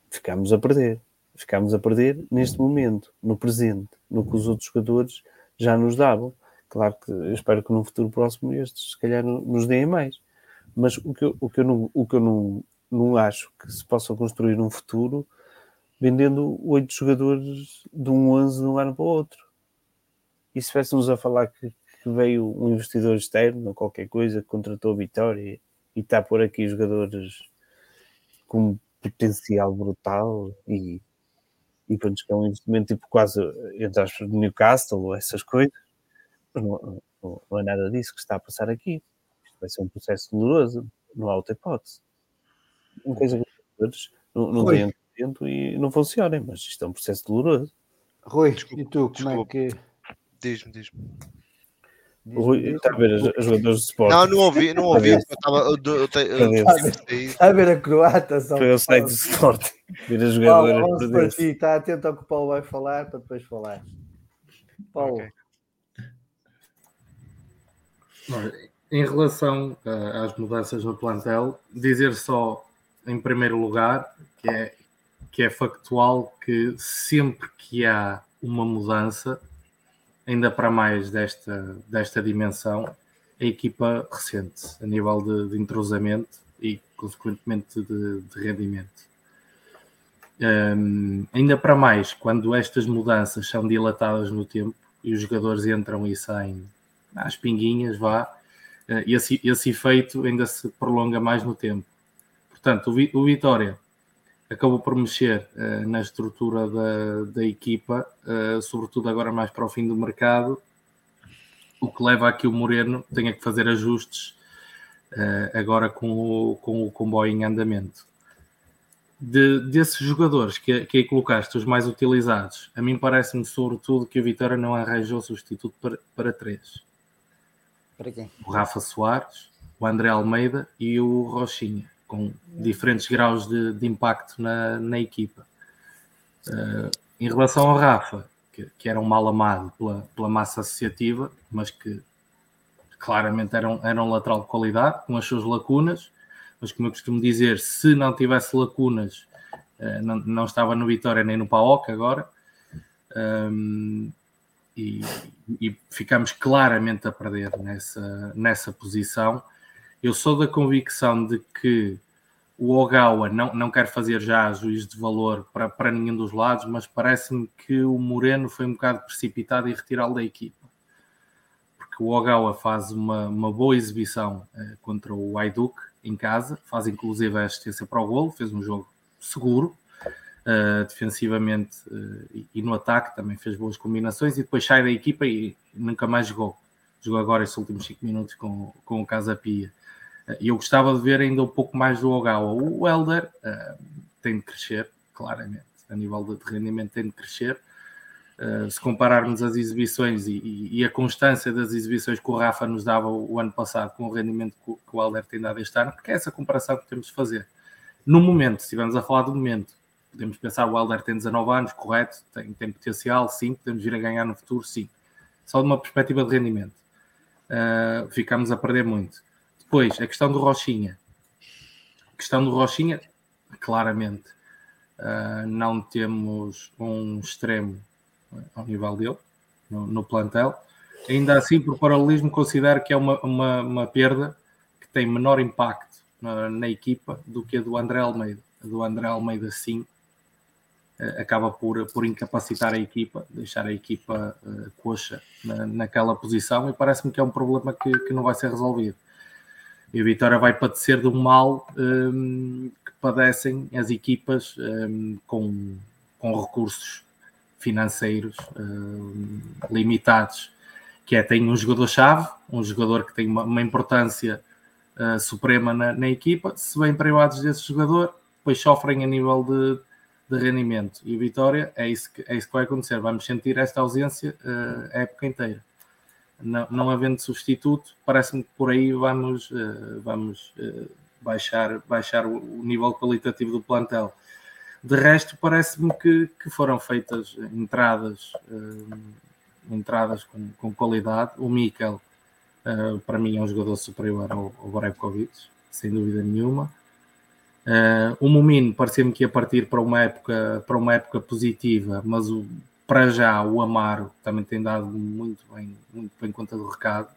ficámos a perder. Ficámos a perder neste momento, no presente, no que os outros jogadores já nos davam. Claro que eu espero que no futuro próximo estes, se calhar, nos deem mais. Mas o que eu, o que eu, não, o que eu não, não acho que se possa construir um futuro vendendo oito jogadores de um 11 de um ano para o outro. E se estivéssemos a falar que, que, veio um investidor externo qualquer coisa que contratou a Vitória e está a pôr aqui jogadores com potencial brutal e, e pronto, que é um investimento tipo quase, entre aspas, de Newcastle ou essas coisas. Não, não, não, é nada disso que está a passar aqui. Isto vai ser um processo doloroso, não há outra hipótese. Uma coisa que os não, não têm dentro e não funcionem, mas isto é um processo doloroso. Rui, desculpa, e tu, como desculpa. é que. Diz-me, diz-me. O Rui está a ver os jogadores de Sport. Não, não ouvi, não ouvi. Eu estava. a ver a croata. Só Foi o site do Sport. Ver as jogadoras. Vamos para ti, está atento ao que o Paulo vai falar para depois falar. Paulo. Okay. Em relação uh, às mudanças no plantel, dizer só em primeiro lugar que é, que é factual que sempre que há uma mudança ainda para mais desta, desta dimensão, a equipa recente, a nível de, de entrosamento e, consequentemente, de, de rendimento. Um, ainda para mais, quando estas mudanças são dilatadas no tempo e os jogadores entram e saem às pinguinhas, vá, uh, esse, esse efeito ainda se prolonga mais no tempo. Portanto, o, o Vitória acabou por mexer uh, na estrutura da, da equipa, uh, sobretudo agora mais para o fim do mercado, o que leva a que o Moreno tenha que fazer ajustes agora com o, com o comboio em andamento de, desses jogadores que, que aí colocaste, os mais utilizados, a mim parece-me sobretudo que o Vitória não arranjou substituto para, para três. Para quem? O Rafa Soares, o André Almeida e o Rochinha, com diferentes graus de, de impacto na, na equipa. Uh, em relação ao Rafa, que, que, era um mal amado pela, pela massa associativa, mas que claramente era um, era um lateral de qualidade, com as suas lacunas, mas como eu costumo dizer, se não tivesse lacunas, eh, não, não estava no Vitória nem no PAOC agora. Um, e, e, ficamos claramente a perder nessa, nessa posição. Eu sou da convicção de que o Ogawa não, não quer fazer já juízo de valor para, para nenhum dos lados, mas parece-me que o Moreno foi um bocado precipitado em retirá-lo da equipa. Porque o Ogawa faz uma, uma boa exibição eh, contra o Aiduk, em casa, faz inclusive a assistência para o golo, fez um jogo seguro, uh, defensivamente uh, e, e, no ataque também fez boas combinações e depois sai da equipa e nunca mais jogou. Jogou agora esses últimos 5 minutos com, com o Casa Pia. Uh, eu gostava de ver ainda um pouco mais do Ogawa. O Helder tem de crescer, claramente, a nível de rendimento tem de crescer. Uh, se compararmos as exibições e, e, e, a constância das exibições que o Rafa nos dava o, o ano passado com o rendimento que, que, o Alder tem dado este ano, porque é essa comparação que temos de fazer. No momento, se estivermos a falar do momento, podemos pensar o Alder tem 19 anos, correto, tem, tem potencial, sim, podemos vir a ganhar no futuro, sim. Só de uma perspectiva de rendimento. Uh, ficamos a perder muito. Depois, a questão do Rochinha. A questão do Rochinha, claramente, uh, não temos um extremo ao nível dele, no, no, plantel. Ainda assim, por paralelismo, considero que é uma, uma, uma perda que tem menor impacto na, na, equipa do que a do André Almeida. A do André Almeida, sim, eh, acaba por, por incapacitar a equipa, deixar a equipa uh, coxa na, naquela posição e parece-me que é um problema que, que não vai ser resolvido. E a Vitória vai padecer do mal um, que padecem as equipas um, com, com recursos financeiros uh, limitados, que é tem um jogador-chave, um jogador que tem uma, uma importância uh, suprema na, na, equipa, se vêm privados desse jogador, depois sofrem a nível de, de, rendimento. E o Vitória é isso, que, é isso que vai acontecer, vamos sentir esta ausência uh, a época inteira. Não, não havendo substituto, parece-me que por aí vamos, vamos baixar, baixar o, nível qualitativo do plantel de resto, parece-me que, que, foram feitas entradas, uh, entradas com, com, qualidade. O Mikel, para mim, é um jogador superior ao, ao sem dúvida nenhuma. Uh, o Momino parecia-me que ia partir para uma época, para uma época positiva, mas o, para já o Amaro também tem dado muito bem, muito bem conta do recado,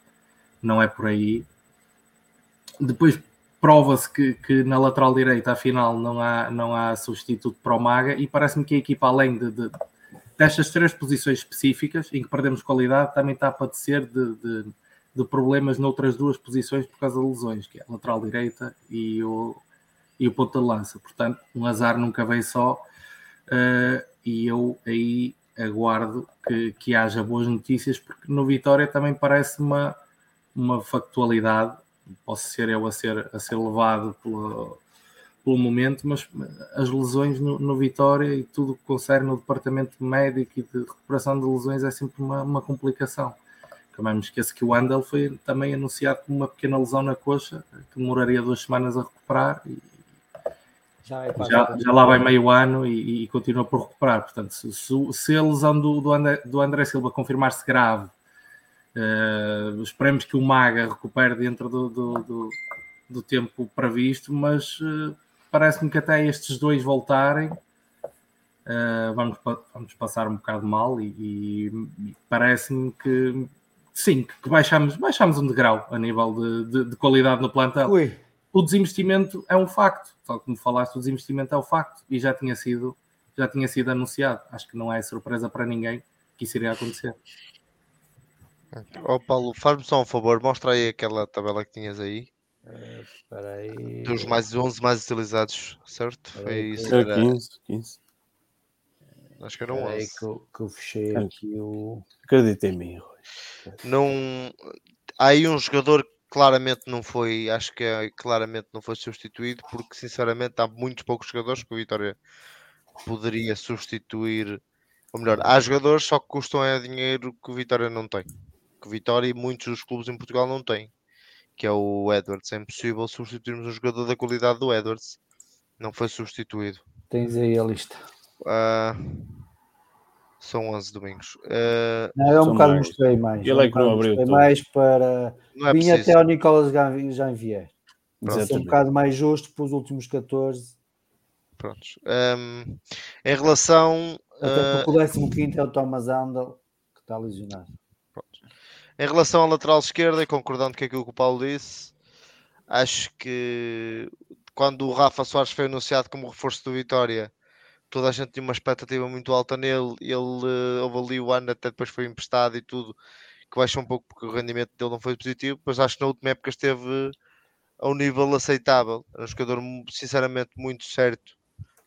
não é por aí. Depois, prova-se que, que, na lateral direita, afinal, não há, não há substituto para o Maga e parece-me que a equipa, além de, de, destas três posições específicas em que perdemos qualidade, também está a padecer de, de, de, problemas noutras duas posições por causa de lesões, que é a lateral direita e o, e o ponto de lança. Portanto, um azar nunca vem só uh, e eu aí aguardo que, que haja boas notícias, porque no Vitória também parece uma, uma factualidade posso ser eu a ser, a ser levado pelo, momento, mas as lesões no, no Vitória e tudo que concerne no departamento médico e de recuperação de lesões é sempre uma, uma complicação. Também me esqueço que o Andel foi também anunciado com uma pequena lesão na coxa, que demoraria duas semanas a recuperar e já, é já, já, lá vai meio ano e, e, continua por recuperar. Portanto, se, se a lesão do, do, André, do André Silva confirmar-se grave Uh, esperemos que o Maga recupere dentro do, do, do, do tempo previsto, mas uh, parece-me que até estes dois voltarem uh, vamos, vamos passar um bocado mal e, e parece-me que, sim, que baixamos, baixamos um degrau a nível de, de, de qualidade no plantel. Ui. O desinvestimento é um facto, tal como falaste, o desinvestimento é um facto e já tinha sido, já tinha sido anunciado. Acho que não é surpresa para ninguém que isso iria acontecer. Oh, Paulo, faz-me só um favor, mostra aí aquela tabela que tinhas aí. Uh, Dos mais 11 mais utilizados, certo? Foi isso. Era 15, 15. Acho que era um 11. Que eu, que eu fechei aqui o. Acredita em mim, Rui. Não. Há aí um jogador claramente não foi, acho que é, claramente não foi substituído, porque sinceramente há muitos poucos jogadores que o Vitória poderia substituir. Ou melhor, há jogadores só que custam é dinheiro que o Vitória não tem. Que o Vitória e muitos dos clubes em Portugal não têm. Que é o Edwards. É impossível substituirmos um jogador da qualidade do Edwards. Não foi substituído. Tens aí a lista. Uh, são 11 domingos. Uh, não, eu um bocado mostrei mais. Ele é que não abriu. Tudo. mais para. Não é Vinha até ao Nicolas Janvier. Ser um bocado mais justo para os últimos 14. Prontos. Um, em relação. Até porque o 15 é o Thomas Andel, que está lesionado. Pronto. Em relação à lateral esquerda, e concordando com aquilo que o Paulo disse, acho que quando o Rafa Soares foi anunciado como reforço do Vitória toda a gente tinha uma expectativa muito alta nele. Ele uh, o ano, até depois foi emprestado e tudo, que baixou um pouco porque o rendimento dele não foi positivo. Mas acho que na última época esteve a um nível aceitável. Era um jogador, sinceramente, muito certo.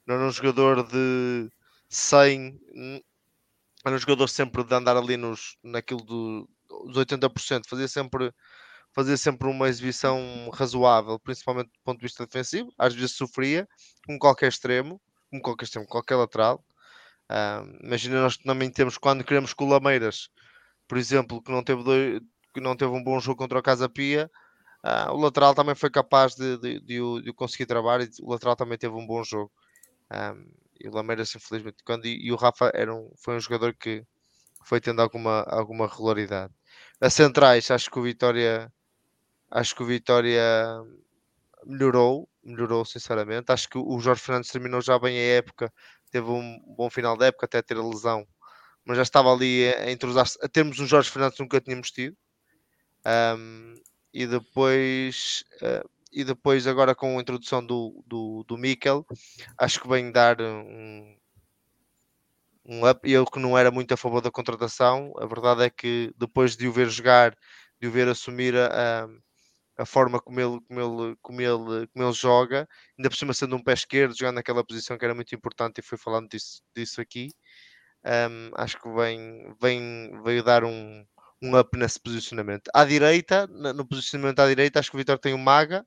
Não era um jogador de 100, era um jogador sempre de andar ali nos, naquilo do, dos 80%, fazia sempre fazia sempre uma exibição razoável, principalmente do ponto de vista defensivo. Às vezes sofria, com qualquer extremo, como qualquer extremo, qualquer lateral. Uh, imagina nós também temos quando queremos com o Lameiras, por exemplo, que não teve, dois, que não teve um bom jogo contra o Casa Pia, uh, o lateral também foi capaz de, de, de, o, de, o, conseguir trabalhar e o lateral também teve um bom jogo. Um, e o Lameiras, infelizmente, quando, e, e, o Rafa era um, foi um jogador que foi tendo alguma, alguma regularidade. As centrais, acho que o Vitória acho que o Vitória melhorou melhorou sinceramente. Acho que o Jorge Fernandes terminou já bem a época, teve um bom final da época até ter a lesão, mas já estava ali a entrosar-se. A termos um Jorge Fernandes nunca tínhamos tido. Um, e depois uh, e depois agora com a introdução do, do, do Mikel, acho que vem dar um, um up. Eu que não era muito a favor da contratação, a verdade é que depois de o ver jogar, de o ver assumir a, a a forma como ele, como ele, como ele, como ele joga, ainda por cima sendo um pé esquerdo, jogando naquela posição que era muito importante e foi falando disso, disso aqui. Um, acho que vem, vem, veio dar um, um up nesse posicionamento. À direita, no posicionamento à direita, acho que o Vitória tem um Maga.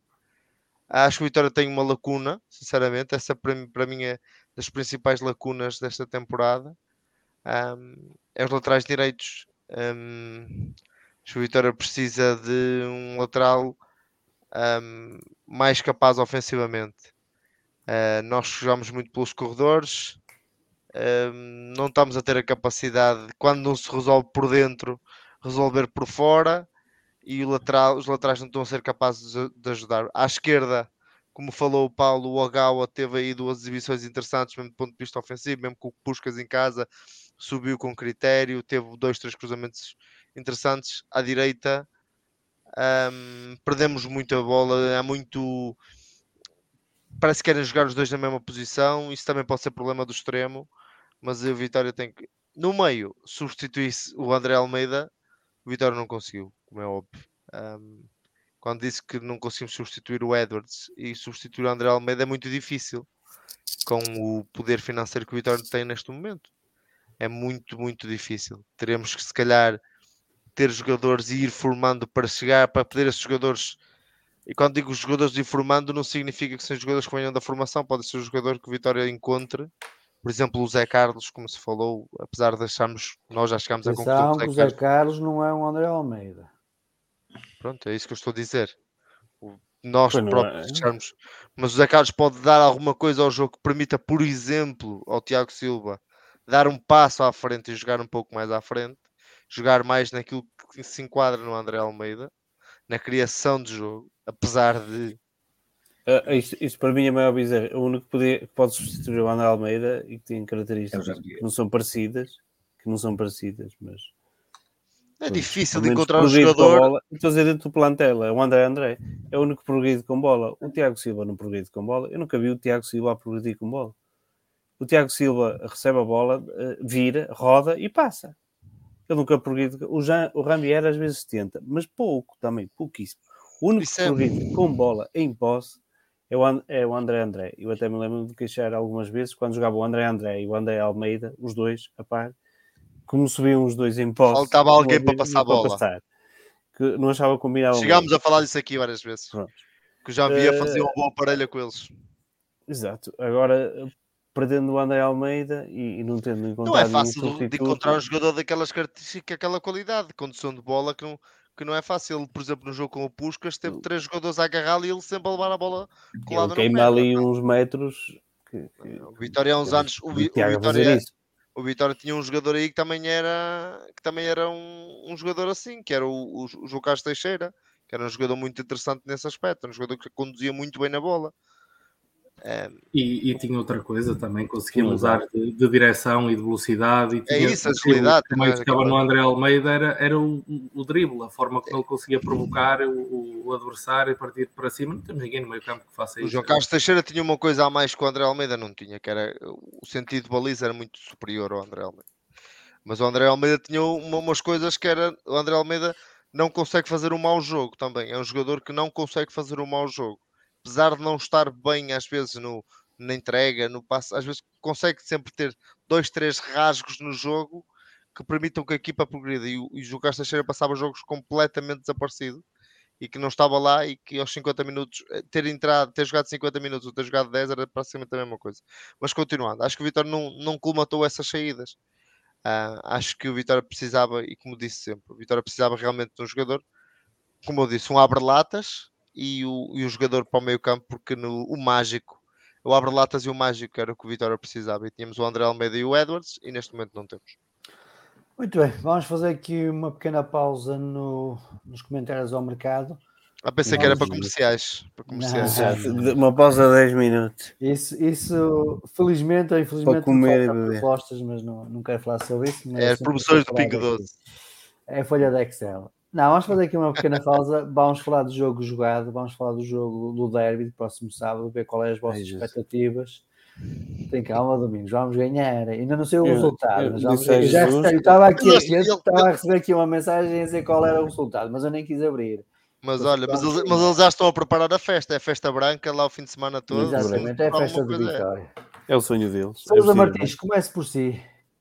Acho que o Vitória tem uma lacuna, sinceramente. Essa para mim, para mim é das principais lacunas desta temporada. Um, é os laterais direitos. Um, Acho que o Vitória precisa de um lateral um, mais capaz ofensivamente. Uh, nós jogamos muito pelos corredores, um, não estamos a ter a capacidade, quando não se resolve por dentro, resolver por fora e lateral, os laterais não estão a ser capazes de ajudar. À esquerda, como falou o Paulo, o Ogawa teve aí duas exibições interessantes, mesmo do ponto de vista ofensivo, mesmo com o Puscas em casa, subiu com critério, teve dois, três cruzamentos interessantes à direita. Um, perdemos muita bola, há muito. Parece que querem jogar os dois na mesma posição. Isso também pode ser problema do extremo, mas a Vitória tem que. No meio, substituir o André Almeida, o Vitória não conseguiu, como é óbvio. Um, quando disse que não conseguimos substituir o Edwards e substituir o André Almeida é muito difícil com o poder financeiro que o Vitória tem neste momento. É muito, muito difícil. Teremos que, se calhar, ter jogadores e ir formando para chegar, para poder esses jogadores. E quando digo jogadores ir formando, não significa que sejam jogadores que venham da formação, pode ser um jogador que o Vitória encontre. Por exemplo, o Zé Carlos, como se falou, apesar de acharmos, nós já chegámos a conclusão que o Zé, Zé Carlos não é um André Almeida. Pronto, é isso que eu estou a dizer. Nós próprios é. acharmos, mas o Zé Carlos pode dar alguma coisa ao jogo que permita, por exemplo, ao Tiago Silva dar um passo à frente e jogar um pouco mais à frente jogar mais naquilo que se enquadra no André Almeida, na criação de jogo, apesar de. Uh, isso, isso, para mim é maior bizarro. O único que, poder, que pode substituir o André Almeida e que tem características é que não são parecidas, que não são parecidas, mas É difícil de encontrar um jogador. Bola, estou a dizer dentro do plantel, é o André André, é o único progredido com bola. O Tiago Silva não progride com bola. Eu nunca vi o Tiago Silva a progredir com bola. O Tiago Silva recebe a bola, eh, vira, roda e passa. Ele nunca progride. O, Jean, o Ramier às vezes tenta, mas pouco também, pouquíssimo. O único Isso que progride é... com bola em posse é o, é o André André. Eu até me lembro de queixar algumas vezes quando jogava o André André e o André Almeida, os dois a par como subiam os dois em posse. Faltava alguém para passar a bola. Passar, que não achava combinado. Chegámos a falar disso aqui várias vezes. Pronto. Que já havia uh, fazer uma boa parelha com eles. Exato. Agora, perdendo o André Almeida e, e não tendo encontrado. Não é fácil de, encontrar um jogador daquelas características, aquela qualidade de condução de bola que não, que não é fácil. Por exemplo, no jogo com o Puscas, teve três jogadores a agarrá-lo e ele sempre a levar a bola colada ele queima ali uns metros. Que, que... O Vitória há uns anos. O, o Vitória, o Vitória tinha um jogador aí que também era, que também era um, um jogador assim, que era o, o, o João Carlos Teixeira, que era um jogador muito interessante nesse aspecto, um jogador que conduzia muito bem na bola. É... E, e, tinha outra coisa também, conseguia mudar de, de, direção e de velocidade. E é isso, a agilidade. O que ficava no André Almeida era, era o, o drible, a forma como ele conseguia provocar o, o adversário e partir para cima. Não temos ninguém no meio campo que faça isso. O João Carlos Teixeira tinha uma coisa a mais que o André Almeida não tinha, que era o sentido de baliza era muito superior ao André Almeida. Mas o André Almeida tinha uma, umas coisas que era. O André Almeida não consegue fazer um mau jogo também. É um jogador que não consegue fazer um mau jogo apesar de não estar bem às vezes no, na entrega, no passo, às vezes consegue sempre ter dois, três rasgos no jogo que permitam que a equipa progrida. E, e o João Teixeira passava jogos completamente desaparecido e que não estava lá e que aos 50 minutos, eh, ter entrado, ter jogado 50 minutos ou ter jogado 10 era praticamente a mesma coisa. Mas continuando, acho que o Vitória não, não colmatou essas saídas. Uh, acho que o Vitória precisava, e como disse sempre, o Vitória precisava realmente de um jogador, como eu disse, um abre-latas, e o, e o jogador para o meio campo, porque no, o mágico, o abre-latas e o mágico era o que o Vitória precisava. E tínhamos o André Almeida e o Edwards, e neste momento não temos. Muito bem, vamos fazer aqui uma pequena pausa no, nos comentários ao mercado. Ah, pensei que era para comerciais. Para comerciais. Não, uma pausa de 10 minutos. Isso, isso felizmente ou infelizmente, comer não propostas, mas não, não quero falar sobre isso. É, promoções do Pingo Doce. É a folha de Excel. Não, vamos fazer aqui uma pequena pausa. Vamos falar do jogo jogado, vamos falar do jogo do derby do próximo sábado, ver qual é as vossas Ai, expectativas. Tem calma, Domingos, vamos ganhar. Ainda não sei o eu, resultado, eu, mas vamos já, já eu estava aqui, eu estava a receber aqui uma mensagem a dizer qual era o resultado, mas eu nem quis abrir. Mas olha, mas eles, mas eles já estão a preparar a festa, é a festa branca lá o fim de semana todo. Exatamente, é a festa de Vitória. É. é o sonho deles. Sousa é Martins, comece por si.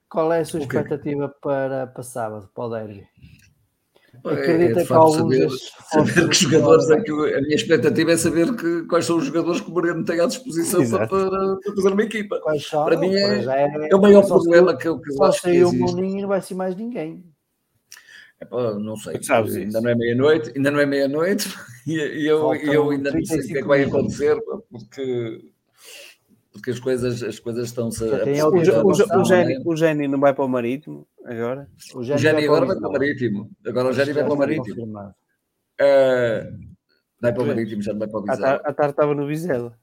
Qual é a sua expectativa para, para sábado, para o derby? Acredita é, é que alguns saber, saber que jogadores é que a minha expectativa é saber que, quais são os jogadores que o Moreno tem à disposição para, para, para, fazer uma equipa. São, para mim é, é, é, o maior problema que eu, que eu acho que o Mourinho e não vai ser mais ninguém. não sei, ainda não é meia-noite, ainda não é meia-noite e, [laughs] e eu, eu ainda não sei o que é que vai acontecer porque porque as coisas, as coisas estão-se a. O, o, o, Gênio não vai para o Marítimo agora? O Gênio, agora vai para o Marítimo. Agora o Gênio vai para o Marítimo. Uh, vai para o Marítimo, já não vai para o Vizela. A tarde estava no Vizela.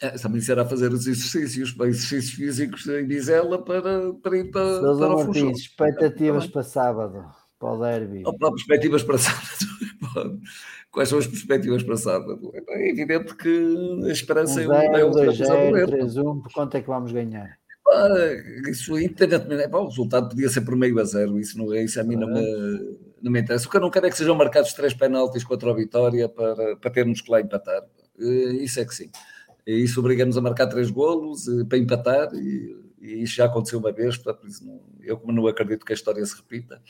É, também será fazer os exercícios, exercícios físicos em Vizela para, para ir para, Sousa para o Funchal. expectativas para sábado, para o derby. Opa, perspectivas para sábado. [laughs] Quais são as perspectivas para sábado? É evidente que a esperança um é o 2 0 3 1 por quanto é que vamos ganhar? isso independentemente, o resultado podia ser por meio a zero, isso, não, é, isso a mim não me, não me interessa. O que eu não quero é que sejam marcados três penaltis contra a vitória para, para termos que lá empatar. Eh, isso é que sim. Isso obriga-nos a marcar três golos eh, para empatar e, e isso já aconteceu uma vez, portanto, não, eu como não acredito que a história se repita,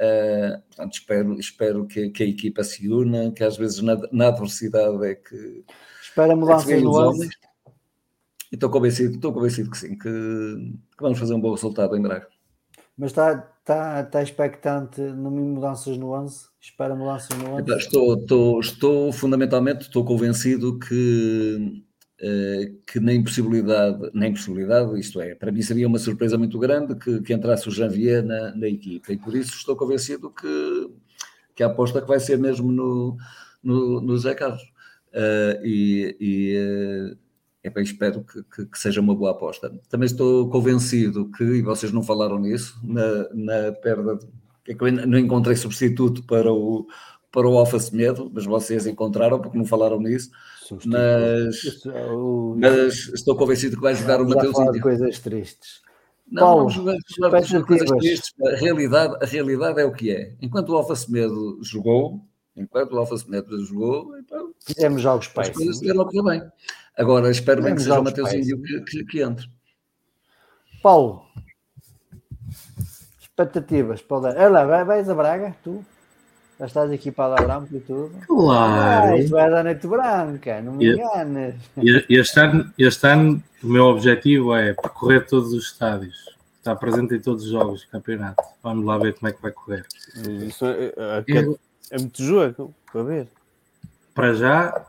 Uh, portanto, espero, espero que, que, a equipa se una, que às vezes na, na adversidade é que. Espera mudanças é no ano. Estou convencido, estou convencido que sim, que, que, vamos fazer um bom resultado em Braga. Mas está, está, está expectante no mudanças no 11? Espera mudanças no 11? Estou, estou, estou, fundamentalmente, estou convencido que que na impossibilidade, na impossibilidade, isto é, para mim seria uma surpresa muito grande que, que entrasse o Janvier na, na equipa e por isso estou convencido que, que a aposta que vai ser mesmo no, no, no Zé Carlos. Uh, e, e uh, bem, espero que, que, que, seja uma boa aposta. Também estou convencido que, e vocês não falaram nisso, na, na perda é que eu não encontrei substituto para o, para o Alfa Semedo, mas vocês encontraram, porque não falaram nisso. Mas, mas, estou convencido que vai jogar o Mateuzinho. de coisas tristes. Não, Paulo, vamos jogar de coisas tristes. A realidade, a realidade é o que é. Enquanto o Alfa Semedo jogou, enquanto o Alfa Semedo jogou, então, fizemos jogos péssimos. Bem. Agora, espero bem que seja o Mateuzinho que, que, que entre. Paulo, expectativas para o Olha, vais a Braga, tu? Já estás equipado a branco e tudo? Claro! Ah, isto vai dar noite branca, não me enganes. Este ano, este ano, o meu objetivo é percorrer todos os estádios. Está presente em todos os jogos do campeonato. Vamos lá ver como é que vai correr. Isso é, é, é, é muito jogo para ver. Para já,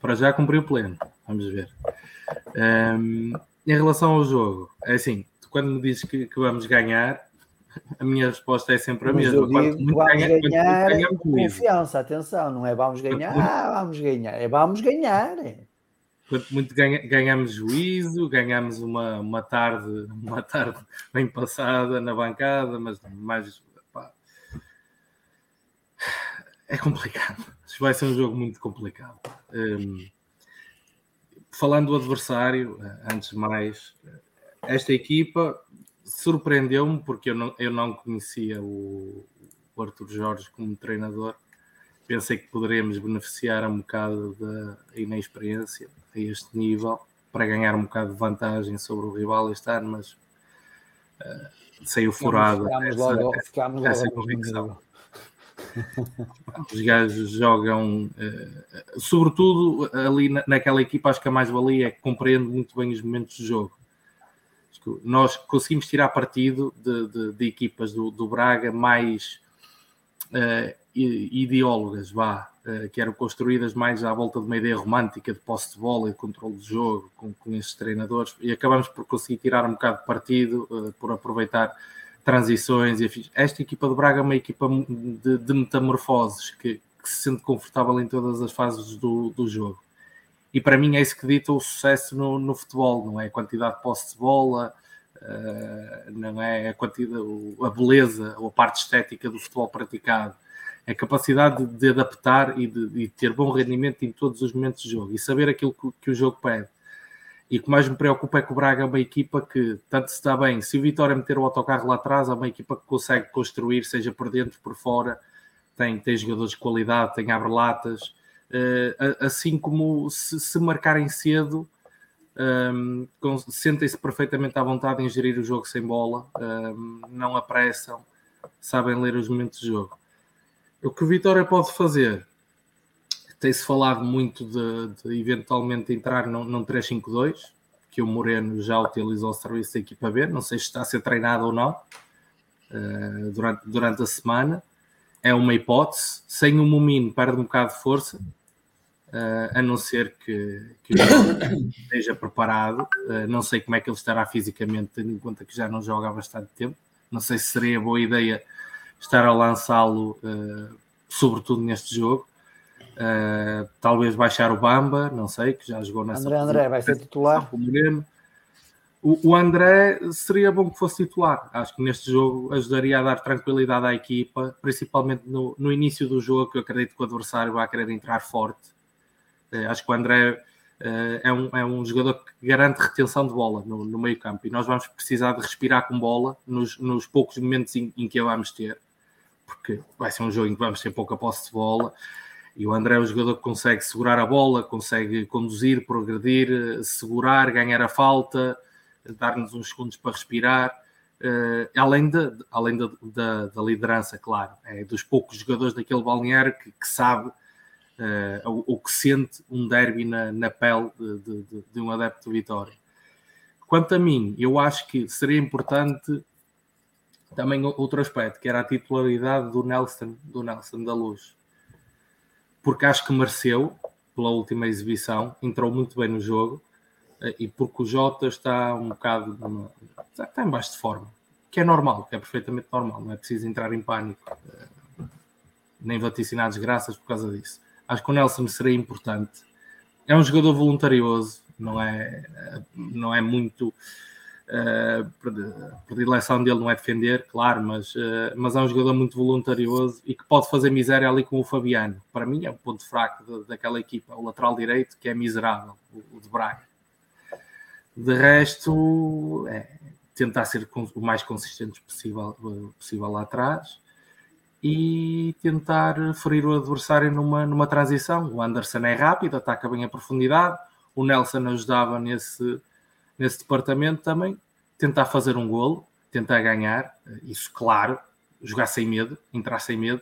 para já cumprir o pleno. Vamos ver. Um, em relação ao jogo, é assim, quando me dizes que, que vamos ganhar, a minha resposta é sempre a Mas mesma. Digo, vamos ganha, ganhar com confiança, atenção, não é vamos ganhar, vamos ganhar, é vamos ganhar. Quanto muito ganha, ganhamos juízo, ganhamos uma, uma tarde, [laughs] uma tarde bem passada na bancada, mas mais pá, é complicado. Isto vai ser um jogo muito complicado. Um, falando do adversário, antes de mais, esta equipa surpreendeu-me porque eu não, eu não conhecia o, o Arthur Jorge como treinador. Pensei que poderíamos beneficiar um bocado da inexperiência a este nível para ganhar um bocado de vantagem sobre o rival este ano, mas uh, saiu furado ficámos essa, logo, ficámos essa logo convicção. Os gajos jogam, uh, sobretudo ali na, naquela equipa, acho que a mais-valia é que compreende muito bem os momentos de jogo nós conseguimos tirar partido de, de, de equipas do, do, Braga mais uh, ideólogas, vá, uh, que eram construídas mais à volta de uma ideia romântica de posse de bola e de controle de jogo com, com esses treinadores, e acabamos por conseguir tirar um bocado de partido, uh, por aproveitar transições. E Esta equipa do Braga é uma equipa de, de metamorfoses que, que, se sente confortável em todas as fases do, do jogo e para mim é isso que dita o sucesso no, no futebol, não é? A quantidade de posse de bola, uh, não é? A quantidade, a beleza ou a parte estética do futebol praticado, é a capacidade de, de adaptar e de, de, ter bom rendimento em todos os momentos de jogo e saber aquilo que, que, o jogo pede. E o que mais me preocupa é que o Braga é uma equipa que, tanto se está bem, se o Vitória meter o autocarro lá atrás, é uma equipa que consegue construir, seja por dentro, por fora, tem, tem jogadores de qualidade, tem abre-latas, assim como se, se marcarem cedo, um, ehm, sentem-se perfeitamente à vontade em gerir o jogo sem bola, um, ehm, não apressam, sabem ler os momentos de jogo. O que o Vitória pode fazer? Tem-se falado muito de, de, eventualmente entrar num, num 3-5-2, que o Moreno já utilizou o serviço da equipa B, não sei se está a ser treinado ou não, uh, durante, durante a semana. É uma hipótese. Sem o Mumino perde um bocado de força, Uh, a não ser que, que esteja preparado. Uh, não sei como é que ele estará fisicamente, tendo em conta que já não joga há bastante tempo. Não sei se seria boa ideia estar a lançá-lo, uh, sobretudo neste jogo. talvez baixar o Bamba, não sei, que já jogou nessa. André, André vai ser titular. O, o André seria bom que fosse titular. Acho que neste jogo ajudaria a dar tranquilidade à equipa, principalmente no, no início do jogo, que eu acredito que o adversário vai querer entrar forte acho que o André eh, é um, é um jogador que garante retenção de bola no, no meio campo e nós vamos precisar de respirar com bola nos, nos poucos momentos em, em, que a vamos ter, porque vai ser um jogo em que vamos ter pouca posse de bola e o André é um jogador que consegue segurar a bola, consegue conduzir, progredir, eh, segurar, ganhar a falta, dar-nos uns segundos para respirar. Uh, além, de, além de, da, da, liderança, claro, é dos poucos jogadores daquele balneário que, que sabe uh, o, que sente um derby na, na pele de, de, de, um adepto de Vitória. Quanto a mim, eu acho que seria importante também outro aspecto, que era a titularidade do Nelson, do Nelson da Luz. Porque acho que mereceu pela última exibição, entrou muito bem no jogo uh, e porque o Jota está um bocado está, em baixo de forma, que é normal, que é perfeitamente normal, não é preciso entrar em pânico, uh, nem vaticinar desgraças por causa disso. Acho que o Nelson seria importante. É um jogador voluntarioso, não é, não é muito Uh, a predileção dele não é defender, claro, mas, uh, mas é um jogador muito voluntarioso e que pode fazer miséria ali com o Fabiano. Para mim é o ponto fraco de, daquela equipa, o lateral direito, que é miserável, o, o de Braga. De resto, é tentar ser o mais consistente possível, possível lá atrás e tentar ferir o adversário numa, numa transição. O Anderson é rápido, ataca bem a profundidade, o Nelson ajudava nesse nesse departamento também, tentar fazer um golo, tentar ganhar, isso claro, jogar sem medo, entrar sem medo.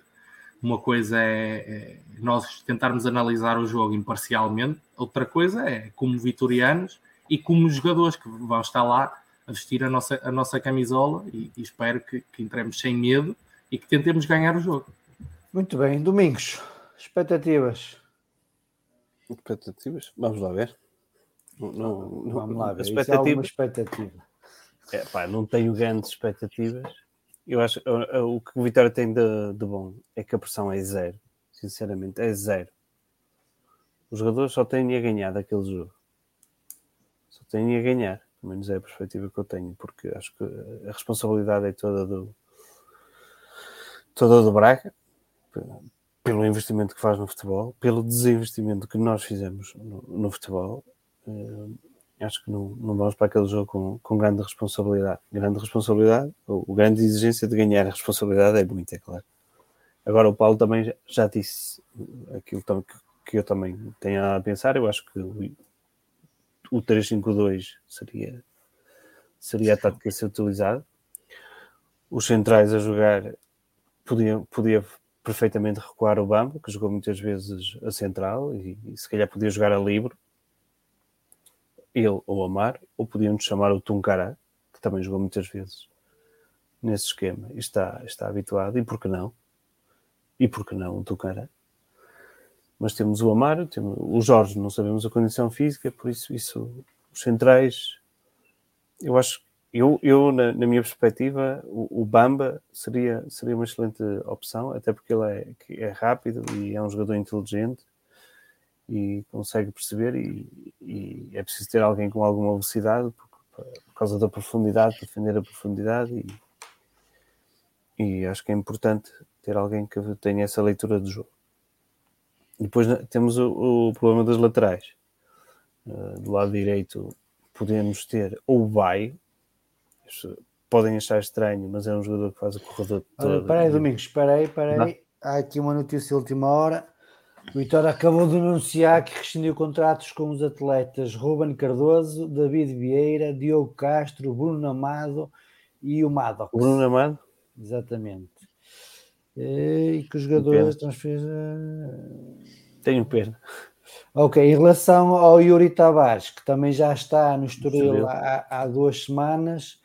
Uma coisa é, é nós tentarmos analisar o jogo imparcialmente, outra coisa é como vitorianos e como jogadores que vão estar lá a vestir a nossa, a nossa camisola. E, e espero que, que entremos sem medo e que tentemos ganhar o jogo. Muito bem, Domingos, expectativas. Expectativas? Vamos lá ver. Não, não, Vamos lá ver. Expectativa. expectativa. É, pá, não tenho grandes expectativas. Eu acho o que o Vitória tem de, de, bom é que a pressão é zero. Sinceramente, é zero. Os jogadores só têm a ganhar daquele jogo. Só têm a ganhar. Pelo menos é a perspectiva que eu tenho, porque acho que a responsabilidade é toda do toda do Braga, pelo investimento que faz no futebol, pelo desinvestimento que nós fizemos no, no futebol Uh, acho que não, não vamos para aquele jogo com, com grande responsabilidade. Grande responsabilidade, ou, ou grande exigência de ganhar a responsabilidade é muito, é claro. Agora, o Paulo também já, disse aquilo que, que eu também tenho a pensar. Eu acho que o, o 3-5-2 seria, seria a tática a ser utilizada. Os centrais a jogar podia, podia perfeitamente recuar o Bambo, que jogou muitas vezes a central e, e se calhar podia jogar a livre ele ou Amar, ou podíamos chamar o Tuncará, que também jogou muitas vezes nesse esquema e está, está habituado, e por que não? E por que não o Tuncará? Mas temos o Amar, temos o Jorge, não sabemos a condição física, por isso, isso os centrais, eu acho, eu, eu na, na minha perspectiva, o, o, Bamba seria, seria uma excelente opção, até porque ele é, é rápido e é um jogador inteligente e consegue perceber e, e, é preciso ter alguém com alguma velocidade por, por causa da profundidade, defender a profundidade e, e, acho que é importante ter alguém que tenha essa leitura do jogo. Depois temos o, o problema das laterais. Uh, do lado direito podemos ter ou o Baio, podem achar estranho, mas é um jogador que faz o corredor todo. Espera aí, Domingos, espera aí, espera aí. Há aqui uma notícia de última hora o Vitória acabou de anunciar que rescindiu contratos com os atletas Ruben Cardoso, David Vieira, Diogo Castro, Bruno Amado e o Maddox. Bruno Amado? Exatamente. E que os jogadores transferiram. Tenho pena. Ok, em relação ao Yuri Tavares, que também já está no Estoril há, há duas semanas,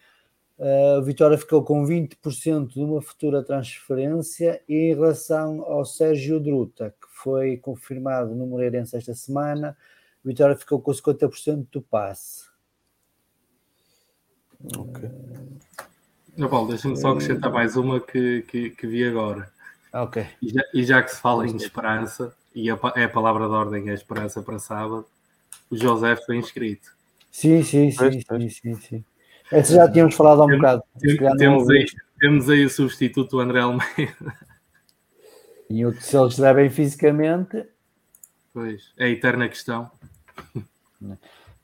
o Vitória ficou com 20% de uma futura transferência e em relação ao Sérgio Druta, que foi confirmado no Moreirense esta semana, o Vitória ficou com 50% do passe. Ok. Uh, Paulo, deixa-me só acrescentar mais uma que, que, que vi agora. Ok. E já, e já, que se fala em esperança, e a, é a palavra de ordem é a esperança para sábado, o José foi inscrito. Sim, sim, sim, sim, sim, sim. Esse já tínhamos falado há um temos, bocado. Temos, aí, temos aí o substituto André Almeida. E o, se ele estiver bem fisicamente. Pois, é a eterna questão.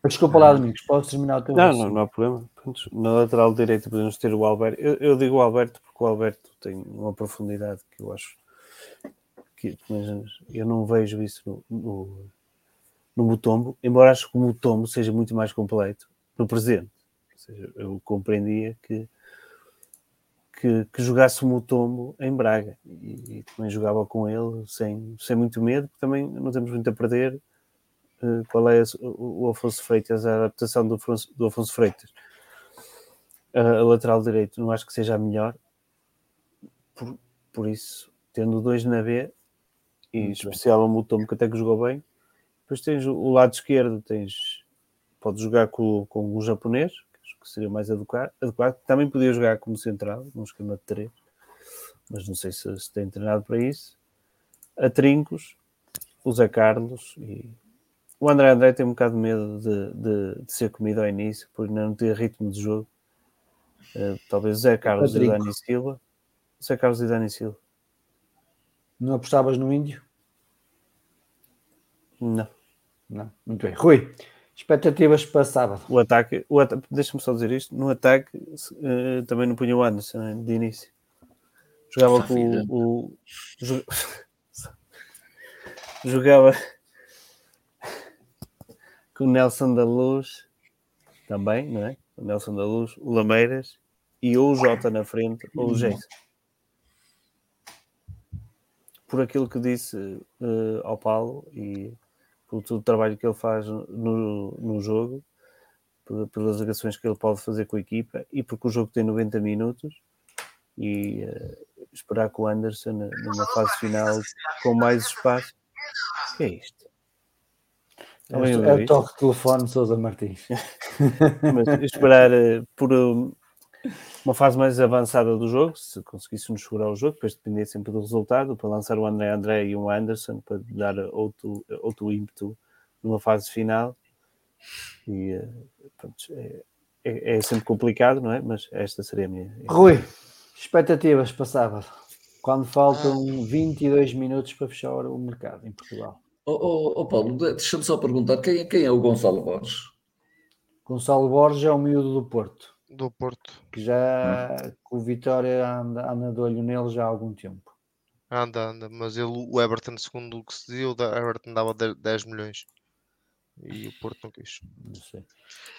Desculpa lá, Domingos, podes terminar o teu Não, não, não há problema. Na lateral direita podemos ter o Alberto. Eu, eu, digo o Alberto porque o Alberto tem uma profundidade que eu acho que eu não vejo isso no, no, no Mutombo, embora acho que o Mutombo seja muito mais completo no presente seja, eu compreendia que, que, que jogasse o Mutombo em Braga e, e, também jogava com ele sem, sem muito medo, porque também não temos muito a perder. Uh, qual é o, o Afonso Freitas, a adaptação do Afonso, do Afonso Freitas? a lateral direito não acho que seja a melhor, por, por isso, tendo dois na B, e Muito especial o Mutombo que até que jogou bem, depois tens o, o lado esquerdo, tens pode jogar com, com o japonês, que seria mais adequado. adequado. Também podia jogar como central, num esquema de 3, mas não sei se, se tem treinado para isso. A Trincos, o Zé Carlos e, o André André tem um bocado de medo de, de, de ser comido ao início, por não ter ritmo de jogo. Uh, talvez o Zé Carlos e Dani Silva. Zé Carlos e Dani Silva. Não apostavas no índio? Não. Não. Muito bem. Rui, expectativas para sábado. O ataque, o ataque deixa-me só dizer isto, no ataque uh, também não punha o Anderson né, de início. Jogava com o, o [laughs] jogava com o Nelson da Luz também, não é? O Nelson da Luz, o Lameiras e ou o Jota na frente ou o Jason. Por aquilo que disse uh, ao Paulo e por todo o trabalho que ele faz no, no jogo, pelas ligações que ele pode fazer com a equipa e porque o jogo tem 90 minutos e uh, esperar que o Anderson numa fase final com mais espaço. O que é isto? É, é o toque de telefone Sousa Martins. [laughs] Mas esperar uh, por uh, uma fase mais avançada do jogo, se conseguíssemos segurar o jogo, depois dependia sempre do resultado, para lançar o André André e o Anderson para dar outro, outro ímpeto numa fase final. E uh, pronto, é, é, é, sempre complicado, não é? Mas esta seria a minha. Rui, expectativas para sábado, quando faltam ah. 22 minutos para fechar o mercado em Portugal. Oh, oh, oh Paulo, deixa-me só perguntar quem, quem é o Gonçalo Borges? Gonçalo Borges é o miúdo do Porto. Do Porto. Que já hum. o Vitória anda, anda de olho nele já há algum tempo. Anda, anda, mas ele, o Everton, segundo o que se deu, o Everton dava 10 milhões e o Porto não quis. Não sei.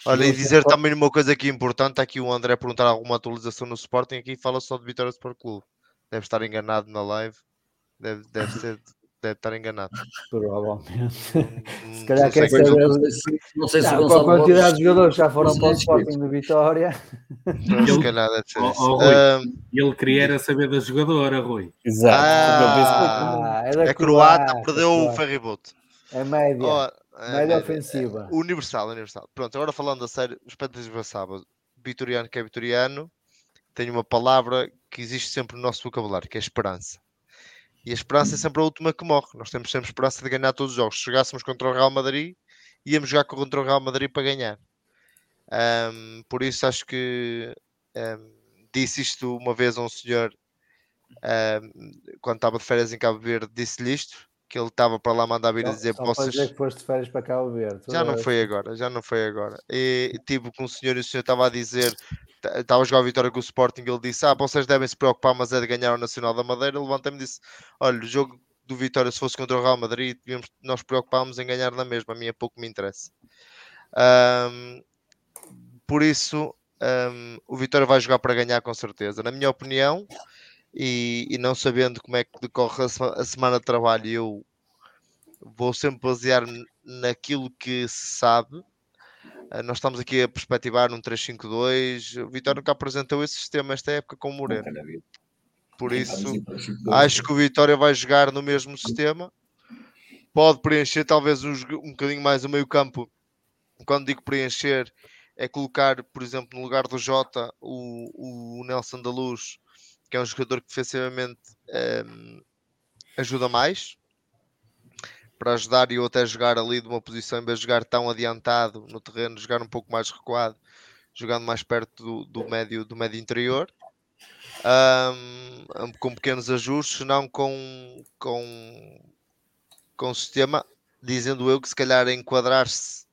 Olha, e dizer também uma coisa aqui importante: aqui o André perguntar alguma atualização no Sporting. Aqui fala só de Vitória Sport Clube. Deve estar enganado na live, deve, deve ser deve estar enganado. Provavelmente. se calhar quer saber. Não sei se não, com a quantidade de jogadores já foram para o Sporting de Vitória. Ele, se calhar deve ser oh, oh, Rui, um, ele queria era saber da jogadora, Rui. Exato. Ah, é, é croata, perdeu o ferryboat. É média. Oh, é, média ofensiva. universal, universal. Pronto, agora falando a sério, expectativa sábado. Vitoriano que é vitoriano, tem uma palavra que existe sempre no nosso vocabulário, que é esperança. E a esperança é sempre a última que morre. Nós temos sempre esperança de ganhar todos os jogos. Se jogássemos contra o Real Madrid, íamos jogar contra o Real Madrid para ganhar. Um, por isso acho que um, disse isto uma vez a um senhor um, quando estava de férias em Cabo Verde, disse-lhe isto que ele estava para lá mandar vir a dizer só vocês... dizer que foste de férias para Cabo Verde. Já não foi agora, já não foi agora. E tive com o senhor e o senhor estava a dizer estava a jogar a vitória com o Sporting, ele disse: Ah, vocês devem se preocupar, mas é de ganhar o Nacional da Madeira. Levantei-me e disse: Olha, o jogo do Vitória, se fosse contra o Real Madrid, nós preocupámos em ganhar na mesma. A mim é pouco me interessa. Um, por isso, um, o Vitória vai jogar para ganhar com certeza. Na minha opinião, e, e não sabendo como é que decorre a, a semana de trabalho, eu vou sempre basear-me naquilo que se sabe eh, nós estamos aqui a perspectivar num 3-5-2. O Vitória nunca apresentou esse sistema esta época com o Moreno. Por isso, acho que o Vitória vai jogar no mesmo sistema. Pode preencher talvez um, um bocadinho mais o meio campo. Quando digo preencher, é colocar, por exemplo, no lugar do Jota, o, o Nelson da Luz, que é um jogador que defensivamente um, ajuda mais para ajudar e eu até jogar ali de uma posição, em vez de jogar tão adiantado no terreno, jogar um pouco mais recuado, jogando mais perto do, do médio, do médio interior, um, com pequenos ajustes, não com, com, com o sistema, dizendo eu que se calhar enquadrar-se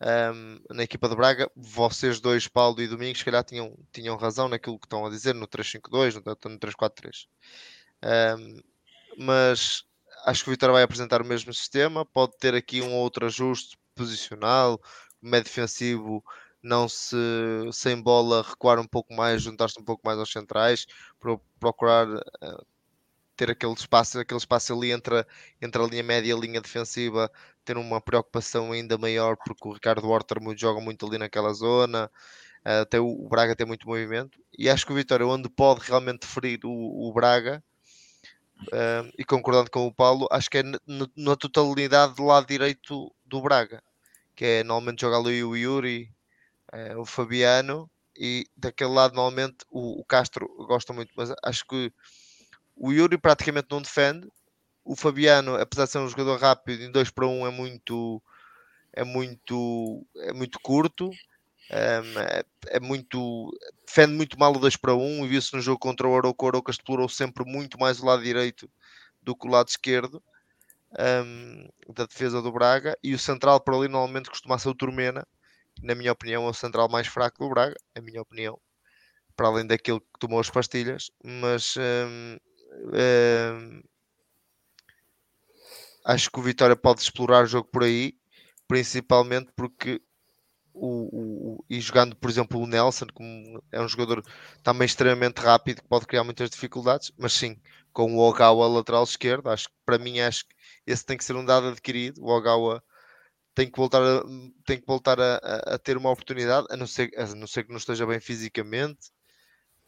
um, na equipa de Braga, vocês dois, Paulo e Domingos, se calhar tinham, tinham razão naquilo que estão a dizer no 3-5-2, no, no 3-4-3. Um, mas acho que o Vitória vai apresentar o mesmo sistema, pode ter aqui um outro ajuste posicional, médio defensivo não se sem bola recuar um pouco mais, juntar-se um pouco mais aos centrais, para procurar uh, ter aquele espaço, aquele espaço ali entre entre a linha média e a linha defensiva, ter uma preocupação ainda maior, porque o Ricardo Horter joga muito ali naquela zona, até o, o, Braga tem muito movimento, e acho que o Vitória, onde pode realmente ferir o, o Braga, uh, e concordando com o Paulo, acho que é na totalidade do lado direito do Braga, que é normalmente joga ali o Yuri, uh, o Fabiano, e daquele lado normalmente o, o, Castro gosta muito, mas acho que o Yuri praticamente não defende, o Fabiano, apesar de ser um jogador rápido, em 2 para 1 um é muito é muito é muito curto. É, é, muito defende muito mal o 2 para 1 um, e viu-se no jogo contra o Oroco. O Oroco explorou sempre muito mais o lado direito do que o lado esquerdo um, da defesa do Braga e o central para ali normalmente costuma ser o Turmena na minha opinião é o central mais fraco do Braga, a minha opinião para além daquele que tomou as pastilhas mas um, um, acho que o Vitória pode explorar o jogo por aí principalmente porque o, o, e jogando, por exemplo, o Nelson, como é um jogador também extremamente rápido, que pode criar muitas dificuldades, mas sim, com o Ogawa lateral esquerdo, acho que para mim acho que esse tem que ser um dado adquirido. O Ogawa tem que voltar a, tem que voltar a, a, a ter uma oportunidade, a não ser, a não ser que não esteja bem fisicamente.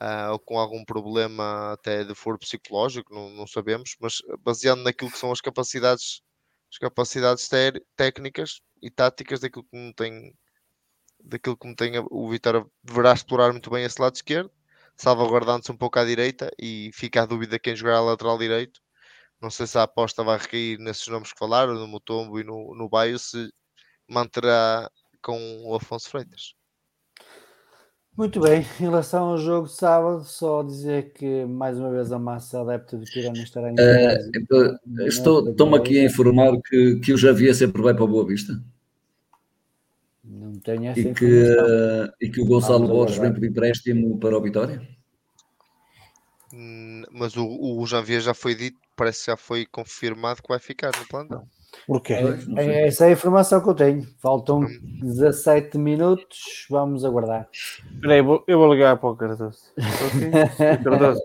Uh, ou com algum problema até de foro psicológico, não, não, sabemos, mas baseado naquilo que são as capacidades, as capacidades técnicas e táticas daquilo que não tem daquilo que me tem o Vitória deverá explorar muito bem esse lado esquerdo, salvaguardando-se um pouco à direita e fica a dúvida quem jogará a lateral direito. Não sei se a aposta vai recair nesses nomes que falaram, no Mutombo e no, no Baio, se manterá com o Afonso Freitas. Muito bem, em relação ao jogo de sábado, só dizer que mais uma vez a massa adepta do Tirana estará em uh, Estou, Estou-me aqui a informar que, que o Javier sempre vai para a Boa Vista. Não tenho essa e que, uh, e que o Gonçalo Borges vem por empréstimo para o Vitória? Hum, mas o, o Janvier já foi dito, parece que já foi confirmado que vai ficar no plano. Porquê? É, essa é a informação que eu tenho. Faltam 17 hum. minutos, vamos aguardar. Espera aí, eu vou ligar para o Cardoso. Cardoso.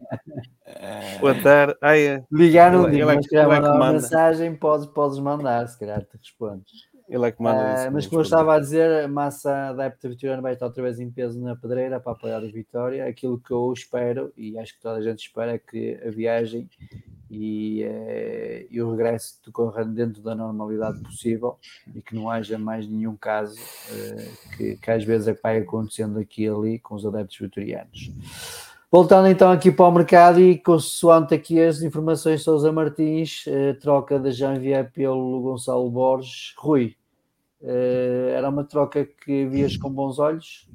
Boa tarde. Ai, Ligar no dia, mas se mandar uma mensagem, podes, podes mandar, se calhar te respondes. Ele é que manda uh, Mas como eu estava a dizer, a massa adepta vitoriana vai estar outra vez em peso na pedreira para apoiar o Vitória. Aquilo que eu espero, e acho que toda a gente espera, é que a viagem e, uh, e o regresso decorra dentro da normalidade possível e que não haja mais nenhum caso uh, que, que às vezes é que vai acontecendo aqui e ali com os adeptos vitorianos. Voltando então aqui para o mercado e consoante aqui as informações de Sousa Martins, eh, troca da Janvier pelo Gonçalo Borges. Rui, eh, era uma troca que vias com bons olhos?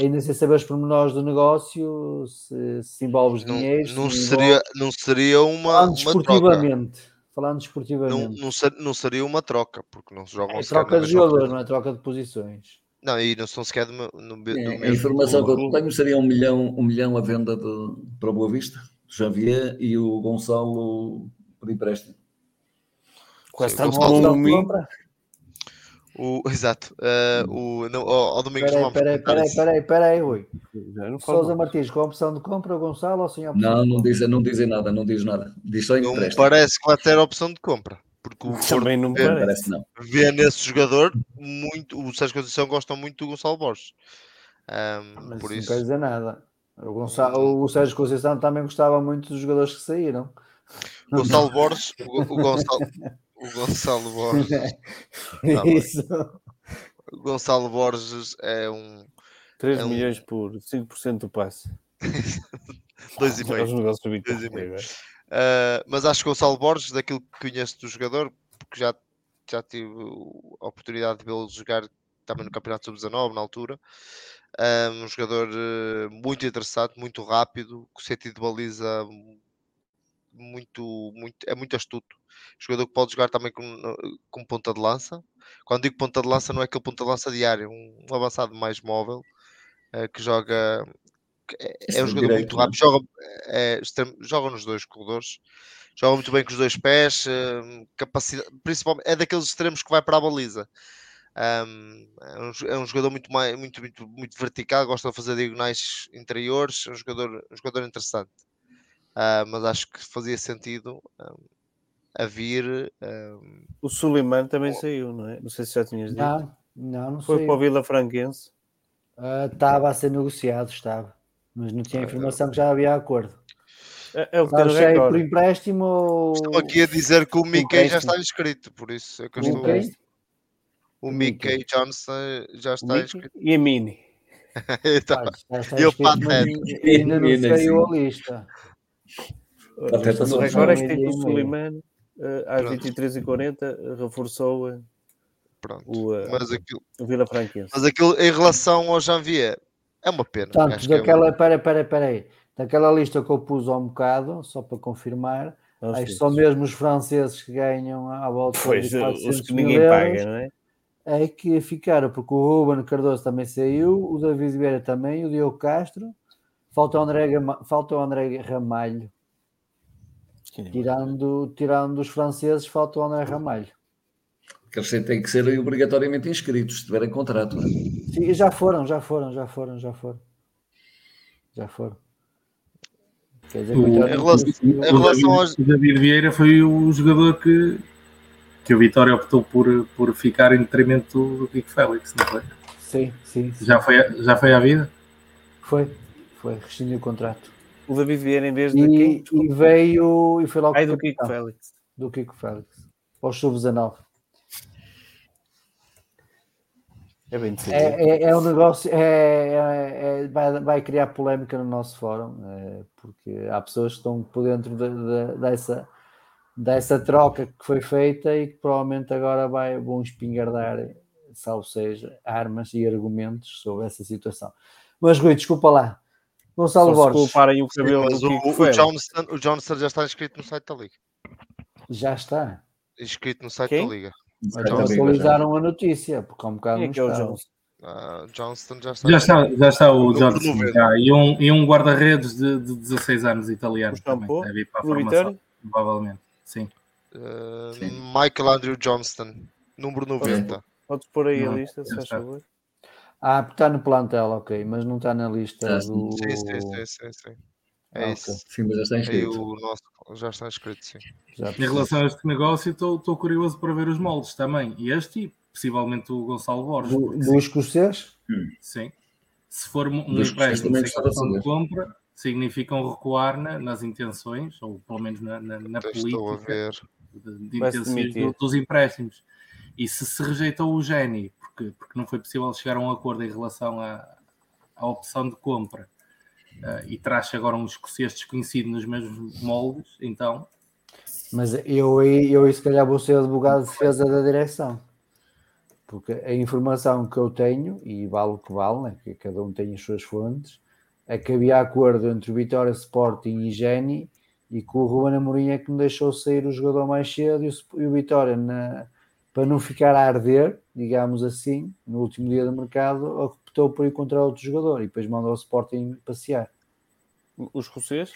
Ainda sem saber os pormenores do negócio, se, se envolves não, dinheiro. Não, seria, não seria uma, falando uma desportivamente. Falando desportivamente. Não, não, ser, não seria uma troca, porque não se jogam é troca de jogadores, não é troca de posições. Não, e não são sequer do, no, do é, mesmo. A informação que eu tenho seria um milhão, um milhão à venda de, para Boa Vista, Javier e o Gonçalo por empréstimo. Quase tanto como mim. O, [laughs] exato. Uh, o, não, ao, ao domingo peraí, peraí, peraí, peraí, peraí, Rui. Sousa Martins, com a opção de compra, o Gonçalo ou sem opção? Não, não dizem não diz nada, não diz nada. Diz só não parece que vai ter a opção de compra. Porque o Também não vê, parece, não. vê nesse jogador muito. O Sérgio Conceição gosta muito do Gonçalo Borges. Um, por isso... Não quer dizer nada. O, Gonçalo, o Sérgio Conceição também gostava muito dos jogadores que saíram. Gonçalo Borges, o, o Gonçalo, o Gonçalo Borges. [laughs] Não, isso. O Gonçalo Borges é um. 3 é um... milhões por 5% do passe. [laughs] 2,5. Uh, mas acho que o Gonçalo Borges, daquilo que conheço do jogador, porque já, já tive a oportunidade de vê-lo jogar também no Campeonato Sub-19 na altura. Um jogador uh, muito interessante, muito rápido, com sentido de baliza muito, muito, é muito astuto. Jogador que pode jogar também com, com ponta de lança. Quando digo ponta de lança, não é aquele ponta de lança diário, um, um avançado mais móvel uh, que joga é, é um jogador direito, muito rápido, joga, é, joga nos dois corredores, joga muito bem com os dois pés, hum, capacidade, principalmente é daqueles extremos que vai para a baliza. Um, é, um, é, um, jogador muito, mais, muito, muito, muito vertical, gosta de fazer diagonais interiores, é um jogador, um jogador interessante. Uh, mas acho que fazia sentido um, a vir. o Suleiman também saiu, não é? Não sei se já tinhas dito. Não, não, não Foi saiu. para o Vila Franquense. Uh, estava a ser negociado, estava mas não tinha informação que já havia acordo. É, é o que Sabes, é por empréstimo ou... Estou aqui a dizer que o Mickey já está inscrito, por isso é que eu estou... Mickey? O Mickey Johnson já está inscrito. E a Mini. [laughs] então, e o Patete. Ainda não saiu a lista. O recorde é que o Suleiman, uh, às 23h40 reforçou o, uh, mas aquilo, o Vila Franquense. Mas aquilo em relação ao Janvier é uma pena. Portanto, daquela, é uma... pera, pera, pera aí. Daquela lista que eu pus há um bocado, só para confirmar, acho que são mesmo os franceses que ganham à volta pois, de 400 os que ninguém euros, paga, não é? É que ficaram, porque o Ruben Cardoso também saiu, o David Vieira também, o Diogo Castro, falta o André, falta o André Ramalho. Tirando, tirando os franceses, falta o André Ramalho. Que eles têm que ser obrigatoriamente inscritos, se tiverem contrato. Não é? Sim, já foram, já foram, já foram, já foram. Já foram. Quer dizer, o, em relação, em relação aos... O David Vieira foi o jogador que, que o Vitória optou por, por ficar em detrimento do Rico Félix, não foi? Sim, sim, sim. Já, foi, já foi à vida? Foi, foi, rescindiu o contrato. O David Vieira em vez de e, quem? E veio e foi logo Ai, do Kiko Félix. Do Kiko Félix. Ao sub-19. É bem é, é, é, um negócio, é, é, é, vai, vai criar polémica no nosso fórum, é, porque há pessoas que estão por dentro de, de, dessa, dessa troca que foi feita e que provavelmente agora vai, vão espingardar, salvo seja, armas e argumentos sobre essa situação. Mas Rui, desculpa lá. Gonçalo Só Borges. o cabelo Sim, o, o, Johnston, o Johnston já está inscrito no site da Liga. Já está. Inscrito no site Quem? da Liga. Mas atualizaram a notícia, porque há um bocado Quem é que é o Johnston? Uh, Johnston já está. Já está, já está o Johnston. Já. E um, e um guarda-redes de, de 16 anos italiano também. Deve ir para a formação, provavelmente. Sim. Uh, Sim. Michael Andrew Johnston, número 90. Podes pôr aí não, a lista, se faz favor. Ah, está no plantel, ok, mas não está na lista ah, do. Sim, sim, sim, sim. sim. É ah, isso. Okay. Sim, mas já está inscrito. o nosso já está inscrito, sim. Já em relação a este negócio, estou curioso para ver os moldes também. E este e possivelmente o Gonçalo Borges. Do, do escocês? Sim. Se for um empréstimo sem opção de compra, significam recuar na, nas intenções, ou pelo menos na, na, na política de, de intenções do, dos empréstimos. E se se rejeitou o Geni, porque, porque não foi possível chegar a um acordo em relação à, à opção de compra, uh, e traz agora um escocês desconhecido nos mesmos moldes, então. Mas eu, eu, se calhar, vou ser advogado de defesa da direção. Porque a informação que eu tenho, e vale o que vale, né, que cada um tem as suas fontes, é que havia acordo entre o Vitória Sporting e Geni e que o Ruben Amorim é que me deixou sair o jogador mais cedo e o, e o Vitória, na, para não ficar a arder, digamos assim, no último dia do mercado, optou por encontrar outro jogador e depois mandou o Sporting passear. Os escocês?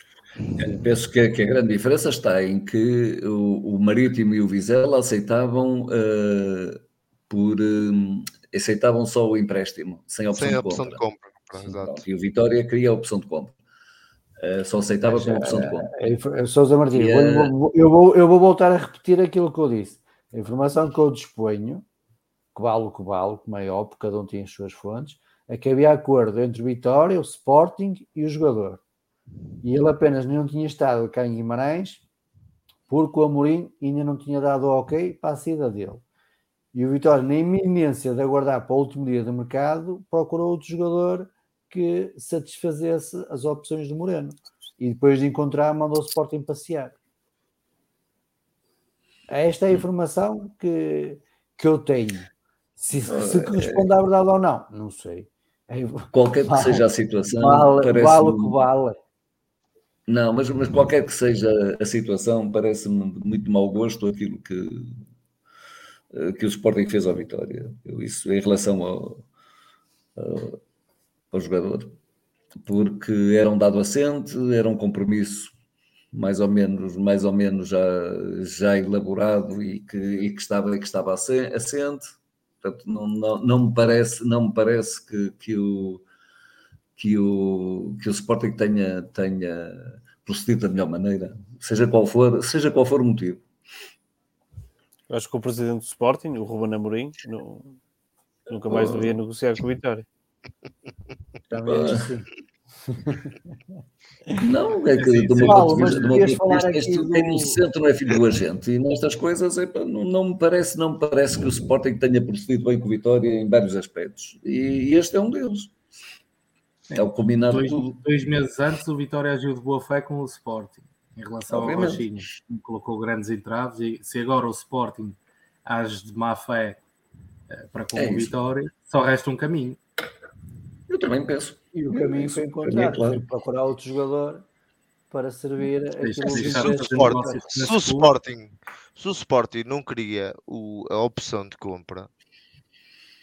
Penso que, que, a grande diferença está em que o, o Marítimo e o Vizela aceitavam uh, por uh, aceitavam só o empréstimo, sem opção, sem de, opção compra. de compra. Sim, e o Vitória queria a opção de compra. Uh, só aceitava com a opção de compra. Sousa Martins, eu, vou, eu, vou, eu vou voltar a repetir aquilo que eu disse. A informação que eu disponho, que vale o que vale, como é óbvio, cada um tem as suas fontes, é que havia acordo entre o Vitória, o Sporting e o jogador. E ele apenas não tinha estado cá em Guimarães porque o Amorim ainda não tinha dado ok para a saída dele. E o Vitória, na iminência de aguardar para o último dia do mercado, procurou outro jogador que satisfazesse as opções do Moreno. E depois de encontrar, mandou o Sporting passear. Esta é a informação que, que eu tenho. Se, se corresponde à verdade ou não, não sei. É, Qualquer que seja a situação, vale, vale o que vale. Não, mas, mas qualquer que seja a situação, parece-me muito mau gosto aquilo que, eh, que o Sporting fez ao Vitória. Eu, isso em relação ao, ao, ao, jogador. Porque era um dado assente, era um compromisso mais ou menos, mais ou menos já, já elaborado e que, e que estava, que estava assente. Portanto, não, não, não me parece, não me parece que, que o que o, que o Sporting tenha, tenha procedido da melhor maneira, seja qual for, seja qual for o motivo. Eu acho que o presidente do Sporting, o Ruben Amorim, não, nunca mais devia negociar com o Vitória. Também acho assim. Não, é que de uma ponto de vista, de uma vista este, do... centro não é filho do agente e nestas coisas epa, não, não, me parece, não me parece que o Sporting tenha procedido bem com o Vitória em vários aspectos e, e este é um deles. É o combinado dois, dois, meses antes, o Vitória agiu de boa fé com o Sporting. em relação ao Obviamente. China, me colocou grandes entraves e se agora o Sporting age de má fé eh, para com É o. Vitória, só resta um caminho. Eu também penso. E o caminho foi encontrar, claro. procurar outro jogador para servir aquilo Se o Sporting, se o. Sporting, se o Sporting não queria o- a opção de compra,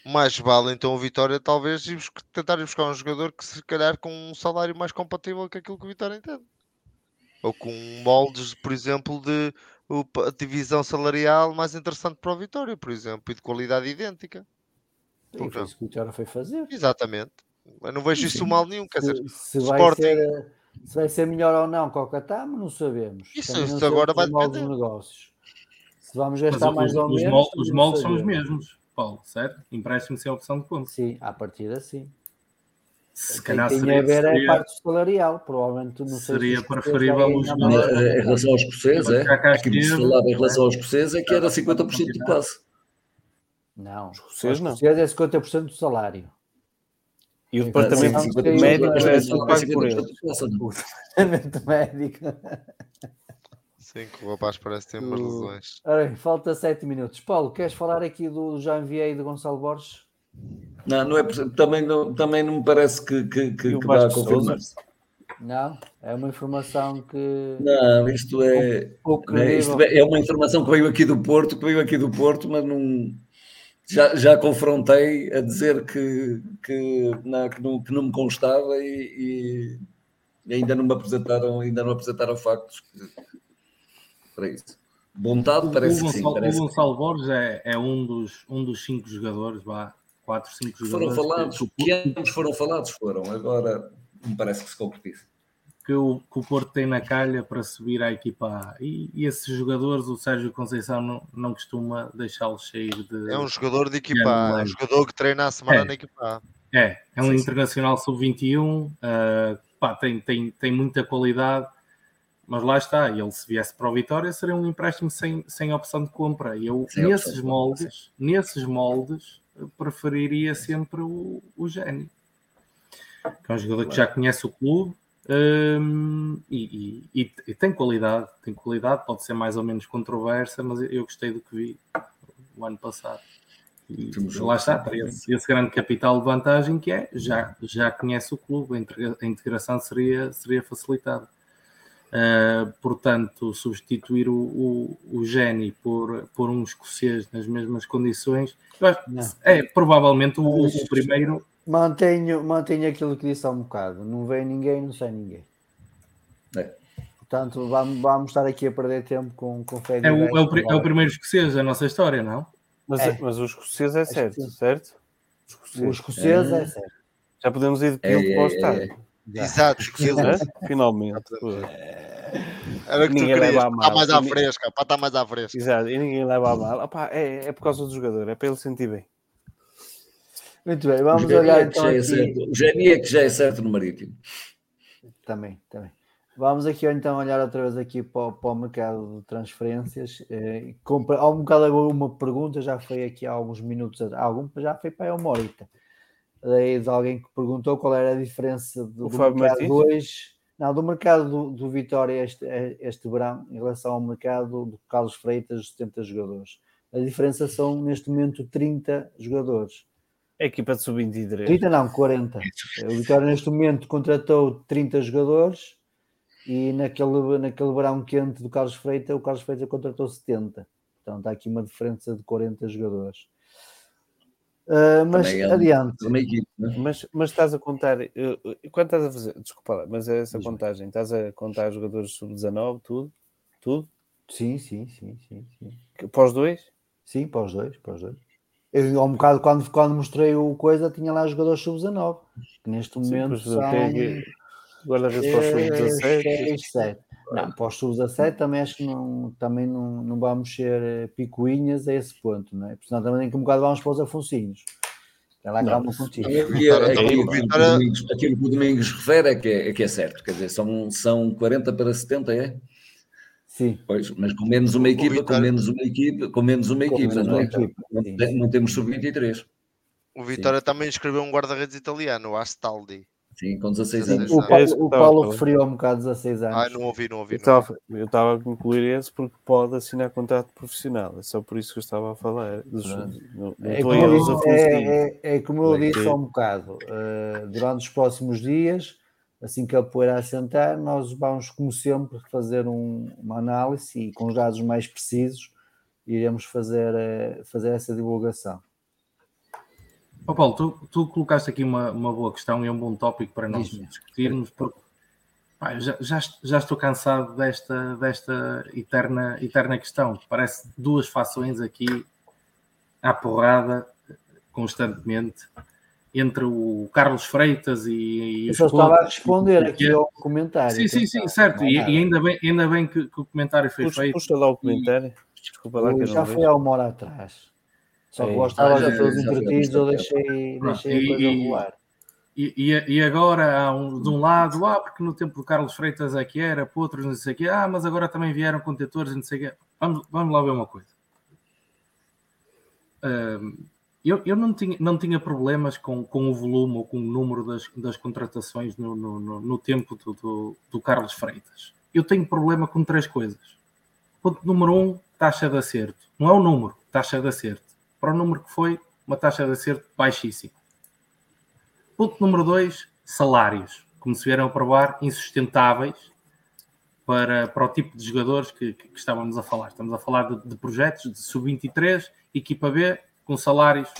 mais vale então o Vitória talvez buscar- tentar ir buscar um jogador que se calhar com um salário mais compatível com aquilo que o Vitória entende. Ou com moldes, por exemplo, de a divisão salarial mais interessante para o Vitória, por exemplo, e de qualidade idêntica. E foi isso que o Vitória foi fazer. Exatamente. Eu não vejo isso mal nenhum. Quer dizer, Se, se vai Sporting- ser, se vai ser melhor ou não com o Catamo, não sabemos. Isso- não isso agora vai depender. dos negócios. Se vamos Mas gastar os, mais ou os menos. os não moldes são os mesmos, Paulo, certo? Empréstimo sem opção de compra. Sim, à partida sim. Se Quem calhar seria, a ver é a seria, parte salarial, provavelmente não sei se seria os preferível os. Mas, eh, em relação aos escoceses, é? Aquilo que se falava em relação aos escoceses é que era 50% do passe. Não, Os escoceses não. Os escoceses é 50% do salário. E o departamento sim, sim, médico é tudo sim, pago por eles. O departamento médico. sim, que o rapaz parece ter umas lesões. Ora bem, falta 7 minutos. Paulo, queres falar aqui do já enviei do Gonçalo Borges? Não, não é, também, não, também não me parece que, que, que, que vá a Vasco confirmar-se. Não? É uma informação que. Não, isto é, pouco é, isto é uma informação que veio aqui do Porto, que veio aqui do Porto, mas não. Já, já confrontei a dizer que, que, não, que, não, que não me constava e, e ainda não me apresentaram, ainda não apresentaram factos que- para isso. Vontade parece o que sim. Parece o Gonçalo Borges é, é um, dos, um dos cinco jogadores, vá, quatro, cinco foram jogadores falados, que, que ambos foram falados, foram. Agora me parece que se concretiza. Que o, que o Porto tem na calha para subir à equipa A. E, e esses jogadores, o Sérgio Conceição não, não costuma deixá-los sair de. É um jogador de equipa A, é um jogador que treina a semana É. na equipa A. É, é um Sim, internacional sub-21, ah, pá, tem, tem, tem muita qualidade, mas lá está, ele se viesse para o Vitória seria um empréstimo sem, sem opção de compra. E eu, Sem nesses moldes, nesses moldes, preferiria sempre o, o Gênio, que é um jogador que já conhece o clube hum, e, e- e- tem qualidade, tem qualidade, pode ser mais ou menos controversa, mas eu gostei do que vi o ano passado. E Temos lá está, esse, esse grande capital de vantagem que é, já, já conhece o clube, a integra- a integração seria, seria facilitada. Uh, portanto, substituir o, o, o Geni por, por um escocês nas mesmas condições, eu acho- Não. é provavelmente o- o primeiro. Mantenho, mantenho aquilo que disse há um bocado. Não vem ninguém, não sai ninguém. É. Portanto, vamos, vamos estar aqui a perder tempo com, com fé É o, é, o, é o primeiro. primeiro escocês da nossa história, não? Mas, É. mas os escoceses é que certo, sim. certo? Os O escocês é certo. Já podemos ir de É, piloto para o é, estádio. Exato? Finalmente. Era o que tu Ninguém querias, leva a para mal. estar mais à fresca, para estar mais à fresca. Exato, e ninguém leva a mal. Opá, é, é por causa do jogador, é para ele sentir bem. Muito bem, vamos olhar então já é certo. É que já é certo no Marítimo. Também, também. Vamos aqui então olhar outra vez aqui para, o- para o mercado de transferências. Eh, compra, há um bocado uma pergunta, já foi aqui há alguns minutos, algum, já foi para uma horita. Daí de alguém que perguntou qual era a diferença do, do mercado Martins? hoje, não, do mercado do, do Vitória este, este verão em relação ao mercado do Carlos Freitas, de 70 jogadores. A diferença são neste momento 30 jogadores. A equipa de sub-23. 30 não, 40. O Vitória neste momento contratou 30 jogadores e naquele, naquele verão quente do Carlos Freitas, o Carlos Freitas contratou 70. Então está aqui uma diferença de 40 jogadores. Ah, mas Também é um- adiante. Equipe, né? Mas, mas estás a contar, quando estás a fazer, desculpa lá, mas é essa Diz-me. contagem, estás a contar jogadores sub-19, tudo? Tudo? Sim, sim, sim, sim, sim. Os dois? Sim, para os dois, para os dois. Eu, há um bocado, quando, quando mostrei o coisa, tinha lá jogadores sub-19, que neste Sim, momento pois, são... Guarda-redes para os sub-17. Seis, sete. Não, para os sub-17 também acho que não, também não, não vamos ser eh, picuinhas a esse ponto, não é? Porque senão também tem que um bocado vamos para os afuncinhos. Ela Não, calma contigo. Aquilo que o Domingos refere é que é, é que é certo. Quer dizer, são, são 40 para 70, é? Sim, Pois, mas com menos uma equipa, com Vitória- menos uma equipa, com menos uma Com equipa, menos não uma é? equipa, Não, sim. não temos sub-23. O Vitória também escreveu um guarda-redes italiano, o Astaldi. Sim, com 16 Sim, anos. O Paulo, o Paulo referiu um bocado 16 anos. Ah, não ouvi, não ouvi. Eu Não eu estava a concluir esse porque pode assinar contrato profissional. É só por isso que eu estava a falar. Dos, não, não É como, eu é, é- é como eu é disse há um bocado, eh, durante os próximos dias, assim que a poeira assentar, nós vamos, como sempre, fazer um- uma análise e com os dados mais precisos iremos fazer, eh, fazer essa divulgação. Ó Paulo, tu, tu colocaste aqui uma, uma boa questão e é um bom tópico para nós Diz-me. discutirmos, porque pá, já, já, já estou cansado desta, desta eterna, eterna questão. Parece duas fações aqui à porrada constantemente entre o Carlos Freitas e, e Eu os só estava a responder aqui ao comentário. Sim, sim, sim, atenção, certo. é E, e ainda, bem, ainda bem que, que o comentário foi Puxa, feito. puxa lá o comentário. Desculpa lá que eu Já não foi há uma hora atrás. Só que É. gostava Ah, de todos entretidos, eu bastante deixei, Pronto, deixei a coisa e- rolar. E, e, e agora um, de um lado, ah, porque no tempo do Carlos Freitas é que era, para outros não sei o quê, ah, mas agora também vieram contentores e não sei o quê. Vamos, vamos lá ver uma coisa. Ahm, eu eu não, tinha, não tinha problemas com, com o volume ou com o número das, das contratações no, no, no, no tempo do, do, do Carlos Freitas. Eu tenho problema com três coisas. Ponto número um, taxa de acerto. Não é o número, taxa de acerto. Para o número que foi, uma taxa de acerto baixíssima. Ponto número dois, salários. Como se vieram a provar, insustentáveis para, para o tipo de jogadores que, que- que estávamos a falar. Estamos a falar de, de projetos de sub-23, equipa B, com salários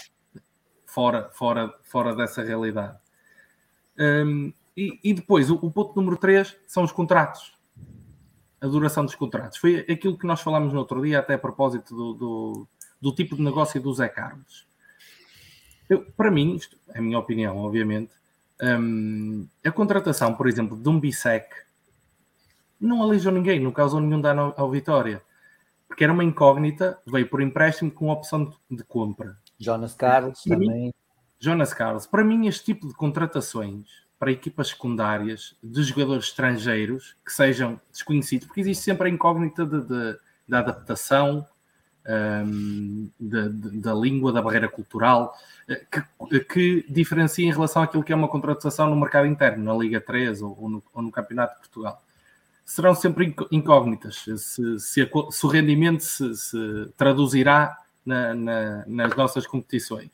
fora, fora, fora dessa realidade. Hum, e, e depois, o, o ponto número três são os contratos. A duração dos contratos. Foi aquilo que nós falámos no outro dia, até a propósito do, do, do tipo de negócio do Zé Carlos. Eu, para mim, isto é a minha opinião, obviamente, hum, a contratação, por exemplo, de um Bissec não aleijou ninguém, não causou nenhum dano ao, ao Vitória. Porque era uma incógnita, veio por empréstimo com opção de, compra. Jonas Carlos Para mim- também. Jonas Carlos, para mim, este tipo de contratações para equipas secundárias de jogadores estrangeiros que sejam desconhecidos, porque existe sempre a incógnita de, de- da adaptação, da- de- da língua, da barreira cultural, eh, que, que diferencia em relação àquilo que é uma contratação no mercado interno, na Liga 3 ou, ou no, ou no Campeonato de Portugal. Serão sempre inc- incógnitas se, se a se o rendimento se, se traduzirá na- na- nas nossas competições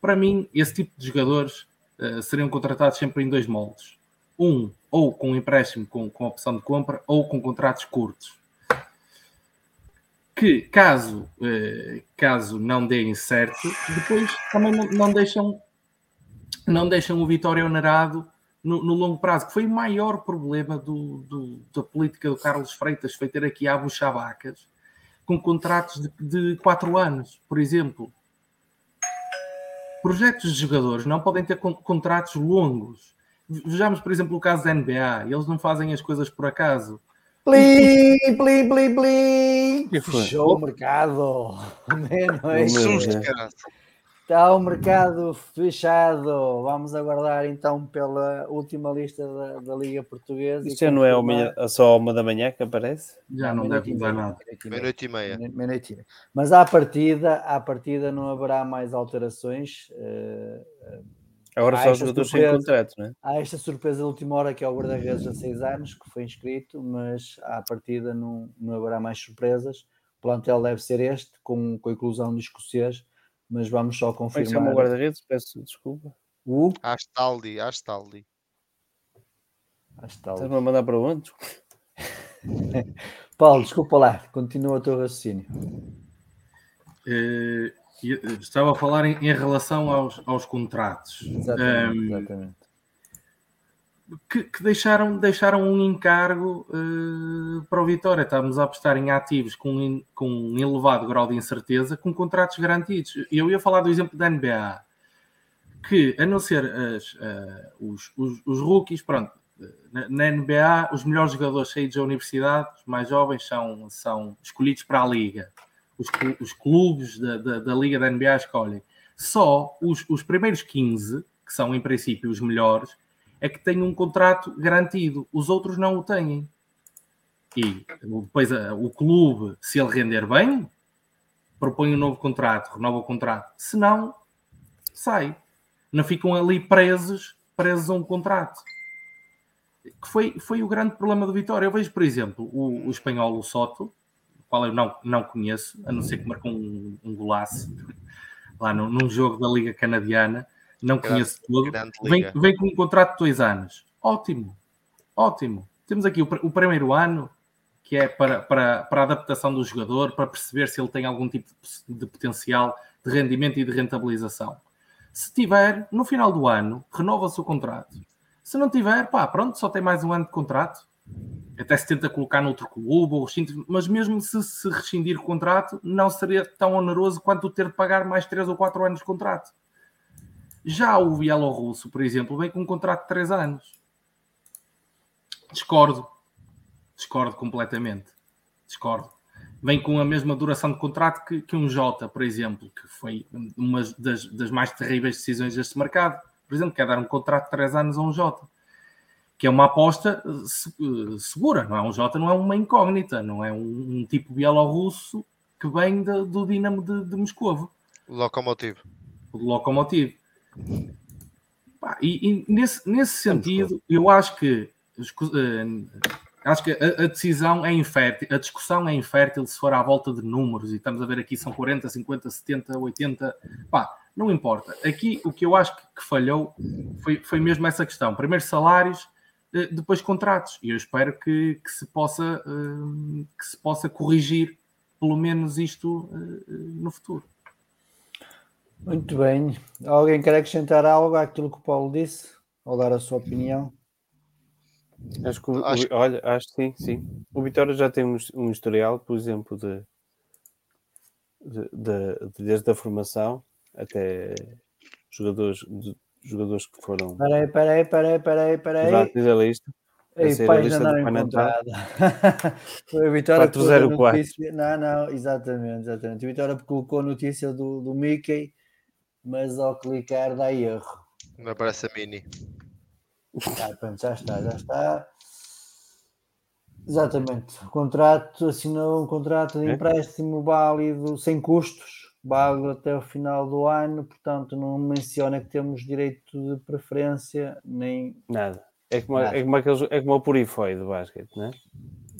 para mim, esse tipo de jogadores eh, seriam contratados sempre em dois moldes. Um, ou com um empréstimo com, com opção de compra, ou com contratos curtos. Que, caso, eh, caso não deem certo, depois também não, não deixam, não deixam o Vitória onerado no, no longo prazo, que foi o maior problema do, do- da política do Carlos Freitas, foi ter aqui Abu Chavacas com contratos de, de quatro anos, por exemplo projetos de jogadores não podem ter con- contratos longos. Vejamos, por exemplo, o caso da NBA. Eles não fazem as coisas por acaso. Plim, plim, plim, plim. Fechou o mercado. [laughs] Meia-noite. Cara. Está o mercado fechado. Vamos aguardar então pela última lista da, da Liga Portuguesa. Isto já não é meia- só uma da manhã que aparece? Já não meia-noite deve mudar nada. meia-noite e meia. Meia-noite e meia. Meia- meia-noite meia. Mas à partida, à partida não haverá mais alterações. eh, Agora Ah, só os jogadores sem contrato, não é? há esta surpresa de última hora que é o guarda-redes há seis anos, que foi inscrito, mas à partida não, não haverá mais surpresas. O plantel deve ser este, com, com a inclusão de escocês, mas vamos só Como é que o confirmar. guarda-redes? Peço desculpa. O Astaldi, Astaldi. Ali. Estás-me a mandar para onde? [laughs] Paulo, desculpa lá, continua o teu raciocínio. Eh, eh, estava a falar em, em relação aos, aos contratos. Exatamente, Ehm, exatamente. Que, que deixaram, deixaram um encargo eh, para o Vitória. Estávamos a apostar em ativos com, com um elevado grau de incerteza, com contratos garantidos. Eu ia falar do exemplo da NBA, que a não ser as, eh, os, os, os rookies, pronto, na, na NBA, os melhores jogadores saídos da universidade, os mais jovens, são, são escolhidos para a liga. Os, os clubes da, da, da liga da NBA escolhem. Só os, os primeiros 15, que são em princípio os melhores, é que têm um contrato garantido, os outros não o têm. E depois o clube, se ele render bem, propõe um novo contrato, renova o contrato. Se não, sai. Não ficam ali presos presos a um contrato. Que foi, foi o grande problema do Vitória. Eu vejo, por exemplo, o, o espanhol, o Soto, o qual eu não, não conheço, a não ser que marcou um, um golaço [laughs] lá no, num jogo da Liga Canadiana, não grande, conheço todo. Vem, vem com um contrato de dois anos. Ótimo, ótimo. Temos aqui o, o primeiro ano, que é para, para, para a adaptação do jogador, para perceber se ele tem algum tipo de, de potencial de rendimento e de rentabilização. Se tiver, no final do ano, renova-se o contrato. Se não tiver, pá, pronto, só tem mais um ano de contrato. Até se tenta colocar noutro clube, ou mas mesmo se, se rescindir o contrato, não seria tão oneroso quanto ter de pagar mais 3 ou 4 anos de contrato. Já o Bielorrusso, por exemplo, vem com um contrato de 3 anos. Discordo. Discordo completamente. Discordo vem com a mesma duração de contrato que, que um Jota, por exemplo, que foi uma das, das, mais terríveis decisões deste mercado. Por exemplo, quer dar um contrato de 3 anos a um Jota, que é uma aposta eh, segura, não é? Um Jota não é uma incógnita, não é um, um tipo bielorrusso que vem de, do Dinamo de, de Moscovo. Locomotivo. Locomotivo. E, e, nesse, nesse sentido, eu acho que eh, Acho que a, a, decisão é infértil, a discussão é infértil se for à volta de números, e estamos a ver aqui são 40, 50, 70, 80, pá, não importa. Aqui o que eu acho que, que falhou foi, foi mesmo essa questão. Primeiro salários, eh, depois contratos, e eu espero que, que, se, possa, eh, que se possa corrigir pelo menos isto no futuro. Muito bem. Alguém quer acrescentar algo àquilo que o Paulo disse? Ou dar a sua opinião? Acho que, acho... olha, acho que sim, sim. O Vitória já tem um, um historial, por exemplo, de, de, de, de, desde a formação até jogadores, de, jogadores que foram. Peraí, peraí, peraí, peraí, peraí. Diz a lista. Ei, página não encontrada. [laughs] Foi a Vitória 404. Notícia... Não, não, exatamente, exatamente. A Vitória colocou a notícia do, do Mickey, mas ao clicar dá erro. Não aparece a mini. Ah, pronto, já está, já está. Exatamente. O contrato assinou um contrato de é? empréstimo válido sem custos, válido até o final do ano, portanto não menciona que temos direito de preferência nem nada. É como, nada. É como, aqueles, é como o Purify do basquete, não é?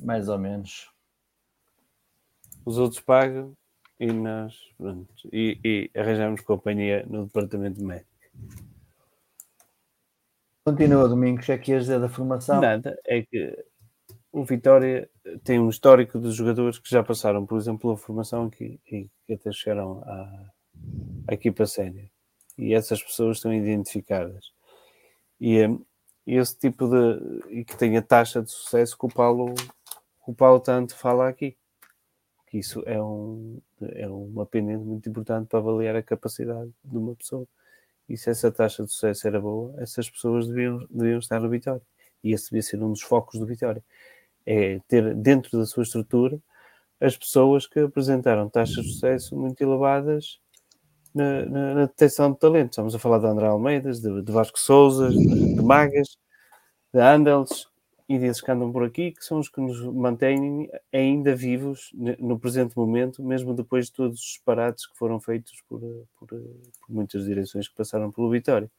Mais ou menos. Os outros pagam e nós pronto, e, e arranjamos companhia no departamento médico. Continua, Domingos, é que dizer da formação? Nada, é que o Vitória tem um histórico de jogadores que já passaram, por exemplo, a formação aqui e que até chegaram à, à equipa sénior. E essas pessoas estão identificadas. E é esse tipo de. e que tem a taxa de sucesso que o Paulo, o Paulo tanto fala aqui. Que isso é, um, é uma pendente muito importante para avaliar a capacidade de uma pessoa e se essa taxa de sucesso era boa, essas pessoas deviam, deviam estar no Vitória. E esse devia ser um dos focos do Vitória. É ter dentro da sua estrutura as pessoas que apresentaram taxas de sucesso muito elevadas na, na, na detecção de talento. Estamos a falar de André Almeidas, de, de Vasco Souza, de, de Magas, de Andels, e desses que andam por aqui, que são os que nos mantêm ainda vivos no presente momento, mesmo depois de todos os disparates que foram feitos por, por, por muitas direções que passaram pelo Vitória.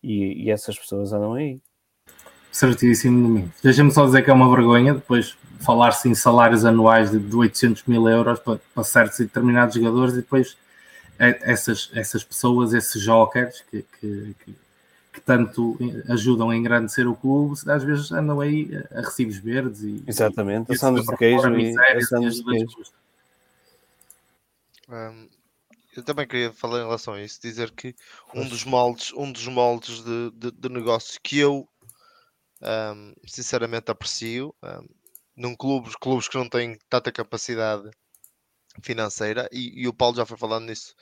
E, e essas pessoas andam aí. Certíssimo, Domingos. Deixa-me só dizer que é uma vergonha depois falar-se em salários anuais de, de 800 mil euros para, para certos e determinados jogadores e depois é, essas, essas pessoas, esses jokers que, que, que que tanto ajudam a engrandecer o clube, às vezes andam aí a recibos verdes e exatamente, assando de queijo e assando de queijo. Um, eu também queria falar em relação a isso, dizer que um dos moldes, um dos moldes de, de, de negócio que eu um, sinceramente aprecio um, num clube, clubes que não têm tanta capacidade financeira, e, e o Paulo já foi falando nisso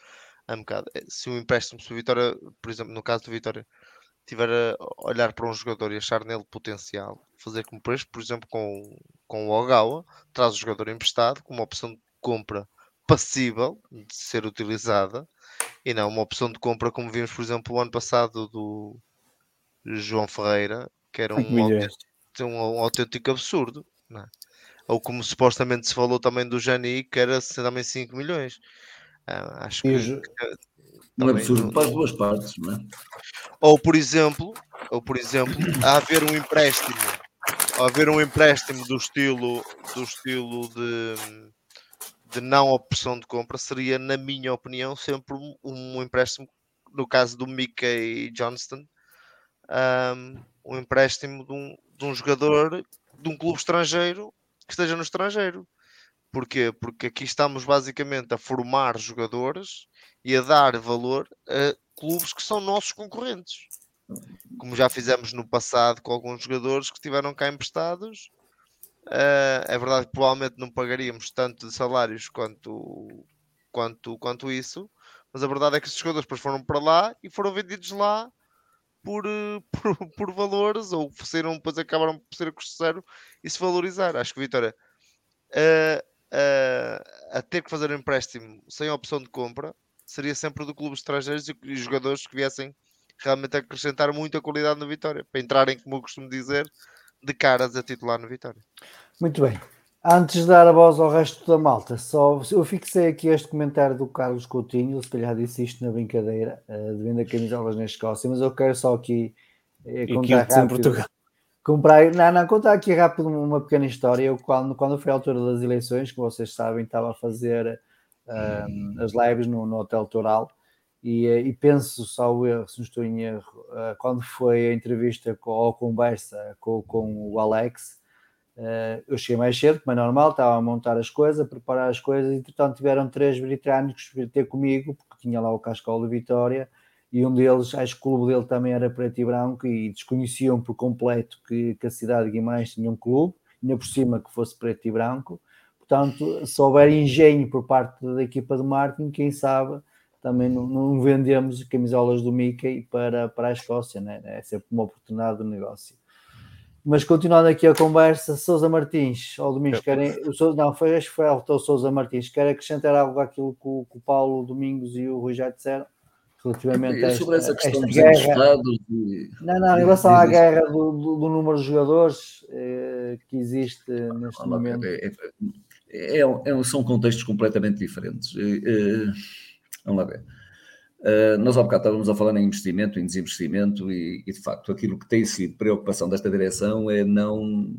há um bocado. É, se o empréstimo, se o Vitória, por exemplo, no caso do Vitória, tiver a olhar para um jogador e achar nele potencial, fazer como por, por exemplo com, com o Ogawa, traz o jogador emprestado com uma opção de compra passível de ser utilizada e não uma opção de compra como vimos, por exemplo, o ano passado do João Ferreira, que era um, autêntico, um, um autêntico absurdo, é? ou como supostamente se falou também do Jani, que era também 5 milhões. Ah, acho que, Um absurdo para as duas partes, não é? Ou por exemplo, ou por exemplo, a haver um empréstimo, a haver um empréstimo do estilo do estilo de, de não opção de compra seria, na minha opinião, sempre um, um empréstimo, no caso do Mickey Johnston, um, um empréstimo de um, de um jogador de um clube estrangeiro que esteja no estrangeiro. Porquê? Porque aqui estamos basicamente a formar jogadores e a dar valor a clubes que são nossos concorrentes. Como já fizemos no passado com alguns jogadores que estiveram cá emprestados. Uh, é verdade que provavelmente não pagaríamos tanto de salários quanto, quanto, quanto isso, mas a verdade é que esses jogadores depois foram para lá e foram vendidos lá por, eh, [laughs] por, por valores ou ofereceram, depois acabaram por ser a custo zero e se valorizar. Acho que Vitória uh, uh, a ter que fazer um empréstimo sem opção de compra seria sempre do clube estrangeiros e, e jogadores que viessem realmente acrescentar muita qualidade na Vitória para entrarem, como eu costumo dizer, de caras a titular no Vitória. Muito bem. Antes de dar a voz ao resto da malta, só eu fixei aqui este comentário do Carlos Coutinho, se calhar disse isto na brincadeira, uh, de venda camisolas na Escócia, mas eu quero só aqui uh, contar rápido. Comprar, não, não, contar aqui rápido uma pequena história. Eu, quando, quando foi a altura das eleições, que vocês sabem, estava a fazer uh, as lives no, no Hotel Toral. E, e, penso, só erro, se não estou em erro, uh, quando foi a entrevista com, ou conversa com, com o Alex, Uh, eu cheguei mais cedo, como é normal, estava a montar as coisas, a preparar as coisas, entretanto tiveram três britânicos ter comigo, porque tinha lá o Cascal de Vitória, e um deles, acho que o clube dele também era preto e branco, e desconheciam por completo que, que a cidade de Guimarães tinha um clube, ainda por cima que fosse preto e branco, portanto, se houver engenho por parte da equipa de marketing, quem sabe também não, não vendemos camisolas do Mickey para, para a Escócia, né? é sempre uma oportunidade de negócio. Mas continuando aqui a conversa, Sousa Martins, ou Domingos, querem. O, não, foi, acho que foi o Sousa Martins. Quer acrescentar algo àquilo que o, que o, Paulo Domingos e o Rui já disseram? Relativamente a esta, sobre essa questão dos guerra. E... Não, não, em relação à guerra do, do, do número de jogadores eh, que existe neste ah, momento. É, é, é, é, são contextos completamente diferentes. Eh, vamos lá ver. Uh, nós há bocado estávamos a falar em investimento, em desinvestimento, e, e, de facto aquilo que tem sido preocupação desta direção é não,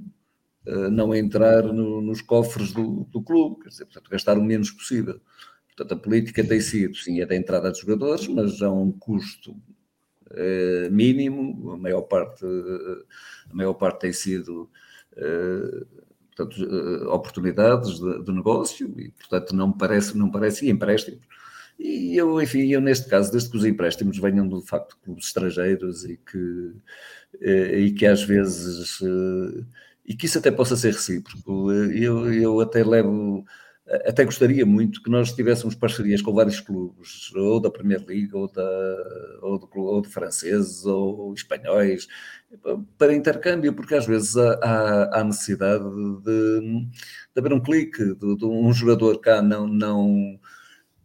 uh, não entrar no, nos cofres do, do, clube, quer dizer, portanto, gastar o menos possível. Portanto, a política tem sido, sim, é da entrada dos jogadores, mas a um custo uh, mínimo, a maior parte, a maior parte tem sido portanto, oportunidades de, de, negócio e, portanto, não parece, não parece, e empréstimos. E eu, enfim, eu neste caso, desde que os empréstimos venham de facto de clubes estrangeiros e que, eh, e que às vezes, eh, e que isso até possa ser recíproco, eh, eu, eu até levo, até gostaria muito que nós tivéssemos parcerias com vários clubes, ou da Premier League, ou, da, ou, do, ou de franceses, ou espanhóis, para intercâmbio, porque às vezes há, há necessidade de, de haver um clique, de, de um jogador cá não, não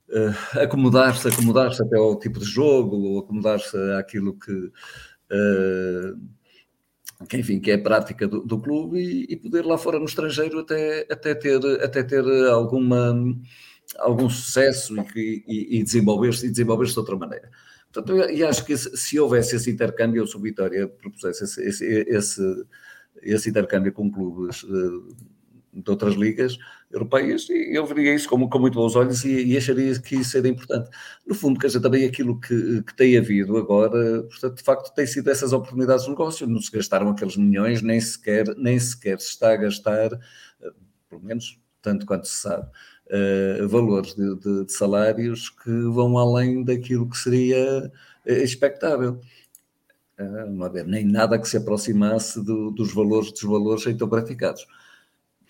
uh, acomodar-se, acomodar-se até ao tipo de jogo, ou acomodar-se àquilo que, uh, que, enfim, que é a prática do, do clube e, e, poder lá fora no estrangeiro até, até, ter, até ter alguma, algum sucesso e, e, e desenvolver-se desenvolver de outra maneira. Portanto, e acho que se, se houvesse esse intercâmbio, eu sou Vitória propusesse esse, esse, esse, esse intercâmbio com clubes uh, de outras ligas europeias e eu veria isso com, com muito bons olhos e, e, acharia que isso era importante. No fundo, quer dizer, também aquilo que, que tem havido agora, portanto, de facto, tem sido essas oportunidades de negócio, não se gastaram aqueles milhões, nem sequer, nem sequer se está a gastar, eh, pelo menos tanto quanto se sabe, uh, valores de, de, de, salários que vão além daquilo que seria uh, expectável. Não haver nem nada que se aproximasse do, dos valores dos valores então praticados.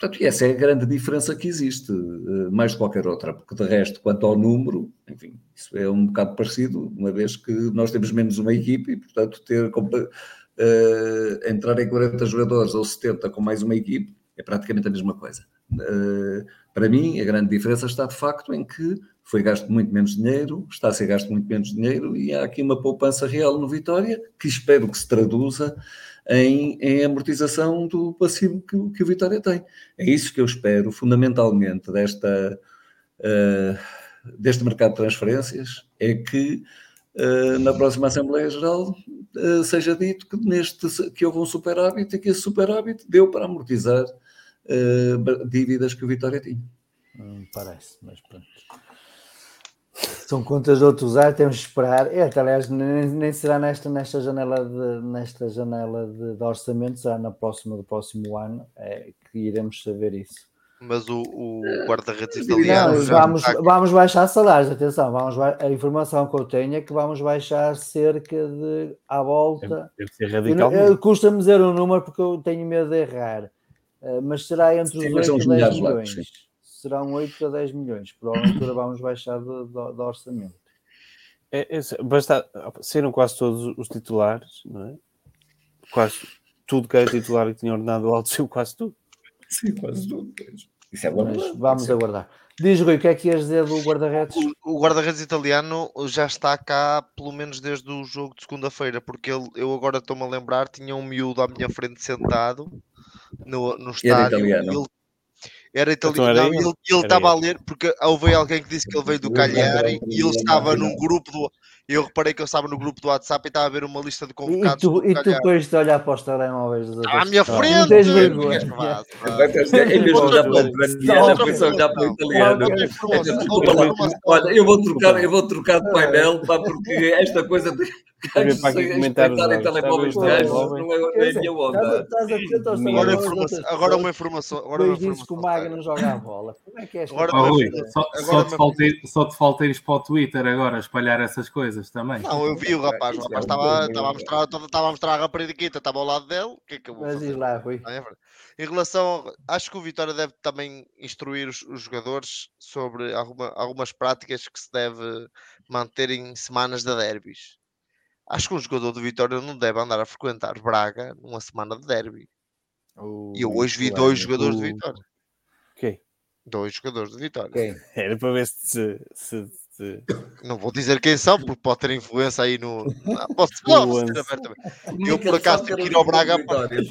Portanto, essa é a grande diferença que existe, eh, mais de qualquer outra, porque de resto, quanto ao número, enfim, isso é um bocado parecido, uma vez que nós temos menos uma equipe e, portanto, ter, uh, entrar em 40 jogadores ou 70 com mais uma equipe é praticamente a mesma coisa. Uh, para mim, a grande diferença está de facto em que foi gasto muito menos dinheiro, está a ser gasto muito menos dinheiro e há aqui uma poupança real no Vitória que espero que se traduza em, em amortização do passivo que, que o Vitória tem. É isso que eu espero fundamentalmente desta, uh, deste mercado de transferências é que uh, na próxima Assembleia Geral uh, seja dito que, neste, que houve um superávit e que esse superávit deu para amortizar dívidas que o Vitória tinha. Hum, parece, mas pronto. São contas de outros anos, temos de esperar. É, aliás, nem, nem, será nesta, nesta janela, de, nesta janela de, de orçamento, será na próxima do próximo ano é, que iremos saber isso. Mas o, o guarda-redes italiano. Não, vamos, vamos baixar salários, atenção, vamos, a informação que eu tenho é que vamos baixar cerca de à volta. Deve ser radical. Custa-me dizer o um número porque eu tenho medo de errar, eh, mas será entre os 8 e 10 milhões. Lá, serão 8 a 10 milhões. Provavelmente vamos baixar do, do, do orçamento. É, é, basta, serão quase todos os titulares, não é? Quase tudo que era titular e tinha ordenado alto, saiu quase tudo. Sim, quase tudo. Isso é bom. Mas vamos Isso aguardar. Diz Rui, o que é que ias dizer do guarda-redes? O, o guarda-redes italiano já está cá pelo menos desde o jogo de segunda-feira, porque ele, eu agora estou-me a lembrar, tinha um miúdo à minha frente sentado no, no estádio. E ele era então italiano. Então era ele estava a ler, porque houve alguém que disse que ele veio do Cagliari e ele estava num grupo do. Eu reparei que eu estava no grupo do WhatsApp e estava a ver uma lista de convocados. E tu, e tu depois de olhar para os telemóveis dos outros. À minha frente! Tens vergonha. Olha, eu vou trocar, eu vou trocar de painel, pá, porque esta coisa de em telemóveis de gajos não é a minha onda. Agora uma informação. Agora uma informação. que o Maga não joga a bola. Como é que é agora, Só te falta ires para o Twitter agora espalhar essas coisas também. Não, eu vi o rapaz. O rapaz estava, estava, a, mostrar, estava a mostrar a rapariquita, estava ao lado dele. O que é que? Mas lá, Rui. É em relação, acho que o Vitória deve também instruir os, os jogadores sobre alguma, algumas práticas que se deve manter em semanas de derbys Acho que um jogador do Vitória não deve andar a frequentar Braga numa semana de derby. e eu hoje vi dois jogadores de Vitória. Quem? Dois jogadores de Vitória. Quem? Era para ver se, se, se, Não vou dizer quem são, porque pode ter influência aí no. Não, [laughs] posso, não, eu por acaso tenho que ir ao Braga porque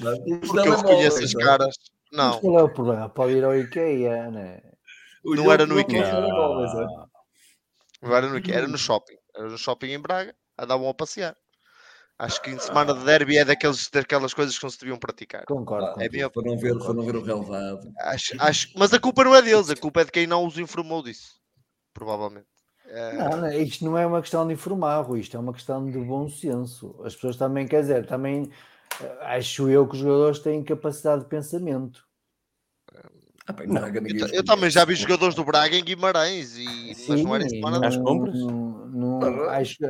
eu reconheço as caras. Não. Mas qual é o problema? Pode ir ao IKEA, né? Não era no IKEA. Não era no IKEA, era no shopping. Era no shopping em Braga andavam a passear. Acho que em semana de derby é daqueles, daquelas coisas que não se deviam praticar. Concordo. É minha... para, não ver, para não ver o relevado. Acho, acho, mas a culpa não é deles, a culpa é de quem não os informou disso. Provavelmente. É... Não, não, isto não é uma questão de informar, Rui, isto é uma questão de bom senso. As pessoas também, quer dizer, também eh, acho eu que os jogadores têm capacidade de pensamento. Ah, bem, não, eu, eu, também já vi jogadores do Braga em Guimarães, e, Sim, mas não era em semana de compras. Não, não, acho que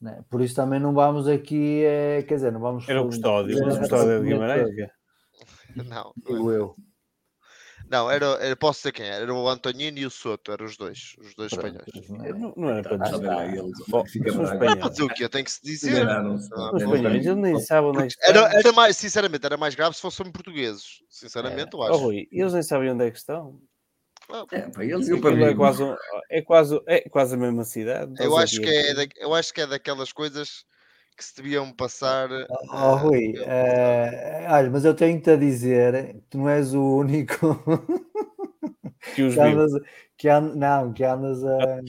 né? Por isso também não vamos aqui, é, quer dizer, não vamos. Era o custódio, o custódio de Guimarães. [laughs] Não, [laughs] não eu. Não, era, era, posso dizer quem era, era o Antonino e o Soto, eram os dois, os dois espanhóis. Não, não era para dizer. Ah, para dizer o que tem que se dizer. Os espanhóis, eu nem sabem onde é que era, era mais, sinceramente, era mais grave se fossem portugueses. Sinceramente, eu acho. Oh, Rui, eles nem sabem onde é que estão. É, para eles e para mim. É quase, é, quase, é quase a mesma cidade. Eu acho, que é da, eu acho que é daquelas coisas que se deviam passar. Oh, uh, Rui, uh, olha, mas eu tenho-te a dizer, tu não és o único [laughs] que os que andas, que and, não, que andas a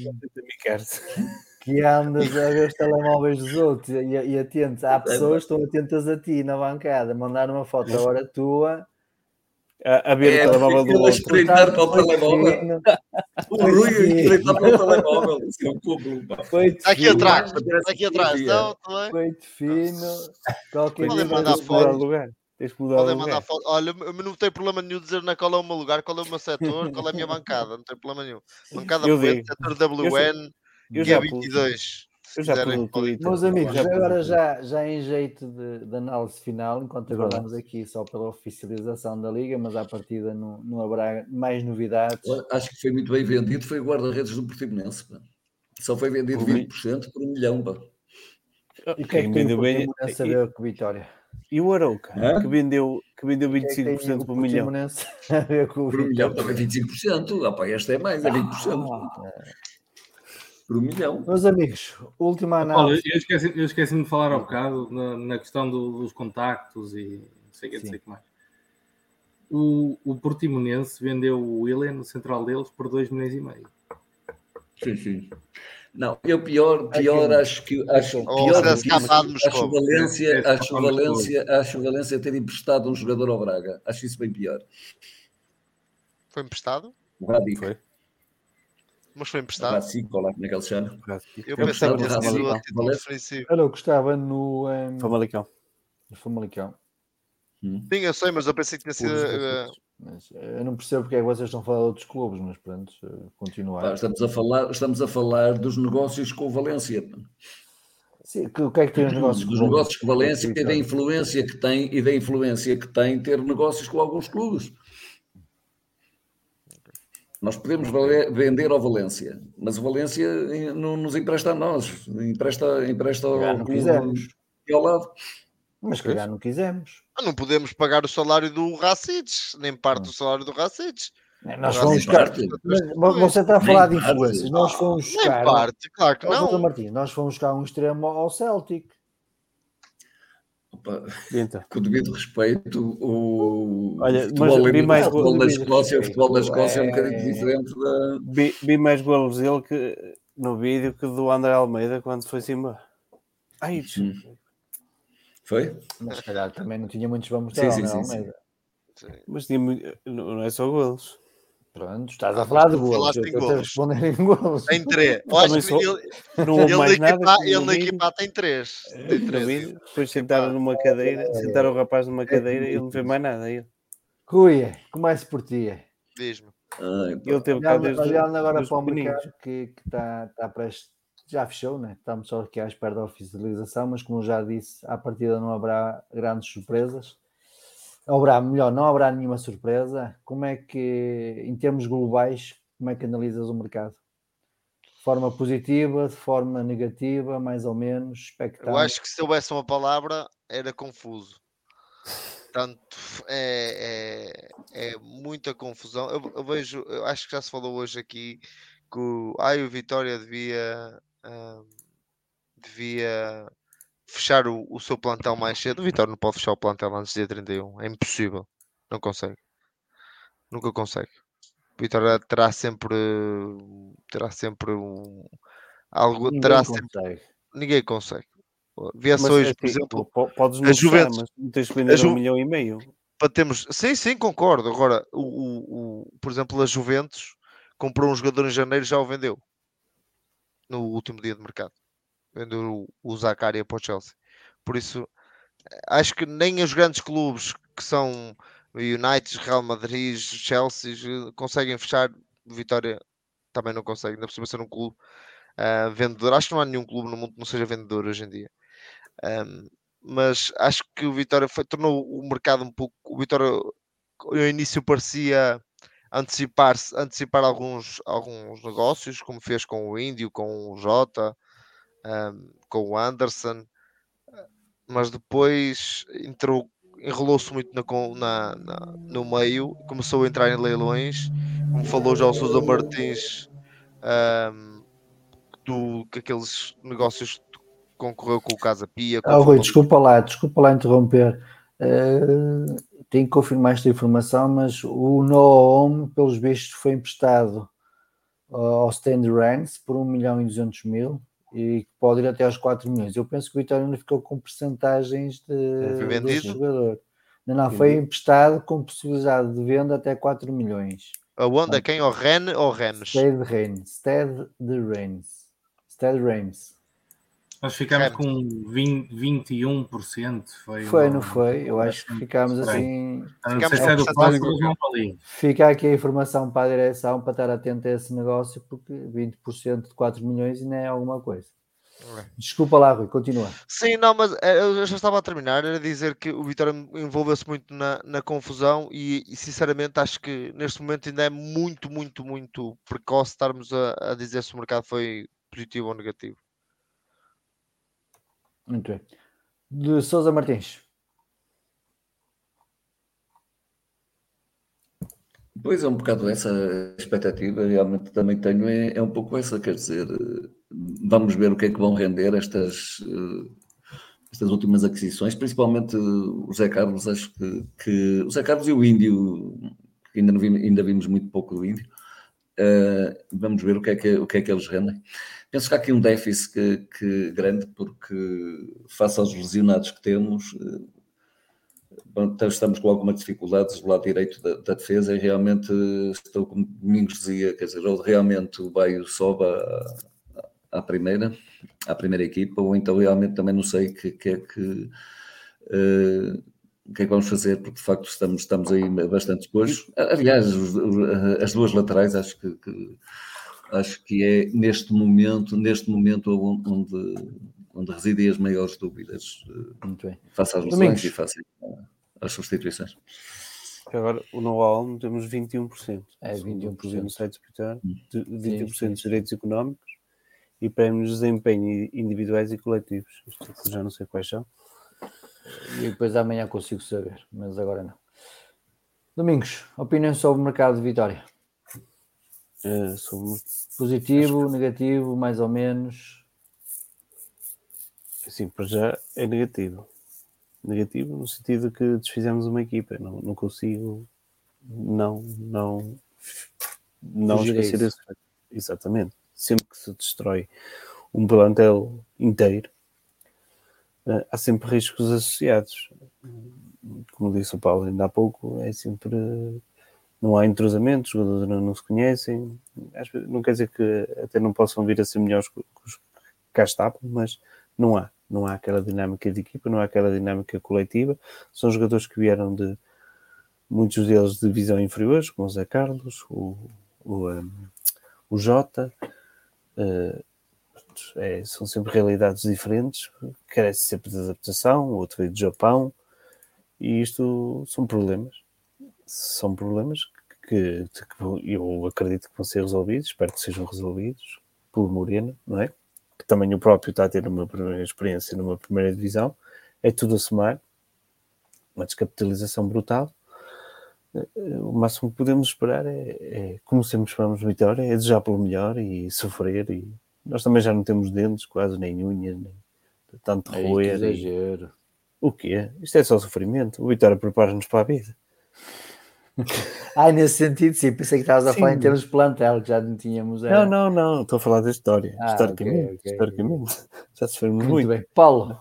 que andas a ver os telemóveis dos outros e, e atentos. Há pessoas que estão atentas a ti na bancada, mandar uma foto agora tua a, a ver é, o telemóvel do outro. espreitar para o telemóvel. O Rui espreitar para o telemóvel. Isso é um Está aqui atrás. Está aqui atrás. Então, Feito fino. Qualquer Podem mandar foto. Lugar. Podem mandar foto. Olha, eu não tenho problema nenhum de dizer na qual é o meu lugar, qual é o meu setor, qual é a minha bancada. Não tem problema nenhum. Bancada frente, setor WN, G22. Eu já Meus amigos, já agora já, já em jeito de, de análise final, enquanto aguardamos aqui só pela oficialização da Liga, mas à partida não, não haverá mais novidades. Acho que foi muito bem vendido, foi o guarda-redes do Portimonense. Pá. Só foi vendido 20% por um milhão. Pá. E o que é que vendeu bem? A saber e, que Vitória. E o Arouca, que vendeu, que vendeu 25% que é que por um milhão. por um milhão também 25%. Ah, pá, esta é mais, é 20%. Ah, por um milhão. Meus amigos, última análise. eu, esqueci, eu esqueci de falar há bocado na, na questão do, dos contactos e não sei o que, sei que mais. O, o Portimonense vendeu o William, no central deles, por 2 milhões e meio. Sim, sim. Não, eu pior, pior acho que acho pior do que isso, acho. Valência, É, é acho Valência, acho Valência ter emprestado um jogador ao Braga. Acho isso bem pior. Foi emprestado? O Foi. Mas foi o emprestado. Ou lá como é que ele se chama. Eu pensei que tinha sido título Valência. defensivo. Olha, eu gostava no, um, Famalicão. no Famalicão. Hum. Sim, eu sei, mas eu pensei que tinha sido. Eh. Mas, eh, eu não percebo porque é que vocês estão a falar de outros clubes, mas pronto, eh, continuar. estamos, a falar, estamos a falar dos negócios com o Valência. Sim, que- o que é que tem os negócios dos com o negócios com o Valência Sim, e da influência que tem e da influência que tem ter negócios com alguns clubes. Nós podemos valer- vender ao Valência, mas o Valência eh, não nos empresta a nós, empresta, empresta ao não é ao lado. Mas se calhar não quisemos. Não podemos pagar o salário do Racides, nem parte do salário do Racides. Eh, Nós fomos buscar. você está a Nem falar de influências. Nós fomos Nem buscar. parte, claro que não. Martins, nós fomos buscar um extremo ao Celtic. Opa, Então, com o devido respeito, o Olha, futebol, mas vi é- mais o futebol da Escócia, o futebol da Escócia é um É- bocadinho diferente da. vi, vi mais golos dele que, no vídeo que do André Almeida quando foi-se embora. Ai, Hum. Foi? Mas se calhar também não tinha muitos vamos Sim, sim, não, sim, sim. Almeida. mas tinha muito- não não é só golos. Pronto, estás Ah, a falar mas de golos. falaste Eu estou a responder em golos. Tem três. [laughs] Acho que sou- ele, Não ele, mais na equipa, ele na equipa tem três. Tem no três. vídeo, Depois sentaram numa cadeira, sentaram o rapaz numa cadeira e ele não fez mais nada. Ele, Rui, comece por ti. Diz-me. Pá. ele teve cá desde olhando agora para o mercado que está tá prestes, já fechou, né? estamos só aqui à espera da oficialização, mas como já disse, à partida não haverá grandes surpresas. Haverá, melhor, não haverá nenhuma surpresa. Como é que, em termos globais, como é que analisas o mercado? De forma positiva, de forma negativa, mais ou menos, expectável? Eu acho que se houvesse uma palavra era confuso. Tanto é, é, é muita confusão. Eu, eu vejo, eu acho que já se falou hoje aqui que o, ai, o Vitória devia, ahm, devia fechar o, o seu plantel mais cedo. O Vitória não pode fechar o plantel antes do dia 31. É impossível. Não consegue. Nunca consegue. O Vitória terá sempre terá sempre um algo Ninguém terá sempre consegue. ninguém consegue. Mas, hoje, é por assim, exemplo, po- podes a não Juventus- mas tens que vender Ju- um milhão e meio. para termos. Sim, sim, concordo. Agora, o, o, o- por exemplo, a Juventus comprou um jogador em janeiro e já o vendeu no último dia de mercado. Vendeu o, Zaccaria para o Chelsea. Por isso, acho que nem os grandes clubes que são United, Real Madrid, Chelsea eh, conseguem fechar. Vitória também não consegue, ainda por cima ser um clube ah, vendedor. Acho que não há nenhum clube no mundo que não seja vendedor hoje em dia. Ahm, mas acho que o Vitória foi- tornou o mercado um pouco. O Vitória ao início parecia antecipar antecipar alguns, alguns negócios, como fez com o Índio, com o Jota, ahm, com o Anderson, mas depois entrou, enrolou-se muito na, na- na- no meio, começou a entrar em leilões, como falou já o Sousa Martins, ahm, do, que aqueles negócios que concorreu com o Casa Pia. Ah, Rui, desculpa lá, desculpa lá interromper. Eh, tenho que confirmar esta informação, mas o Noam, pelos vistos, foi emprestado ao Stand Rams por 1 milhão e 200 mil e pode ir até aos 4 milhões. Eu penso que o Vitória não ficou com percentagens de, Foi desse vendido? jogador. Não, não, foi emprestado com possibilidade de venda até 4 milhões. Aonde? A quem? Ao Ren ou Rennes? Stead Reims. Stead de Reims. Stead Reims. Nós ficámos Ramos. com 20, 21%. Foi, Foi, uma- não foi? Eu acho que ficámos assim. Eu Não Ficámos sei se é do não ali. Fica aqui a informação para a direção para estar atento a esse negócio, porque 20% de 4 milhões ainda é alguma coisa. É. Desculpa lá, Rui, continua. Sim, não, mas eh, eu já estava a terminar. Era dizer que o Vitória envolveu-se muito na, na confusão e, e, sinceramente acho que neste momento ainda é muito, muito, muito precoce estarmos a, a dizer se o mercado foi positivo ou negativo. Muito bem. De Souza Martins. Pois é, um bocado essa expectativa, realmente também tenho, é, é um pouco essa, quer dizer, vamos ver o que é que vão render estas, eh, estas últimas aquisições, principalmente o Zé Carlos, acho que, que o Zé Carlos e o Índio, ainda, vimos, ainda vimos muito pouco do Índio, Uh, vamos ver o que, é que, o que é que eles rendem. Penso que há aqui um déficit que, que grande, porque face aos lesionados que temos, então estamos com algumas dificuldades do lado direito da, da, defesa e realmente estou, como Domingos dizia, quer dizer, ou realmente o Baio sobe à, à primeira, à primeira equipa, ou então realmente também não sei que, que é que uh, o que é que vamos fazer, porque de facto estamos, estamos aí bastante depois. Aliás, as duas laterais acho que, que, acho que é neste momento, neste momento onde, onde residem as maiores dúvidas. Muito bem. Face às lesões e face às substituições. Agora, o know-how temos 21%. É, 21%. No site hospital, 21% sim, sim. de direitos económicos e prémios de desempenho individuais e coletivos. Isto já não sei quais são. E depois amanhã consigo saber, mas agora não. Domingos, opinião sobre o mercado de Vitória? É, sobre... Positivo, negativo, mais ou menos? Sim, para já é negativo. Negativo no sentido que desfizemos uma equipa. Não, não consigo não, não, não Fugir esquecer esse Exatamente. Sempre que se destrói um plantel inteiro, eh, há sempre riscos associados. Como disse o Paulo ainda há pouco, é sempre. Não há entrosamento, os jogadores não, não se conhecem. Não quer dizer que até não possam vir a ser melhores que os que cá estavam, mas não há. Não há aquela dinâmica de equipa, não há aquela dinâmica coletiva. São jogadores que vieram de muitos deles de divisão inferiores, como o Zé Carlos, o, o, um, o Jota. Uh, é, são sempre realidades diferentes, carece sempre de adaptação, o outro veio do Japão, e isto são problemas. São problemas que, que, eu acredito que vão ser resolvidos, espero que sejam resolvidos por Morena, não é? Que também o próprio está a ter uma primeira experiência numa primeira divisão, é tudo a somar, uma descapitalização brutal. O máximo que podemos esperar é, é como sempre esperamos vitória, é desejar pelo melhor e sofrer e nós também já não temos dentes, quase nem unhas, nem tanto é roer. exagero. E... O quê? Isto é só sofrimento. O Vitória prepara-nos para a vida. [laughs] ah, nesse sentido, sim. Pensei que estavas a sim. falar em termos de plantel, que já não tínhamos. Era... Não, não, não. Estou a falar da história. Ah, historicamente. Okay, okay. historicamente. [laughs] Já sofremos muito. Muito bem. Paulo.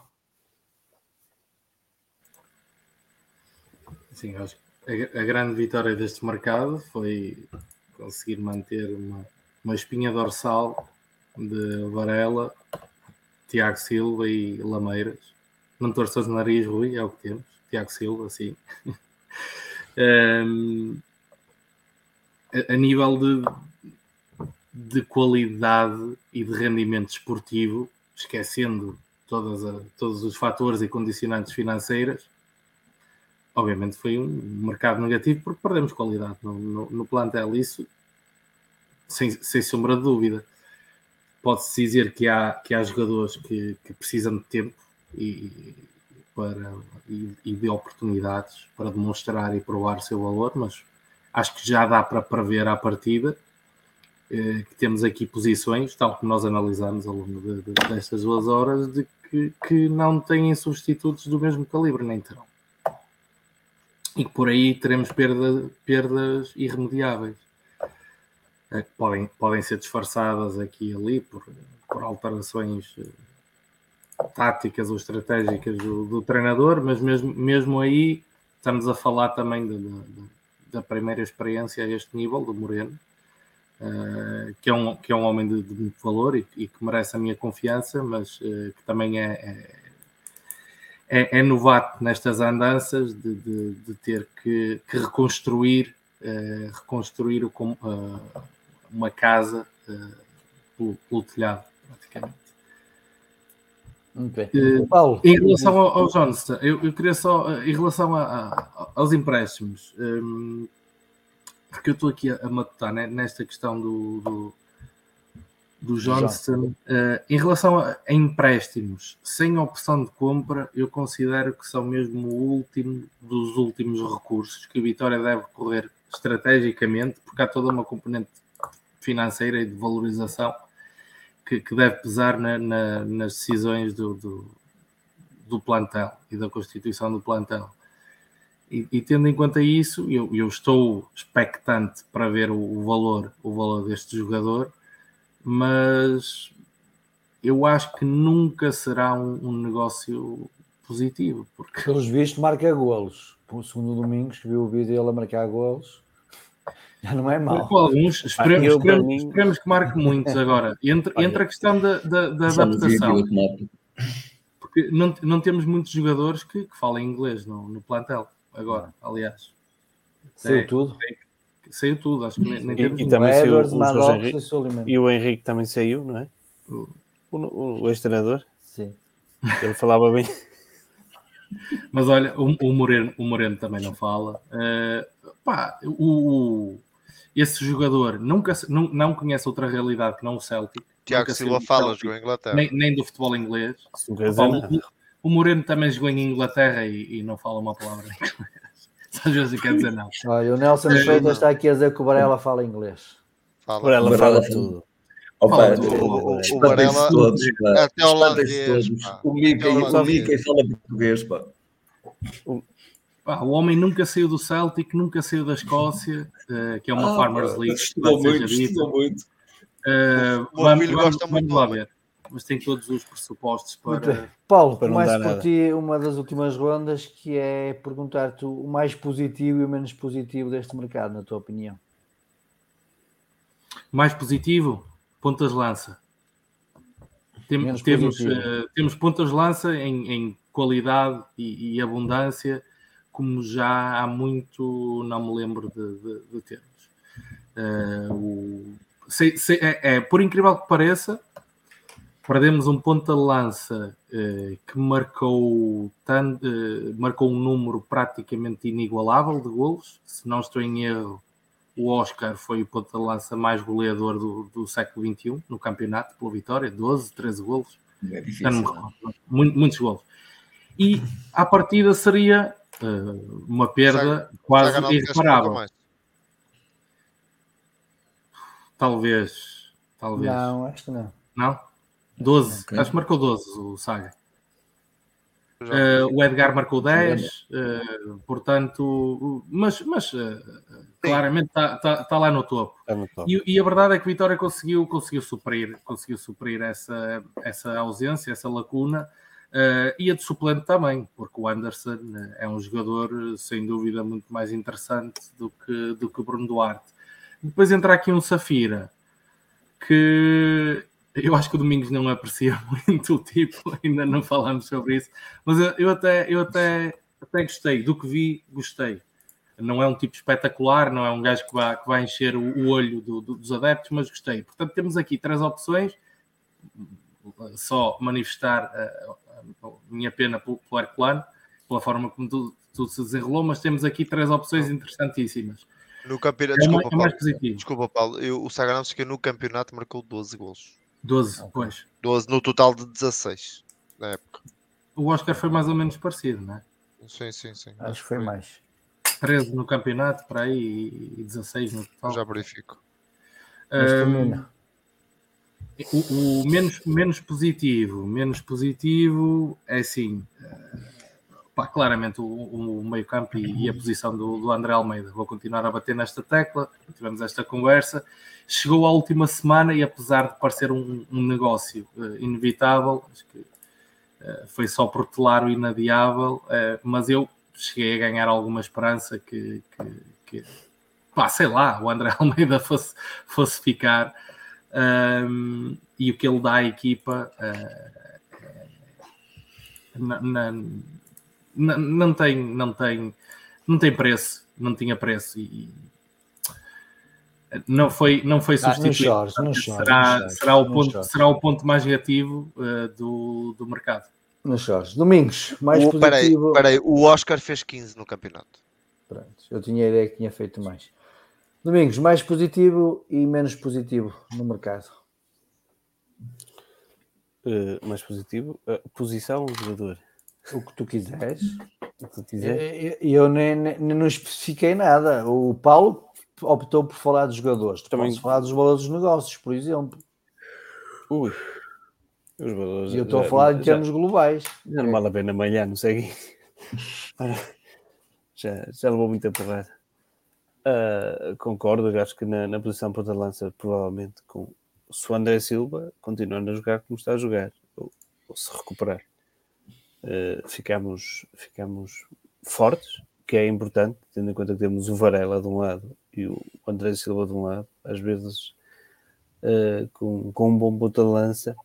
Sim, acho que a, a grande vitória deste mercado foi conseguir manter uma, uma espinha dorsal de Varela, Tiago Silva e Lameiras. Não torças o nariz, Rui, é o que temos. Tiago Silva, sim. [laughs] um, a, a, nível de, de qualidade e de rendimento esportivo, esquecendo todas a, todos os fatores e condicionantes financeiras, obviamente foi um mercado negativo porque perdemos qualidade no, no, no plantel. Isso sem, sem sombra de dúvida pode-se dizer que há, que há jogadores que, que precisam de tempo e, para, e, e, de oportunidades para demonstrar e provar o seu valor, mas acho que já dá para prever à partida eh, que temos aqui posições, tal como nós analisamos ao longo de, de, destas duas horas, de que, que não têm substitutos do mesmo calibre, nem terão. E que por aí teremos perda, perdas irremediáveis. Que podem, podem ser disfarçadas aqui e ali por, por alterações eh, táticas ou estratégicas do, do, treinador, mas mesmo, mesmo aí estamos a falar também de, de, da primeira experiência a este nível, do Moreno, uh, que, é um, que é um homem de, de muito valor e, e, que merece a minha confiança, mas uh, que também é, é, é, é, novato nestas andanças de, de ter que, que reconstruir, uh, reconstruir o, uma casa uh, pelo, pelo, telhado, praticamente. Uh, Paulo, em relação ao, ao Johnston, eu, eu, queria só, uh, em relação a, a, aos empréstimos, um, porque eu estou aqui a, a matutar né, nesta questão do, do, do Johnston. Uh, em relação a, a, empréstimos sem opção de compra, eu considero que são mesmo o último dos últimos recursos que a Vitória deve correr estrategicamente, porque há toda uma componente financeira e de valorização que, que deve pesar na, na, nas decisões do, do, do, plantel e da constituição do plantel. E, e tendo em conta isso, eu, eu estou expectante para ver o, o, valor, o valor deste jogador, mas eu acho que nunca será um, um negócio positivo. Porque... Pelos vistos, marca golos. O segundo domingo, que viu o vídeo dele a marcar golos. Já não é mau. alguns, esperemos, ah, esperemos, mim... esperemos, que marque muitos agora. Entre, [laughs] entre a questão da, da, da adaptação. Porque não, não temos muitos jogadores que, que falam inglês no, no plantel agora, aliás. Saiu é, tudo. É, saiu tudo, acho que nem, nem e, e também saiu o, o Henrique, e o Henrique também saiu, não é? O, o, o ex-treinador. Sim. Ele falava bem. Mas olha, o, o, Moreno, o Moreno também não fala. Uh, pá, o, esse jogador nunca não, não conhece outra realidade que não o Celtic. Tiago Silva fala, jogou em Inglaterra. Nem, nem, do futebol inglês. O, o, Moreno também jogou em Inglaterra e, e não fala uma palavra em inglês. [laughs] Às vezes quer dizer não. Olha, o Nelson é, Freitas está aqui a dizer que o Varela fala inglês. Fala. Varela fala tudo. Opa, o, o, o Varela, todos, até o holandês. O Mickey fala português, pá. O, o homem nunca saiu do Celtic, nunca saiu da Escócia, uh, que é uma ah, Farmers League. Estudou muito, estudou muito. Uh, o vamos, filho vamos, gosta muito lá ver. Mas tem todos os pressupostos para. Paulo, para mais por ti, uma das últimas rondas que é perguntar-te o mais positivo e o menos positivo deste mercado, na tua opinião. Mais positivo? Pontas lança. Tem, temos, uh, temos pontas lança em, em qualidade e, e, abundância como já há muito não me lembro de, de, de termos. Uh, o, se, se, é, é, por incrível que pareça, perdemos um ponta de lança uh, que marcou, tan, uh, marcou um número praticamente inigualável de golos. Se não estou em erro, o Oscar foi o ponta de lança mais goleador do, do século XXI no campeonato, pela vitória, 12, 13 golos. É difícil, não, muitos golos. E a partida seria uh, uma perda quase irreparável. Talvez. Talvez. Não, acho que não. Não? 12. Okay. Acho que marcou 12 o Saga. Uh, o Edgar marcou 10, uh, eh, portanto, mas, mas uh, claramente está tá, tá lá no topo. É no topo. E, e, a verdade é que Vitória conseguiu, conseguiu suprir, conseguiu suprir essa, essa ausência, essa lacuna, e a de suplente também, porque o Anderson é um jogador sem dúvida muito mais interessante do que, do que o Bruno Duarte. Depois entra aqui um Safira, que eu acho que o Domingos não aprecia [laughs] muito o tipo, ainda não falámos sobre isso, mas eu, eu, até, eu até, até gostei, do que vi, gostei. Não é um tipo espetacular, não é um gajo que vai, que vai encher o, o olho do, do, dos adeptos, mas gostei. Portanto, temos aqui três opções, só manifestar minha pena pelo, Herculano, pela forma como tudo, tudo se desenrolou, mas temos aqui três opções interessantíssimas. No campeonato, é desculpa, é mais, Paulo, desculpa, Paulo, eu, o Saganão que no campeonato marcou 12 gols. 12, pois. 12 no total de 16 na época. O Oscar foi mais ou menos parecido, não é? Sim, sim, sim. Acho, Acho que foi, foi mais. 13 no campeonato, para aí, e 16 no total. Já verifico. Um, o, o, menos, menos positivo, menos positivo é assim. Uh, pá, claramente o, o meio-campo e, e, a posição do, do, André Almeida. Vou continuar a bater nesta tecla, tivemos esta conversa. Chegou a última semana e, apesar de parecer um, um negócio uh, inevitável, acho que uh, foi só protelar o inadiável, uh, mas eu cheguei a ganhar alguma esperança que, que, que pá, sei lá, o André [laughs] Almeida fosse, fosse ficar. Um, e o que ele dá à equipa na, na não, tem, não tem, não tem preço, não tinha preço e, não foi, não foi substituído. Ah, não chores, não será, será, o ponto, será o ponto mais negativo uh, do, do mercado. Não chores. Domingos, mais o, positivo. Peraí, peraí, o Oscar fez 15 no campeonato. Pronto, eu tinha a ideia que tinha feito mais. Domingos, mais positivo e menos positivo no mercado. Uh, mais positivo, uh, posição, jogador. O que tu quiseres. O que tu quiseres. Eu, eu nem, nem, não especifiquei nada. O Paulo optou por falar dos jogadores. Tu Também... falar dos valores dos negócios, por exemplo. Ui. Os valores, e eu estou a falar já, em termos globais. Já não vale a pena amanhã, não sei. [laughs] já, já levou muita porrada. Uh, concordo, acho que na, na posição ponta lança, provavelmente, com se o André Silva continuando a jogar como está a jogar, ou, ou se recuperar, uh, ficamos, ficamos fortes, que é importante, tendo em conta que temos o Varela de um lado e o André Silva de um lado, às vezes uh, com, com um bom ponta de lança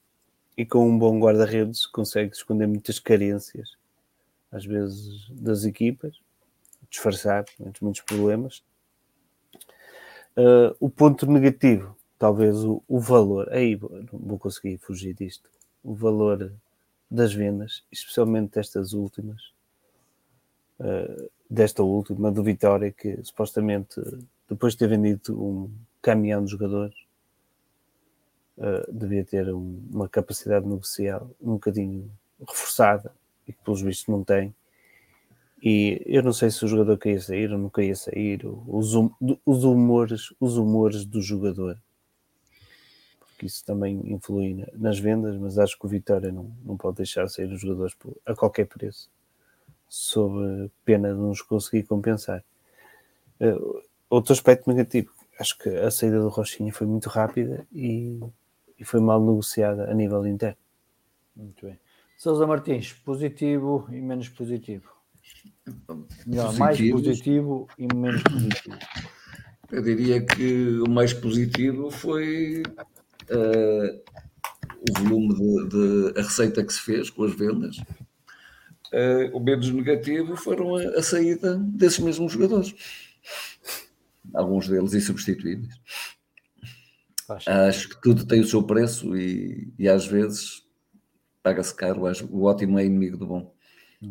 e com um bom guarda-redes consegue esconder muitas carências, às vezes, das equipas, disfarçar muitos problemas. Uh, o ponto negativo, talvez o, o valor, aí não vou conseguir fugir disto, o valor das vendas, especialmente destas últimas, uh, desta última do Vitória, que supostamente depois de ter vendido um caminhão de jogadores, uh, devia ter um, uma capacidade negocial um bocadinho reforçada e que pelos vistos não tem. E eu não sei se o jogador queria sair ou não queria sair, os, os humores, os humores do jogador, porque isso também influi nas vendas, mas acho que o Vitória não, não pode deixar sair os jogadores a qualquer preço, sob pena de nos conseguir compensar. Uh, outro aspecto negativo, acho que a saída do Rochinha foi muito rápida e, e foi mal negociada a nível interno. Muito bem. Sousa Martins, positivo e menos positivo. Melhor, positivo. mais positivo e menos positivo. Eu diria que o mais positivo foi uh, o volume de, de, a receita que se fez com as vendas. Uh, o menos negativo foram a, a saída desses mesmos jogadores alguns deles insubstituíveis. Acho, acho que tudo tem o seu preço e, e às vezes paga-se caro. O ótimo é inimigo do bom.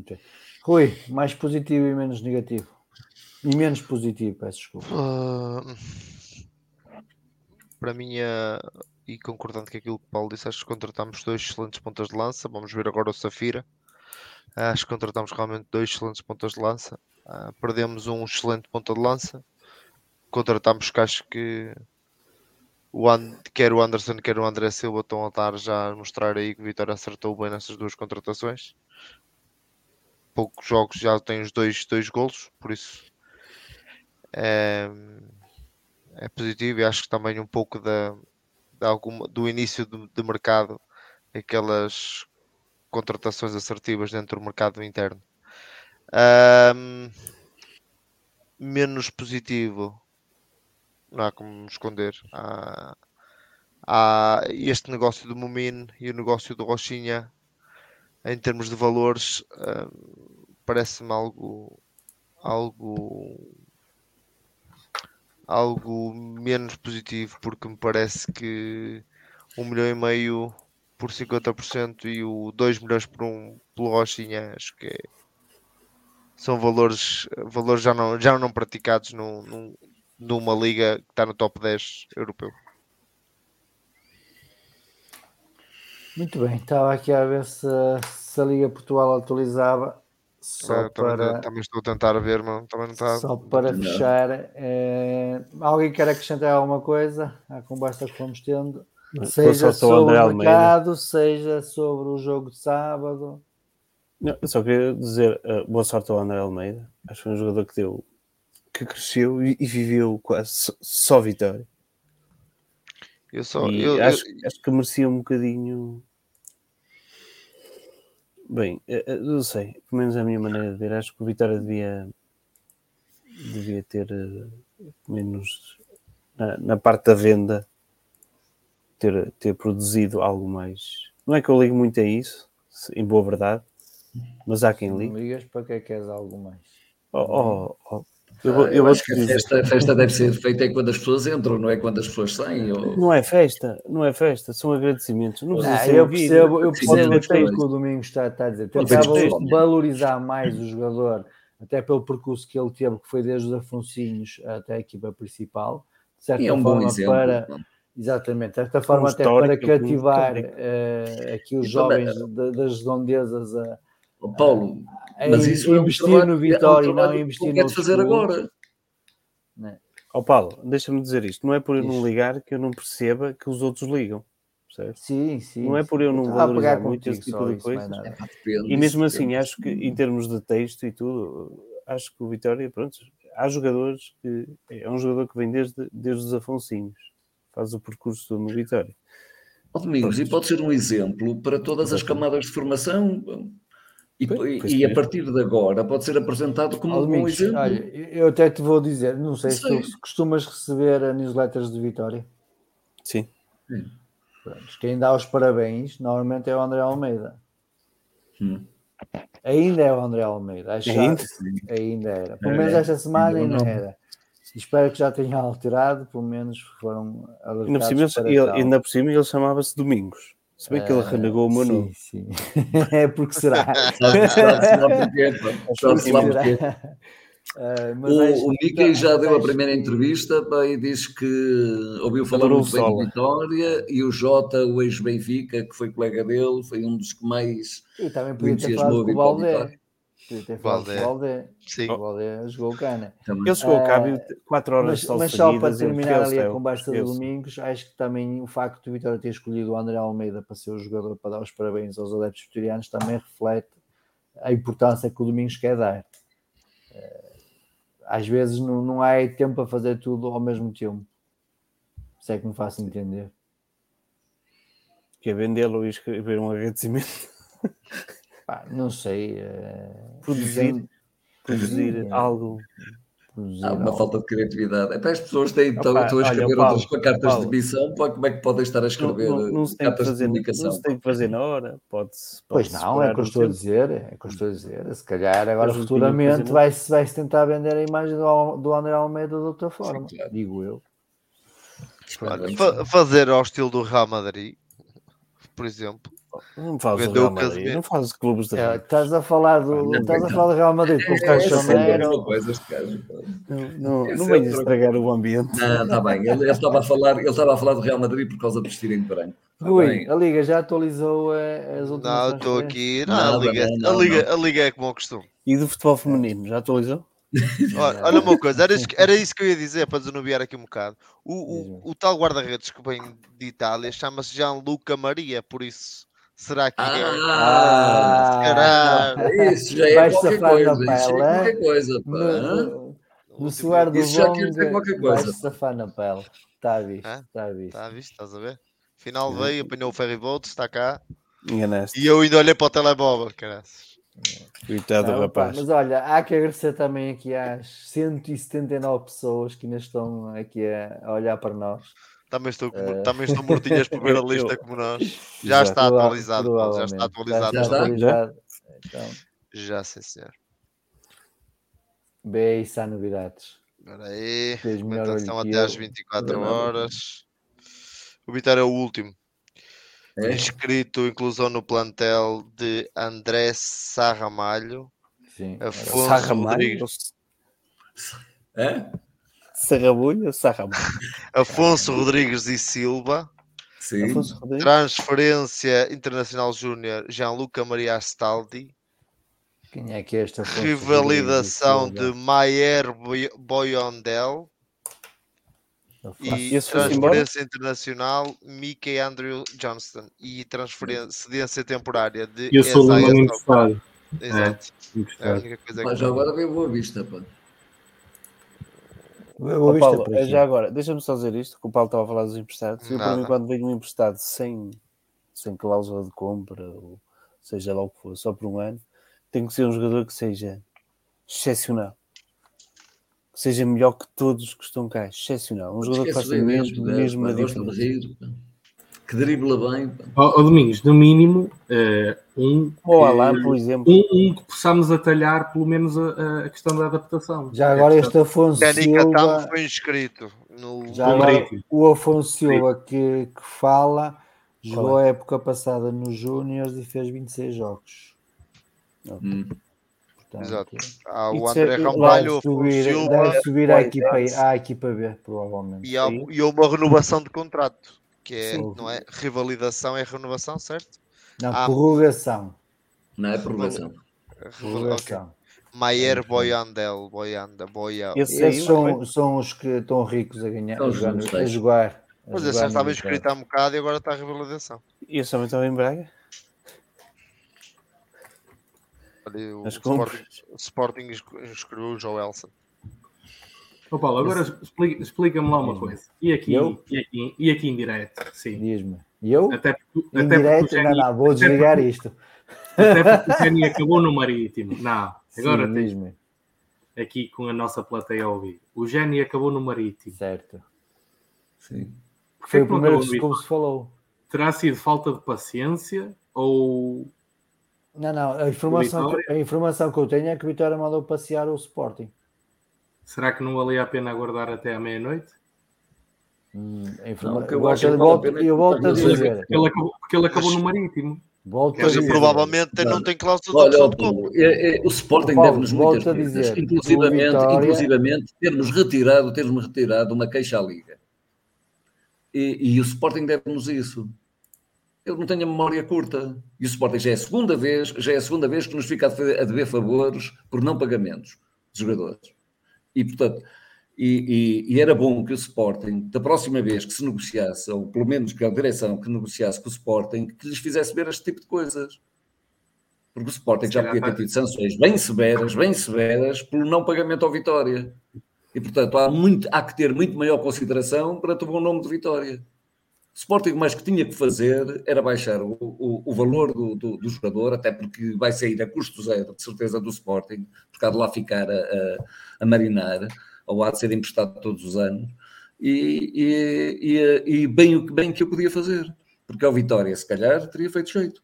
Okay. Rui, mais positivo e menos negativo. E menos positivo, peço desculpa. Uh, para mim, é, e concordando com aquilo que o Paulo disse, acho que contratámos dois excelentes pontas de lança. Vamos ver agora o Safira. Acho que contratámos realmente dois excelentes pontas de lança. Uh, perdemos um excelente ponta de lança contratámos que acho que o And, quer o Anderson, quer o André Silva estão a estar já a mostrar aí que o Vitória acertou bem nessas duas contratações. Poucos jogos já tem os dois, dois golos, por isso é, é positivo e acho que também um pouco da, de alguma, do início do, do mercado, aquelas contratações assertivas dentro do mercado interno. Um, menos positivo não há como esconder. Há, há este negócio do Mumin e o negócio do Rochinha, em termos de valores, uh, parece-me algo, algo, algo menos positivo, porque me parece que um milhão e meio por 50% e o 2 milhões por um pelo Rochinha, acho que é, são valores, valores já não, já não praticados num, num, numa liga que está no top 10 europeu. Muito bem, estava aqui a ver se, se a Liga Portugal atualizava. Só é, para... também, também, estou a tentar ver, mas também não está. Só para não. fechar, é... alguém quer acrescentar alguma coisa à conversa que fomos tendo? Seja sobre o mercado, seja sobre o jogo de sábado. Não, eu só queria dizer uh, boa sorte ao André Almeida. Acho que foi um jogador que deu que cresceu e, e viveu quase só, só, vitória. Eu só eu, acho, eu... acho que merecia um bocadinho. Bem, eu não sei, pelo menos é a minha maneira de ver, acho que o Vitória devia, devia ter eh, menos na, na, parte da venda ter, ter produzido algo mais. Não é que eu ligo muito a isso, em boa verdade, mas há quem ligue. Não ligas para que é que és algo mais? Oh, oh, oh, eu, eu, eu acho que a festa, a festa, deve ser feita é quando as pessoas entram, não é quando as pessoas saem. Ou... Não é festa, não é festa, são agradecimentos. Não ah, eu percebo, eu percebo até o que o Domingos está, está a dizer. Tentar valorizar mais o jogador, até pelo percurso que ele teve, que foi desde os Afonsinhos até a equipa principal. De certa é um forma, bom exemplo. Para, exatamente, de certa forma, um até para cativar uh, aqui os jovens das redondezas a Paulo, é, mas isso investir é um no Vitória e não investir no fazer agora. Né? Ó oh, Paulo, deixa-me dizer isto: não é por eu não ligar que eu não perceba que os outros ligam. Certo? Sim, sim. Não é por eu não valorizar muito esse tipo de coisa. e mesmo assim, acho que em termos de texto e tudo, acho que o Vitória, pronto, há jogadores que é um jogador que vem desde, desde os Afonsinhos, faz o percurso todo no Vitória. Ó Domingos, e pode ser um exemplo para todas as camadas de formação e, Pois, e a é. partir de agora pode ser apresentado como um exemplo. olha, eu até te vou dizer, não sei se Sei. tu costumas receber a newsletters de Vitória. Sim. Pronto, quem dá os parabéns normalmente é o André Almeida. Hum. Ainda é o André Almeida. Acho que já- Ainda? ainda era. Pelo É, menos esta semana ainda ainda era. Espero que já tenha alterado, pelo menos foram Ainda por, cima, alertados ele, ainda por cima ele chamava-se Domingos. Se bem que ele Ah, renegou o meu sim, nome. Sim, [laughs] É porque será. Lá porquê. [laughs] Ah, O, o que- Mickey já deu a primeira entrevista pá, e diz que ouviu falar muito bem de. Vitória e o Jota, o ex-Benfica, que foi colega dele, foi um dos que mais E também podia ter entusiasmou falado a com o Vitória. Valdé. Com o Valdé. Sim. O Valdé jogou cana. também. Ele chegou a cabo Ah, e quatro horas Mas, só mas só para terminar ali a conversa do esqueceu. Domingos, acho que também o facto de o Vitória ter escolhido o André Almeida para ser o jogador para dar os parabéns aos adeptos vitorianos também reflete a importância que o Domingos quer dar. Eh, Às vezes não, não há tempo para fazer tudo ao mesmo tempo. Se é que me faço entender. Que é vendê-lo e escrever um agradecimento. [laughs] Pá, não sei. eh, Produzir, produzir é. algo. produzir Há uma algo. falta de criatividade. Até as pessoas têm, estão, Opa, estão a olha, escrever Paulo, outras cartas Paulo. de missão, pá, como é que podem estar a Não, escrever não, não se tem que cartas de fazer, não comunicação? se tem que fazer na hora. Pode-se. Pois pode-se não, é o esperar que eu estou a dizer, é o que eu estou a dizer. Se calhar agora Mas não que futuramente vai-se vai -se tentar vender a imagem do, do André Almeida de outra forma, claro. digo eu. Olha, fa- fazer ao estilo do Real Madrid, por exemplo. Não faz o Real Madrid, casamento. não faz clubes de É, estás a falar do, não, estás a falar do Real Madrid com o É, é Caixoneiro. Não, não, é outro- estragar o ambiente. Não, está bem. Ele, ele estava a falar, ele estava a falar do Real Madrid por causa de vestirem de branco. Tá Rui, a Liga já atualizou eh, as últimas Não, eu estou aqui. Não, Nada, a, liga, não, não, a, liga, a liga é como ao costume. E do futebol feminino, já atualizou? Olha, olha uma coisa, era isso, que- era isso que eu ia dizer para desanuviar aqui um bocado. O, o, o tal guarda-redes que vem de Itália chama-se Gianluca Maria, por isso será que é? Ah, Caralho. isso já é qualquer coisa. Isso é pele, qualquer coisa, pá. No, no, Último- suar do Isso já quer dizer Bonga, qualquer coisa. vais safar na pele. Está visto, está visto. Tá visto, estás a ver? Final veio, apanhou o ferry boat, está cá. Enganaste. E eu ainda olhei para o telemóvel, caralho. Coitado do rapaz. mas olha, há que agradecer também aqui às 179 pessoas que ainda estão aqui a olhar para nós. Também estou, com- Eh, também estou mortinhas por ver a [laughs] lista como nós. Já está atualizado, Paulo, já está atualizado. Já está? atualizado. Então, Já, sim, senhor. vê aí se há novidades. Espera aí. Olho que até às eu. 24 Não é nada. horas. O Vitória é o último. É? Inscrito, inclusão no plantel de André Sarramalho, Sim. Afonso Sarramalho? Rodrigues, Hã? Sarrabulho ou Sarramalho? [laughs] Afonso Rodrigues e Silva. Sim. Afonso Rodrigues? Transferência Internacional Júnior Gianluca Maria Astaldi. Quem é que é esta? Afonso Revalidação de? Maier Boy- Boyondel. E transferência internacional Mickey Andrew Johnston. E transferência cedência temporária de E o Solomon Isaiah Sok. emprestado. Exato. É a emprestado. única coisa Pá, que agora veio boa vista, pá. Vista Paulo, por é já agora, deixa-me só dizer isto, que o Paulo estava a falar dos emprestados. Eu, para Nada. mim, quando vejo um emprestado sem, sem cláusula de compra, ou seja lá o que for, só por um ano, tem que ser um jogador que seja excepcional. Que seja melhor que todos os que estão cá. Excepcional. Um jogador que faça mesmo, mesmo a diferença. Que dribla bem. Ó ó, Domingos, no mínimo, eh, um, Ou que- Alan, por exemplo. um, um que possamos atalhar pelo menos a, a questão da adaptação. Já agora É este Afonso Silva, foi inscrito no já agora o Afonso Silva que, que fala, jogou a época passada nos Júniors e fez 26 jogos. Hum. Portanto, Exato. Há o Isso é- André Ramalho, o subir, Silva deve subir à, equipa, deve. à equipa B, provavelmente. e há, e há uma renovação de contrato, que é, Sim. não é? Revalidação é renovação, certo? Não, Ah. prorrogação. Não é prorrogação. Prorrogação. Maier Boyandel, Boyanda, Boya. Esse Esses aí, são, são os que estão ricos a ganhar, a jogar, a jogar. Mas no estava inscrito há um bocado e agora está a revalidação. esse também estava em Braga. Olha, o As Sporting, o Sporting escreveu o Joelson. Ô Paulo, agora explica- explica-me lá uma coisa. E aqui, Eu? e aqui, e aqui em direto? Sim. Diz-me. E eu? Até porque, Em até direto? porque o Não, não, vou desligar porque- isto. Até porque o Geni acabou no Marítimo. Não, [laughs] agora Sim, tem diz-me. aqui com a nossa plateia a ouvir. O Geni acabou no Marítimo. Certo. Sim. Porquê Foi o primeiro que no como se falou. Terá sido falta de paciência ou Não, não, a informação, que, a informação que eu tenho é que o Vitória mandou passear o Sporting. Será que não valia a pena aguardar até à meia-noite? Hum, Não, eu volto- a pena eu volto a Mas, dizer. Porque ele acabou, porque ele acabou Mas- no Marítimo. Volto Mas dizer. provavelmente não Não. tem cláusula de opção de compra. É- é- o Sporting deve-nos volto muitas a coisas, dizer, inclusivamente, Vitória- inclusivamente termos retirado, termos retirado uma queixa à Liga. E, e o Sporting deve-nos isso. Eu não tenho a memória curta. E o Sporting já é a segunda vez, já é a segunda vez que nos fica a dever, a dever favores por não pagamentos de jogadores. E, portanto, e, e- e era bom que o Sporting, da próxima vez que se negociasse, ou pelo menos que a direção que negociasse com o Sporting, que lhes fizesse ver este tipo de coisas. Porque o Sporting já podia ter tido sanções bem severas, bem severas, pelo não pagamento ao Vitória. E, portanto, há, muito, há que ter muito maior consideração para o bom nome de Vitória. O Sporting, mais que tinha que fazer era baixar o, o, o valor do, do, do jogador, até porque vai sair a custo zero, de certeza, do Sporting, porque há de lá ficar a, a, a marinar, ou há de ser emprestado todos os anos. E, e, e, e bem o que bem que eu podia fazer, porque ao Vitória, se calhar, teria feito jeito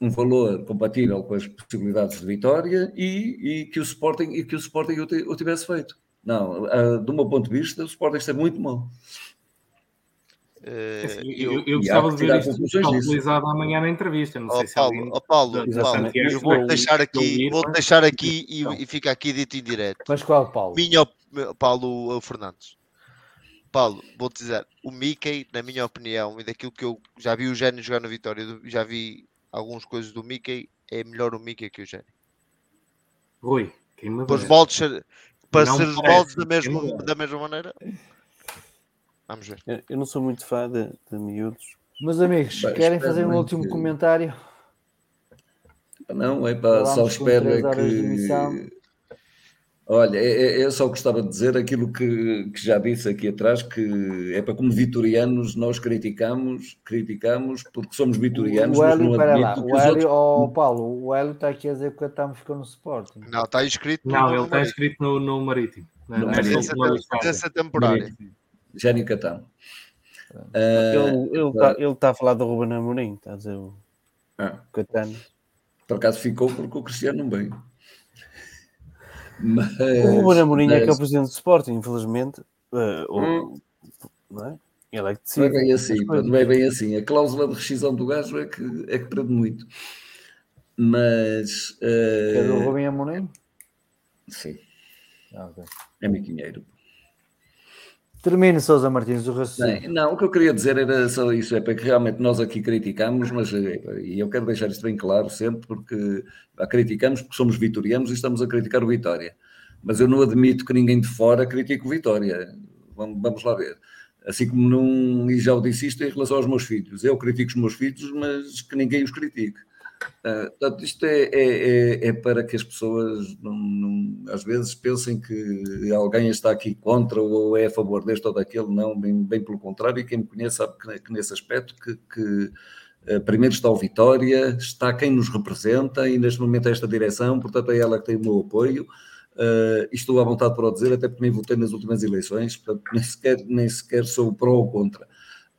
um valor compatível com as possibilidades de Vitória e, e que o Sporting e que o Sporting o tivesse feito. Não, ah, do meu ponto de vista, o Sporting está muito mal. Eh, Assim, eu- eu, eu gostava de ver isto utilizado amanhã na entrevista. Não Ó sei se Paulo, alguém. ó Paulo, Paulo, eu vou deixar aqui, vou deixar aqui e, Então. e fica aqui dito em direto. Mas qual, Paulo? Minha, Paulo uh, Fernandes. Paulo, vou-te dizer, o Mickey, na minha opinião, e daquilo que eu já vi o Gênio jogar na Vitória, já vi algumas coisas do Mickey, é melhor o Mickey que o Gênio. Rui, quem me Para os moldes para Não ser os moldes da mesma, da mesma maneira. Vamos ver. Eu, eu não sou muito fã de, de miúdos. Meus amigos, Bem, querem fazer um último que- comentário? Não, é para só espero é que. Olha, é- é- eu só gostava de dizer aquilo que, que já disse aqui atrás, que é para como vitorianos nós criticamos, criticamos porque somos vitorianos, O mas Hélio, não espera lá. O Hélio, outros... oh, Paulo, o Hélio está aqui a dizer que o Catam ficou no Sporting. Não, está escrito. Não, no- ele está inscrito no, no Marítimo. Licença, listagem. licença temporária. Jânio Catão. Ele Ah, está tá a falar do Ruben Amorim, está a dizer o ah, Catano. por acaso ficou porque o Cristiano não veio. Mas, O Ruben Amorim é que é o mas presidente do Sporting, infelizmente. eh, o- Hum. não é? Ele é que não é decide. bem as assim, não é bem assim. A cláusula de rescisão do gajo é que, é que prende muito. Mas, Que é do ah, Rubem Amorim? sim, Ah, ok. é meu dinheiro. Termine, Sousa Martins, o raciocínio. Bem, não, o que eu queria dizer era só isso, é para que realmente nós aqui criticamos, mas eh, e eu quero deixar isto bem claro sempre, porque ah, criticamos porque somos vitorianos e estamos a criticar o Vitória. Mas eu não admito que ninguém de fora critique o Vitória. Vamos, vamos lá ver. Assim como não, e já o disse isto em relação aos meus filhos, eu critico os meus filhos, mas que ninguém os critique. Ah, portanto, isto é, é, é- é para que as pessoas não, não- às vezes pensem que alguém está aqui contra ou é a favor deste ou daquele, não, bem, bem pelo contrário, quem me conhece sabe que, que nesse aspecto que, que, ah, primeiro está o Vitória, está quem nos representa e neste momento é esta direção, portanto é ela que tem o meu apoio. e estou à vontade para o dizer, até porque nem votei nas últimas eleições, portanto nem sequer, nem sequer sou pró ou contra.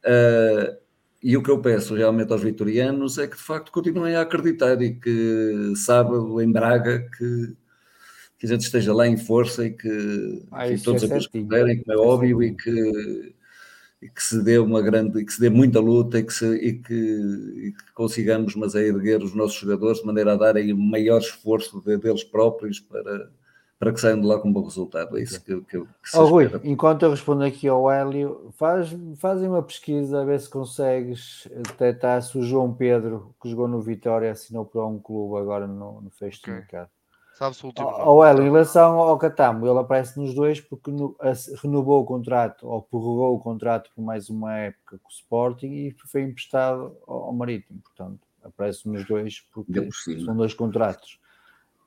Ah, e o que eu peço realmente aos vitorianos é que de facto continuem a acreditar e que sábado em Braga que, que a gente esteja lá em força e que Ah, enfim, todos é aqueles que puderem, como é é óbvio, e que, e que se dê uma grande, e que se dê muita luta e que, se- e que, e que consigamos, mas a erguer os nossos jogadores de maneira a darem o maior esforço de- deles próprios para, para que saiam de lá com um bom resultado. É isso que, eu- que, que se Ó Rui, enquanto eu respondo aqui ao Hélio, faz, fazem uma pesquisa a ver se consegues detectar se o João Pedro, que jogou no Vitória, assinou para um clube agora no, no fecho Ok. do mercado. Sabe-se o último. Nome. ó, Hélio, em relação ao Catamo, ele aparece nos dois porque no- ass- renovou o contrato ou prorrogou o contrato por mais uma época com o Sporting e foi emprestado ao, ao Marítimo. Portanto, aparece nos dois porque cima. são dois contratos.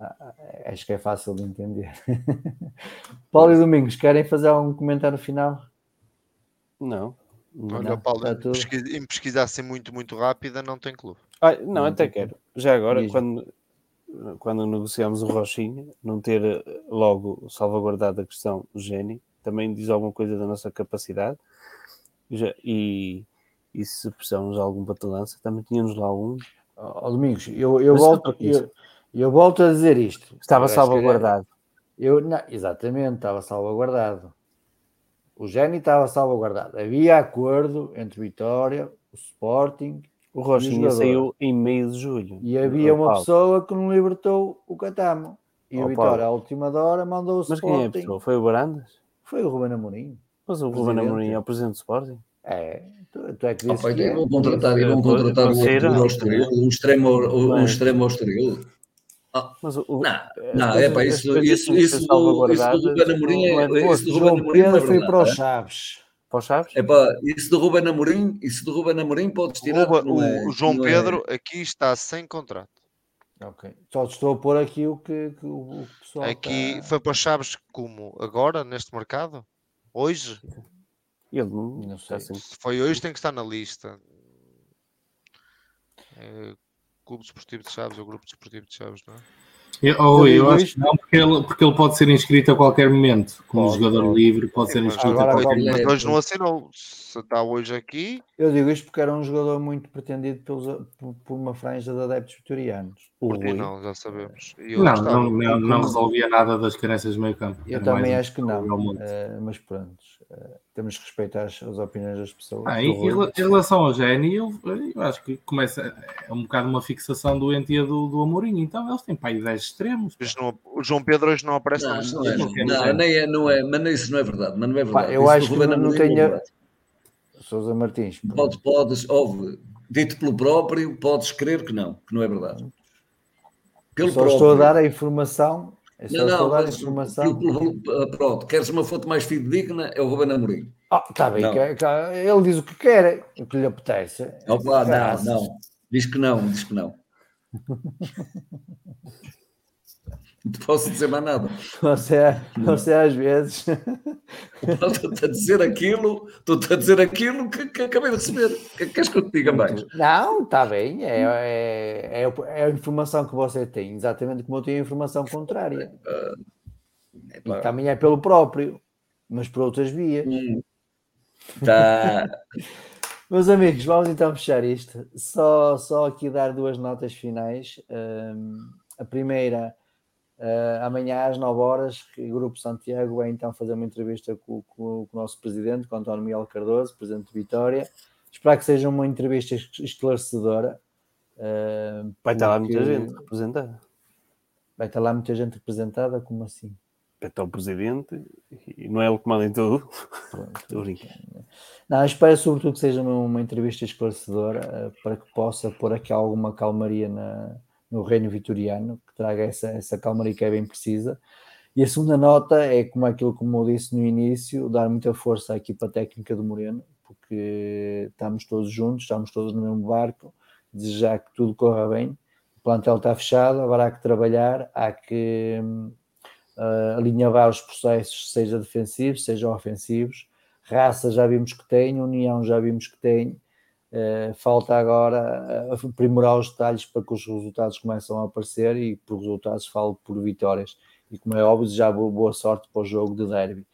Ah, ah, acho que é fácil de entender. [laughs] Paulo e Domingos, querem fazer um comentário final? Não. Olha, Não, Paulo, em pesquisa, em pesquisar assim muito, muito rápida, não tem clube. Ah, não, até quero. Já agora, quando, quando negociamos o Rochinha, não ter eh, logo salvaguardado a questão do Geni, também diz alguma coisa da nossa capacidade. Já- e, e se precisamos de algum patalança, também tínhamos lá um. Ó, Domingos, eu, eu, Mas volto, só isso. eu, volto a dizer isto. Estava que- salvaguardado. Eu, não, exatamente, estava salvaguardado. O Geni estava salvaguardado. Havia acordo entre Vitória, o Sporting O Rochinha saiu em meio de julho. e havia Ó, uma Paulo, pessoa que não libertou o Catamo. E o Vitória, Paulo. à última da hora, mandou o Mas quem é a Sporting. pessoa? Foi o Barandas? Foi o Ruben Amorim. Mas o Ruben. Amorim é o presidente do Sporting? É, tu, tu é que Ah, dizes pá, que e é. vão contratar, e vão contratar um Estoril, um extremo, um extremo ao Estoril. Mas o, o- Não, não, é pá, as isso, isso, isso, do, isso salvaguardadas, do Ruben Amorim não é é, isso do Ruben João Amorim é Pedro foi verdade, para os é? Chaves. Para os Chaves? É pá, isso do Ruben Amorim, isso do Ruben Amorim podes tirar, Ruba- que não é, o João não é- Pedro aqui está sem contrato. Ok. Só te estou a pôr aqui o que, que o, o pessoal. Aqui tá- foi para Chaves como? Agora, neste mercado? Hoje? Ele não, Não está sei. Se foi hoje, tem que estar na lista. É, Clube Desportivo de Chaves ou Grupo Desportivo de Chaves, não é? Eu, oh, Eu acho que não, porque ele, porque ele pode ser inscrito a qualquer momento. Como Pode, jogador pode. livre, pode ser Sim, mas, inscrito agora a qualquer momento. mas hoje não assinou. Se está hoje aqui, Eu digo isto porque era um jogador muito pretendido pelos, por, uma franja de adeptos vitorianos. O não, já sabemos. Eu Não, gostava. não, não, não resolvia nada das carências do meio campo. Eu Era também um acho que não, eh, mas pronto, eh, temos que respeitar as, as opiniões das pessoas. Ah, em, Rui. relação ao Geni, eu, eu acho que começa é um bocado uma fixação doentia do, do Amorim. Então eles têm para aí 10 extremos. Não- o João Pedro hoje não aparece Não, não é, Não é, não é, mas isso não é verdade, mas não é Pá, verdade. eu Isso acho que não, não tenho. Sousa Martins, Pode, podes, ouve, dito pelo próprio, podes crer que não, que não é verdade. Pelo só estou a dar a informação. Não, estou não, a dar a informação. pelo- pelo- pronto, queres uma fonte mais fidedigna, é o Ruben Amorim. Ah, está bem, Não. que- que- ele diz o que quer, o que lhe apetece. Opa, não, não. Diz que não, diz que não. [laughs] Não te posso dizer mais nada. Você, você às vezes. Estou-te a dizer aquilo, estou-te a dizer aquilo que, que acabei de receber. Queres que eu te diga mais? Não, está bem, é, é, é, é a informação que você tem, exatamente como eu tenho a informação contrária. Epá, também é pelo próprio, mas por outras vias. hum, Tá. [laughs] Meus amigos, vamos então fechar isto. Só, só aqui dar duas notas finais. Hum, a primeira, ah, amanhã às 9 horas, o Grupo Santiago vai então fazer uma entrevista com, com- com o nosso presidente, com o António Miguel Cardoso, presidente de Vitória. Espero que seja uma entrevista es- esclarecedora. ah, Vai estar lá muita gente representada. Vai estar lá muita gente representada, como assim? Vai estar o presidente e não é ele que manda em tudo. Estou a brincar. Não, espero sobretudo que seja uma, uma entrevista esclarecedora eh, para que possa pôr aqui alguma calmaria na- no reino vitoriano, que traga essa, essa calmaria que é bem precisa. E a segunda nota é como aquilo como eu disse no início, dar muita força à equipa técnica do Moreno, porque estamos todos juntos, estamos todos no mesmo barco, desejar que tudo corra bem. O plantel está fechado, agora há que trabalhar, há que eh, alinhavar os processos, seja defensivos, seja ofensivos. Raça já vimos que tem, União já vimos que tem. Eh, falta agora eh, aprimorar os detalhes para que os resultados começam a aparecer e por resultados falo por vitórias. E como é óbvio, já boa, sorte para o jogo de derby.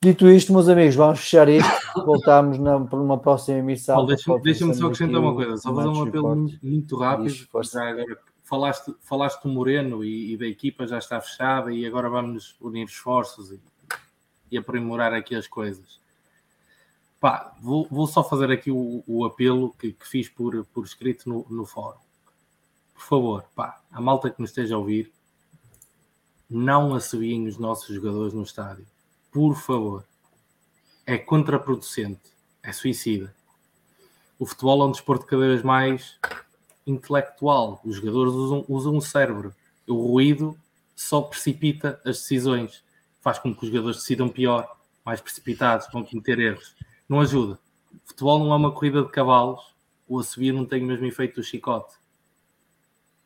Dito isto, meus amigos, vamos fechar isto. Voltamos na, para uma próxima emissão. Paulo, deixa-me deixa-me só acrescentar uma coisa, só fazer um apelo muito, muito rápido. Já agora, falaste, falaste do Moreno e, e da equipa já está fechada e agora vamos unir esforços e, e aprimorar aqui as coisas. Pá, vou, vou só fazer aqui o, o apelo que, que fiz por, por escrito no, no fórum. Por favor, pá, a malta que nos esteja a ouvir, não assobiem os nossos jogadores no estádio. Por favor. É contraproducente. É suicida. O futebol é um desporto cada vez mais intelectual. Os jogadores usam, usam o cérebro. O ruído só precipita as decisões. Faz com que os jogadores decidam pior, mais precipitados, vão cometer erros. Não ajuda. Futebol não é uma corrida de cavalos. O assobio não tem o mesmo efeito do chicote.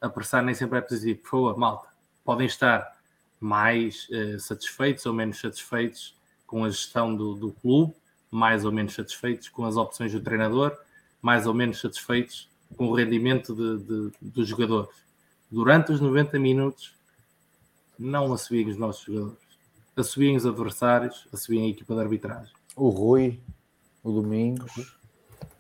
Apressar nem sempre é positivo. Por favor, malta. podem estar mais uh, satisfeitos ou menos satisfeitos com a gestão do, do clube, mais ou menos satisfeitos com as opções do treinador, mais ou menos satisfeitos com o rendimento de, de, dos jogadores. Durante os 90 minutos, não assobiem os nossos jogadores, assobiem os adversários, assobiem a equipa de arbitragem. O Rui, o Domingos.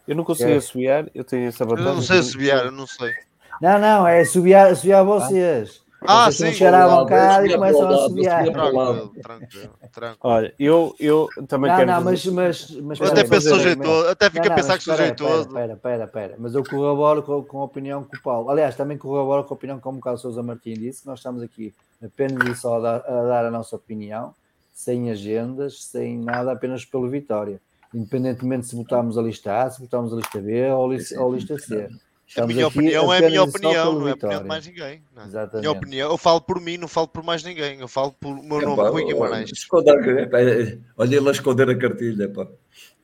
Eu não consigo é. assobiar, eu tenho essa vantagem. Eu não sei assobiar, eu não sei. Não, não, é assobiar, assobiar vocês. Ah, Vocês sim. chegar à lado, bancada e começam a assobiar. Tranquilo, tranquilo, tranquilo. Olha, eu, eu também Não, quero. não, mas, mas, mas até penso mas- sou jeitoso, até fica Não, a pensar que sou espera. Espera, espera, espera. Mas eu corroboro com, com a opinião que o Paulo. Aliás, também corroboro com a opinião que o Carlos Sousa Martins disse, que nós estamos aqui apenas e só a dar, a dar a nossa opinião, sem agendas, sem nada, apenas pelo Vitória. Independentemente se votarmos a lista A, se votarmos a lista B ou a lista, ou a lista C. A Estamos minha aqui opinião é a minha opinião, não é a opinião de mais ninguém. não é? Exatamente. Minha opinião, eu falo por mim, não falo por mais ninguém. Eu falo por o meu nome, Rui Guimarães. esconder a- pá, Olha ele a esconder a cartilha, pá.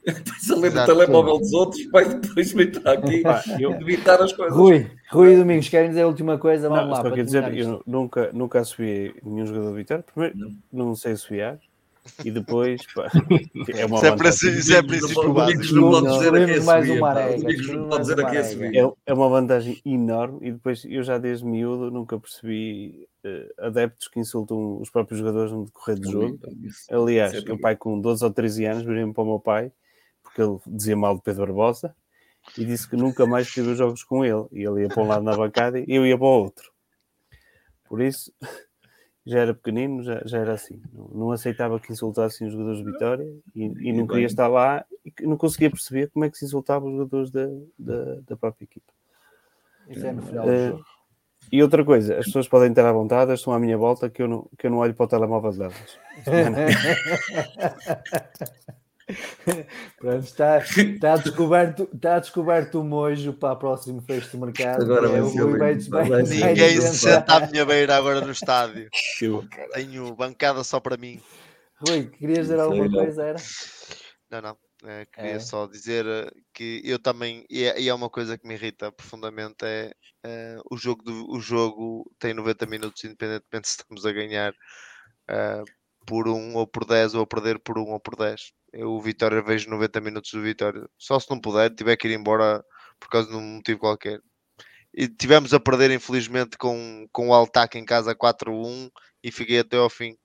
Depois a ler no Exato. telemóvel dos outros, vai depois me está aqui eu- [laughs] evitar as coisas. Rui, Rui Domingos, querem dizer a última coisa? Vamos Não, lá. só quer dizer, isto. eu nunca, nunca assobiei nenhum jogador do Vitória. Primeiro, Não. não sei assobiar. E depois, pá, [laughs] é uma Isso é, vantagem. isso é princípio não- básico. Domingos não pode Não, dizer a mais uma arega, não pode dizer a. É, é uma vantagem enorme e depois eu já desde miúdo nunca percebi eh, adeptos que insultam os próprios jogadores no decorrer do jogo. Aliás, é meu pai com 12 ou 13 anos virei-me para o meu pai porque ele dizia mal de Pedro Barbosa e disse que nunca mais ver jogos com ele. E ele ia para um lado na bancada e eu ia para o outro. Por isso, já era pequenino, já, já era assim. Não, não aceitava que insultassem os jogadores de Vitória e, e não queria estar lá e não conseguia perceber como é que se insultavam os jogadores da, da, da própria equipa. Isso é no final do Eh, jogo. E outra coisa, as pessoas podem ter à vontade, elas estão à minha volta que eu não, que eu não olho para o telemóvel delas. [laughs] [laughs] [laughs] [laughs] Pronto, está, está, descoberto, está descoberto o mojo para o próximo fecho de mercado. Agora é vai o Bates vai Ninguém se senta à minha beira agora no estádio. Tenho bancada só para mim. Rui, querias dizer alguma coisa? Era? Não, não. Eh, queria É. só dizer eh, que eu também, e é, e é uma coisa que me irrita profundamente, é eh, o, jogo do- o jogo tem 90 minutos, independentemente se estamos a ganhar por um ou por 10 ou a perder por um ou por 10. Eu o Vitória vejo 90 minutos do Vitória. Só se não puder, tiver que ir embora por causa de um motivo qualquer. E tivemos a perder, infelizmente, com, com o Altac em casa 4-1 e fiquei até ao fim.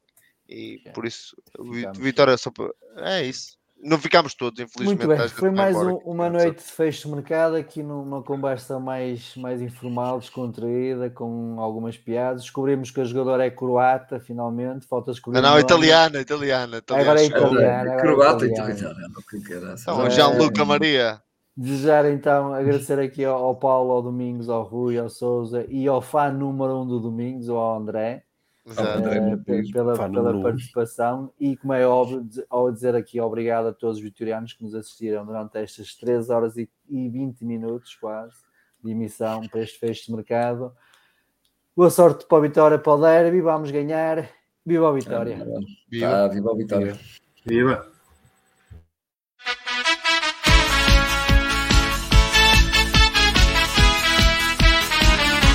E por isso, Ficamos. Vitória só. É isso. Não ficámos todos, infelizmente. Muito bem, foi mais um- uma noite de fecho de mercado aqui numa conversa mais, mais informal, descontraída, com algumas piadas. Descobrimos que a jogadora é croata, finalmente. Falta descobrir. Não, não, nome. italiana, italiana. italiana. Agora é Desculpa. italiana. agora é Croata e italiana. que era? Então, É. Gianluca Maria. Desejar então agradecer aqui ao, ao Paulo, ao Domingos, ao Rui, ao Souza e ao fã número um do Domingos, ou ao André, Exato. Pela, pela participação e, como é óbvio, dizer- ao dizer aqui obrigado a todos os vitorianos que nos assistiram durante estas 3 horas e, e 20 minutos quase de emissão para este fecho de mercado. Boa sorte para a Vitória, para o Derby, vamos ganhar. Viva a Vitória! Viva. Tá, viva a vitória. Viva!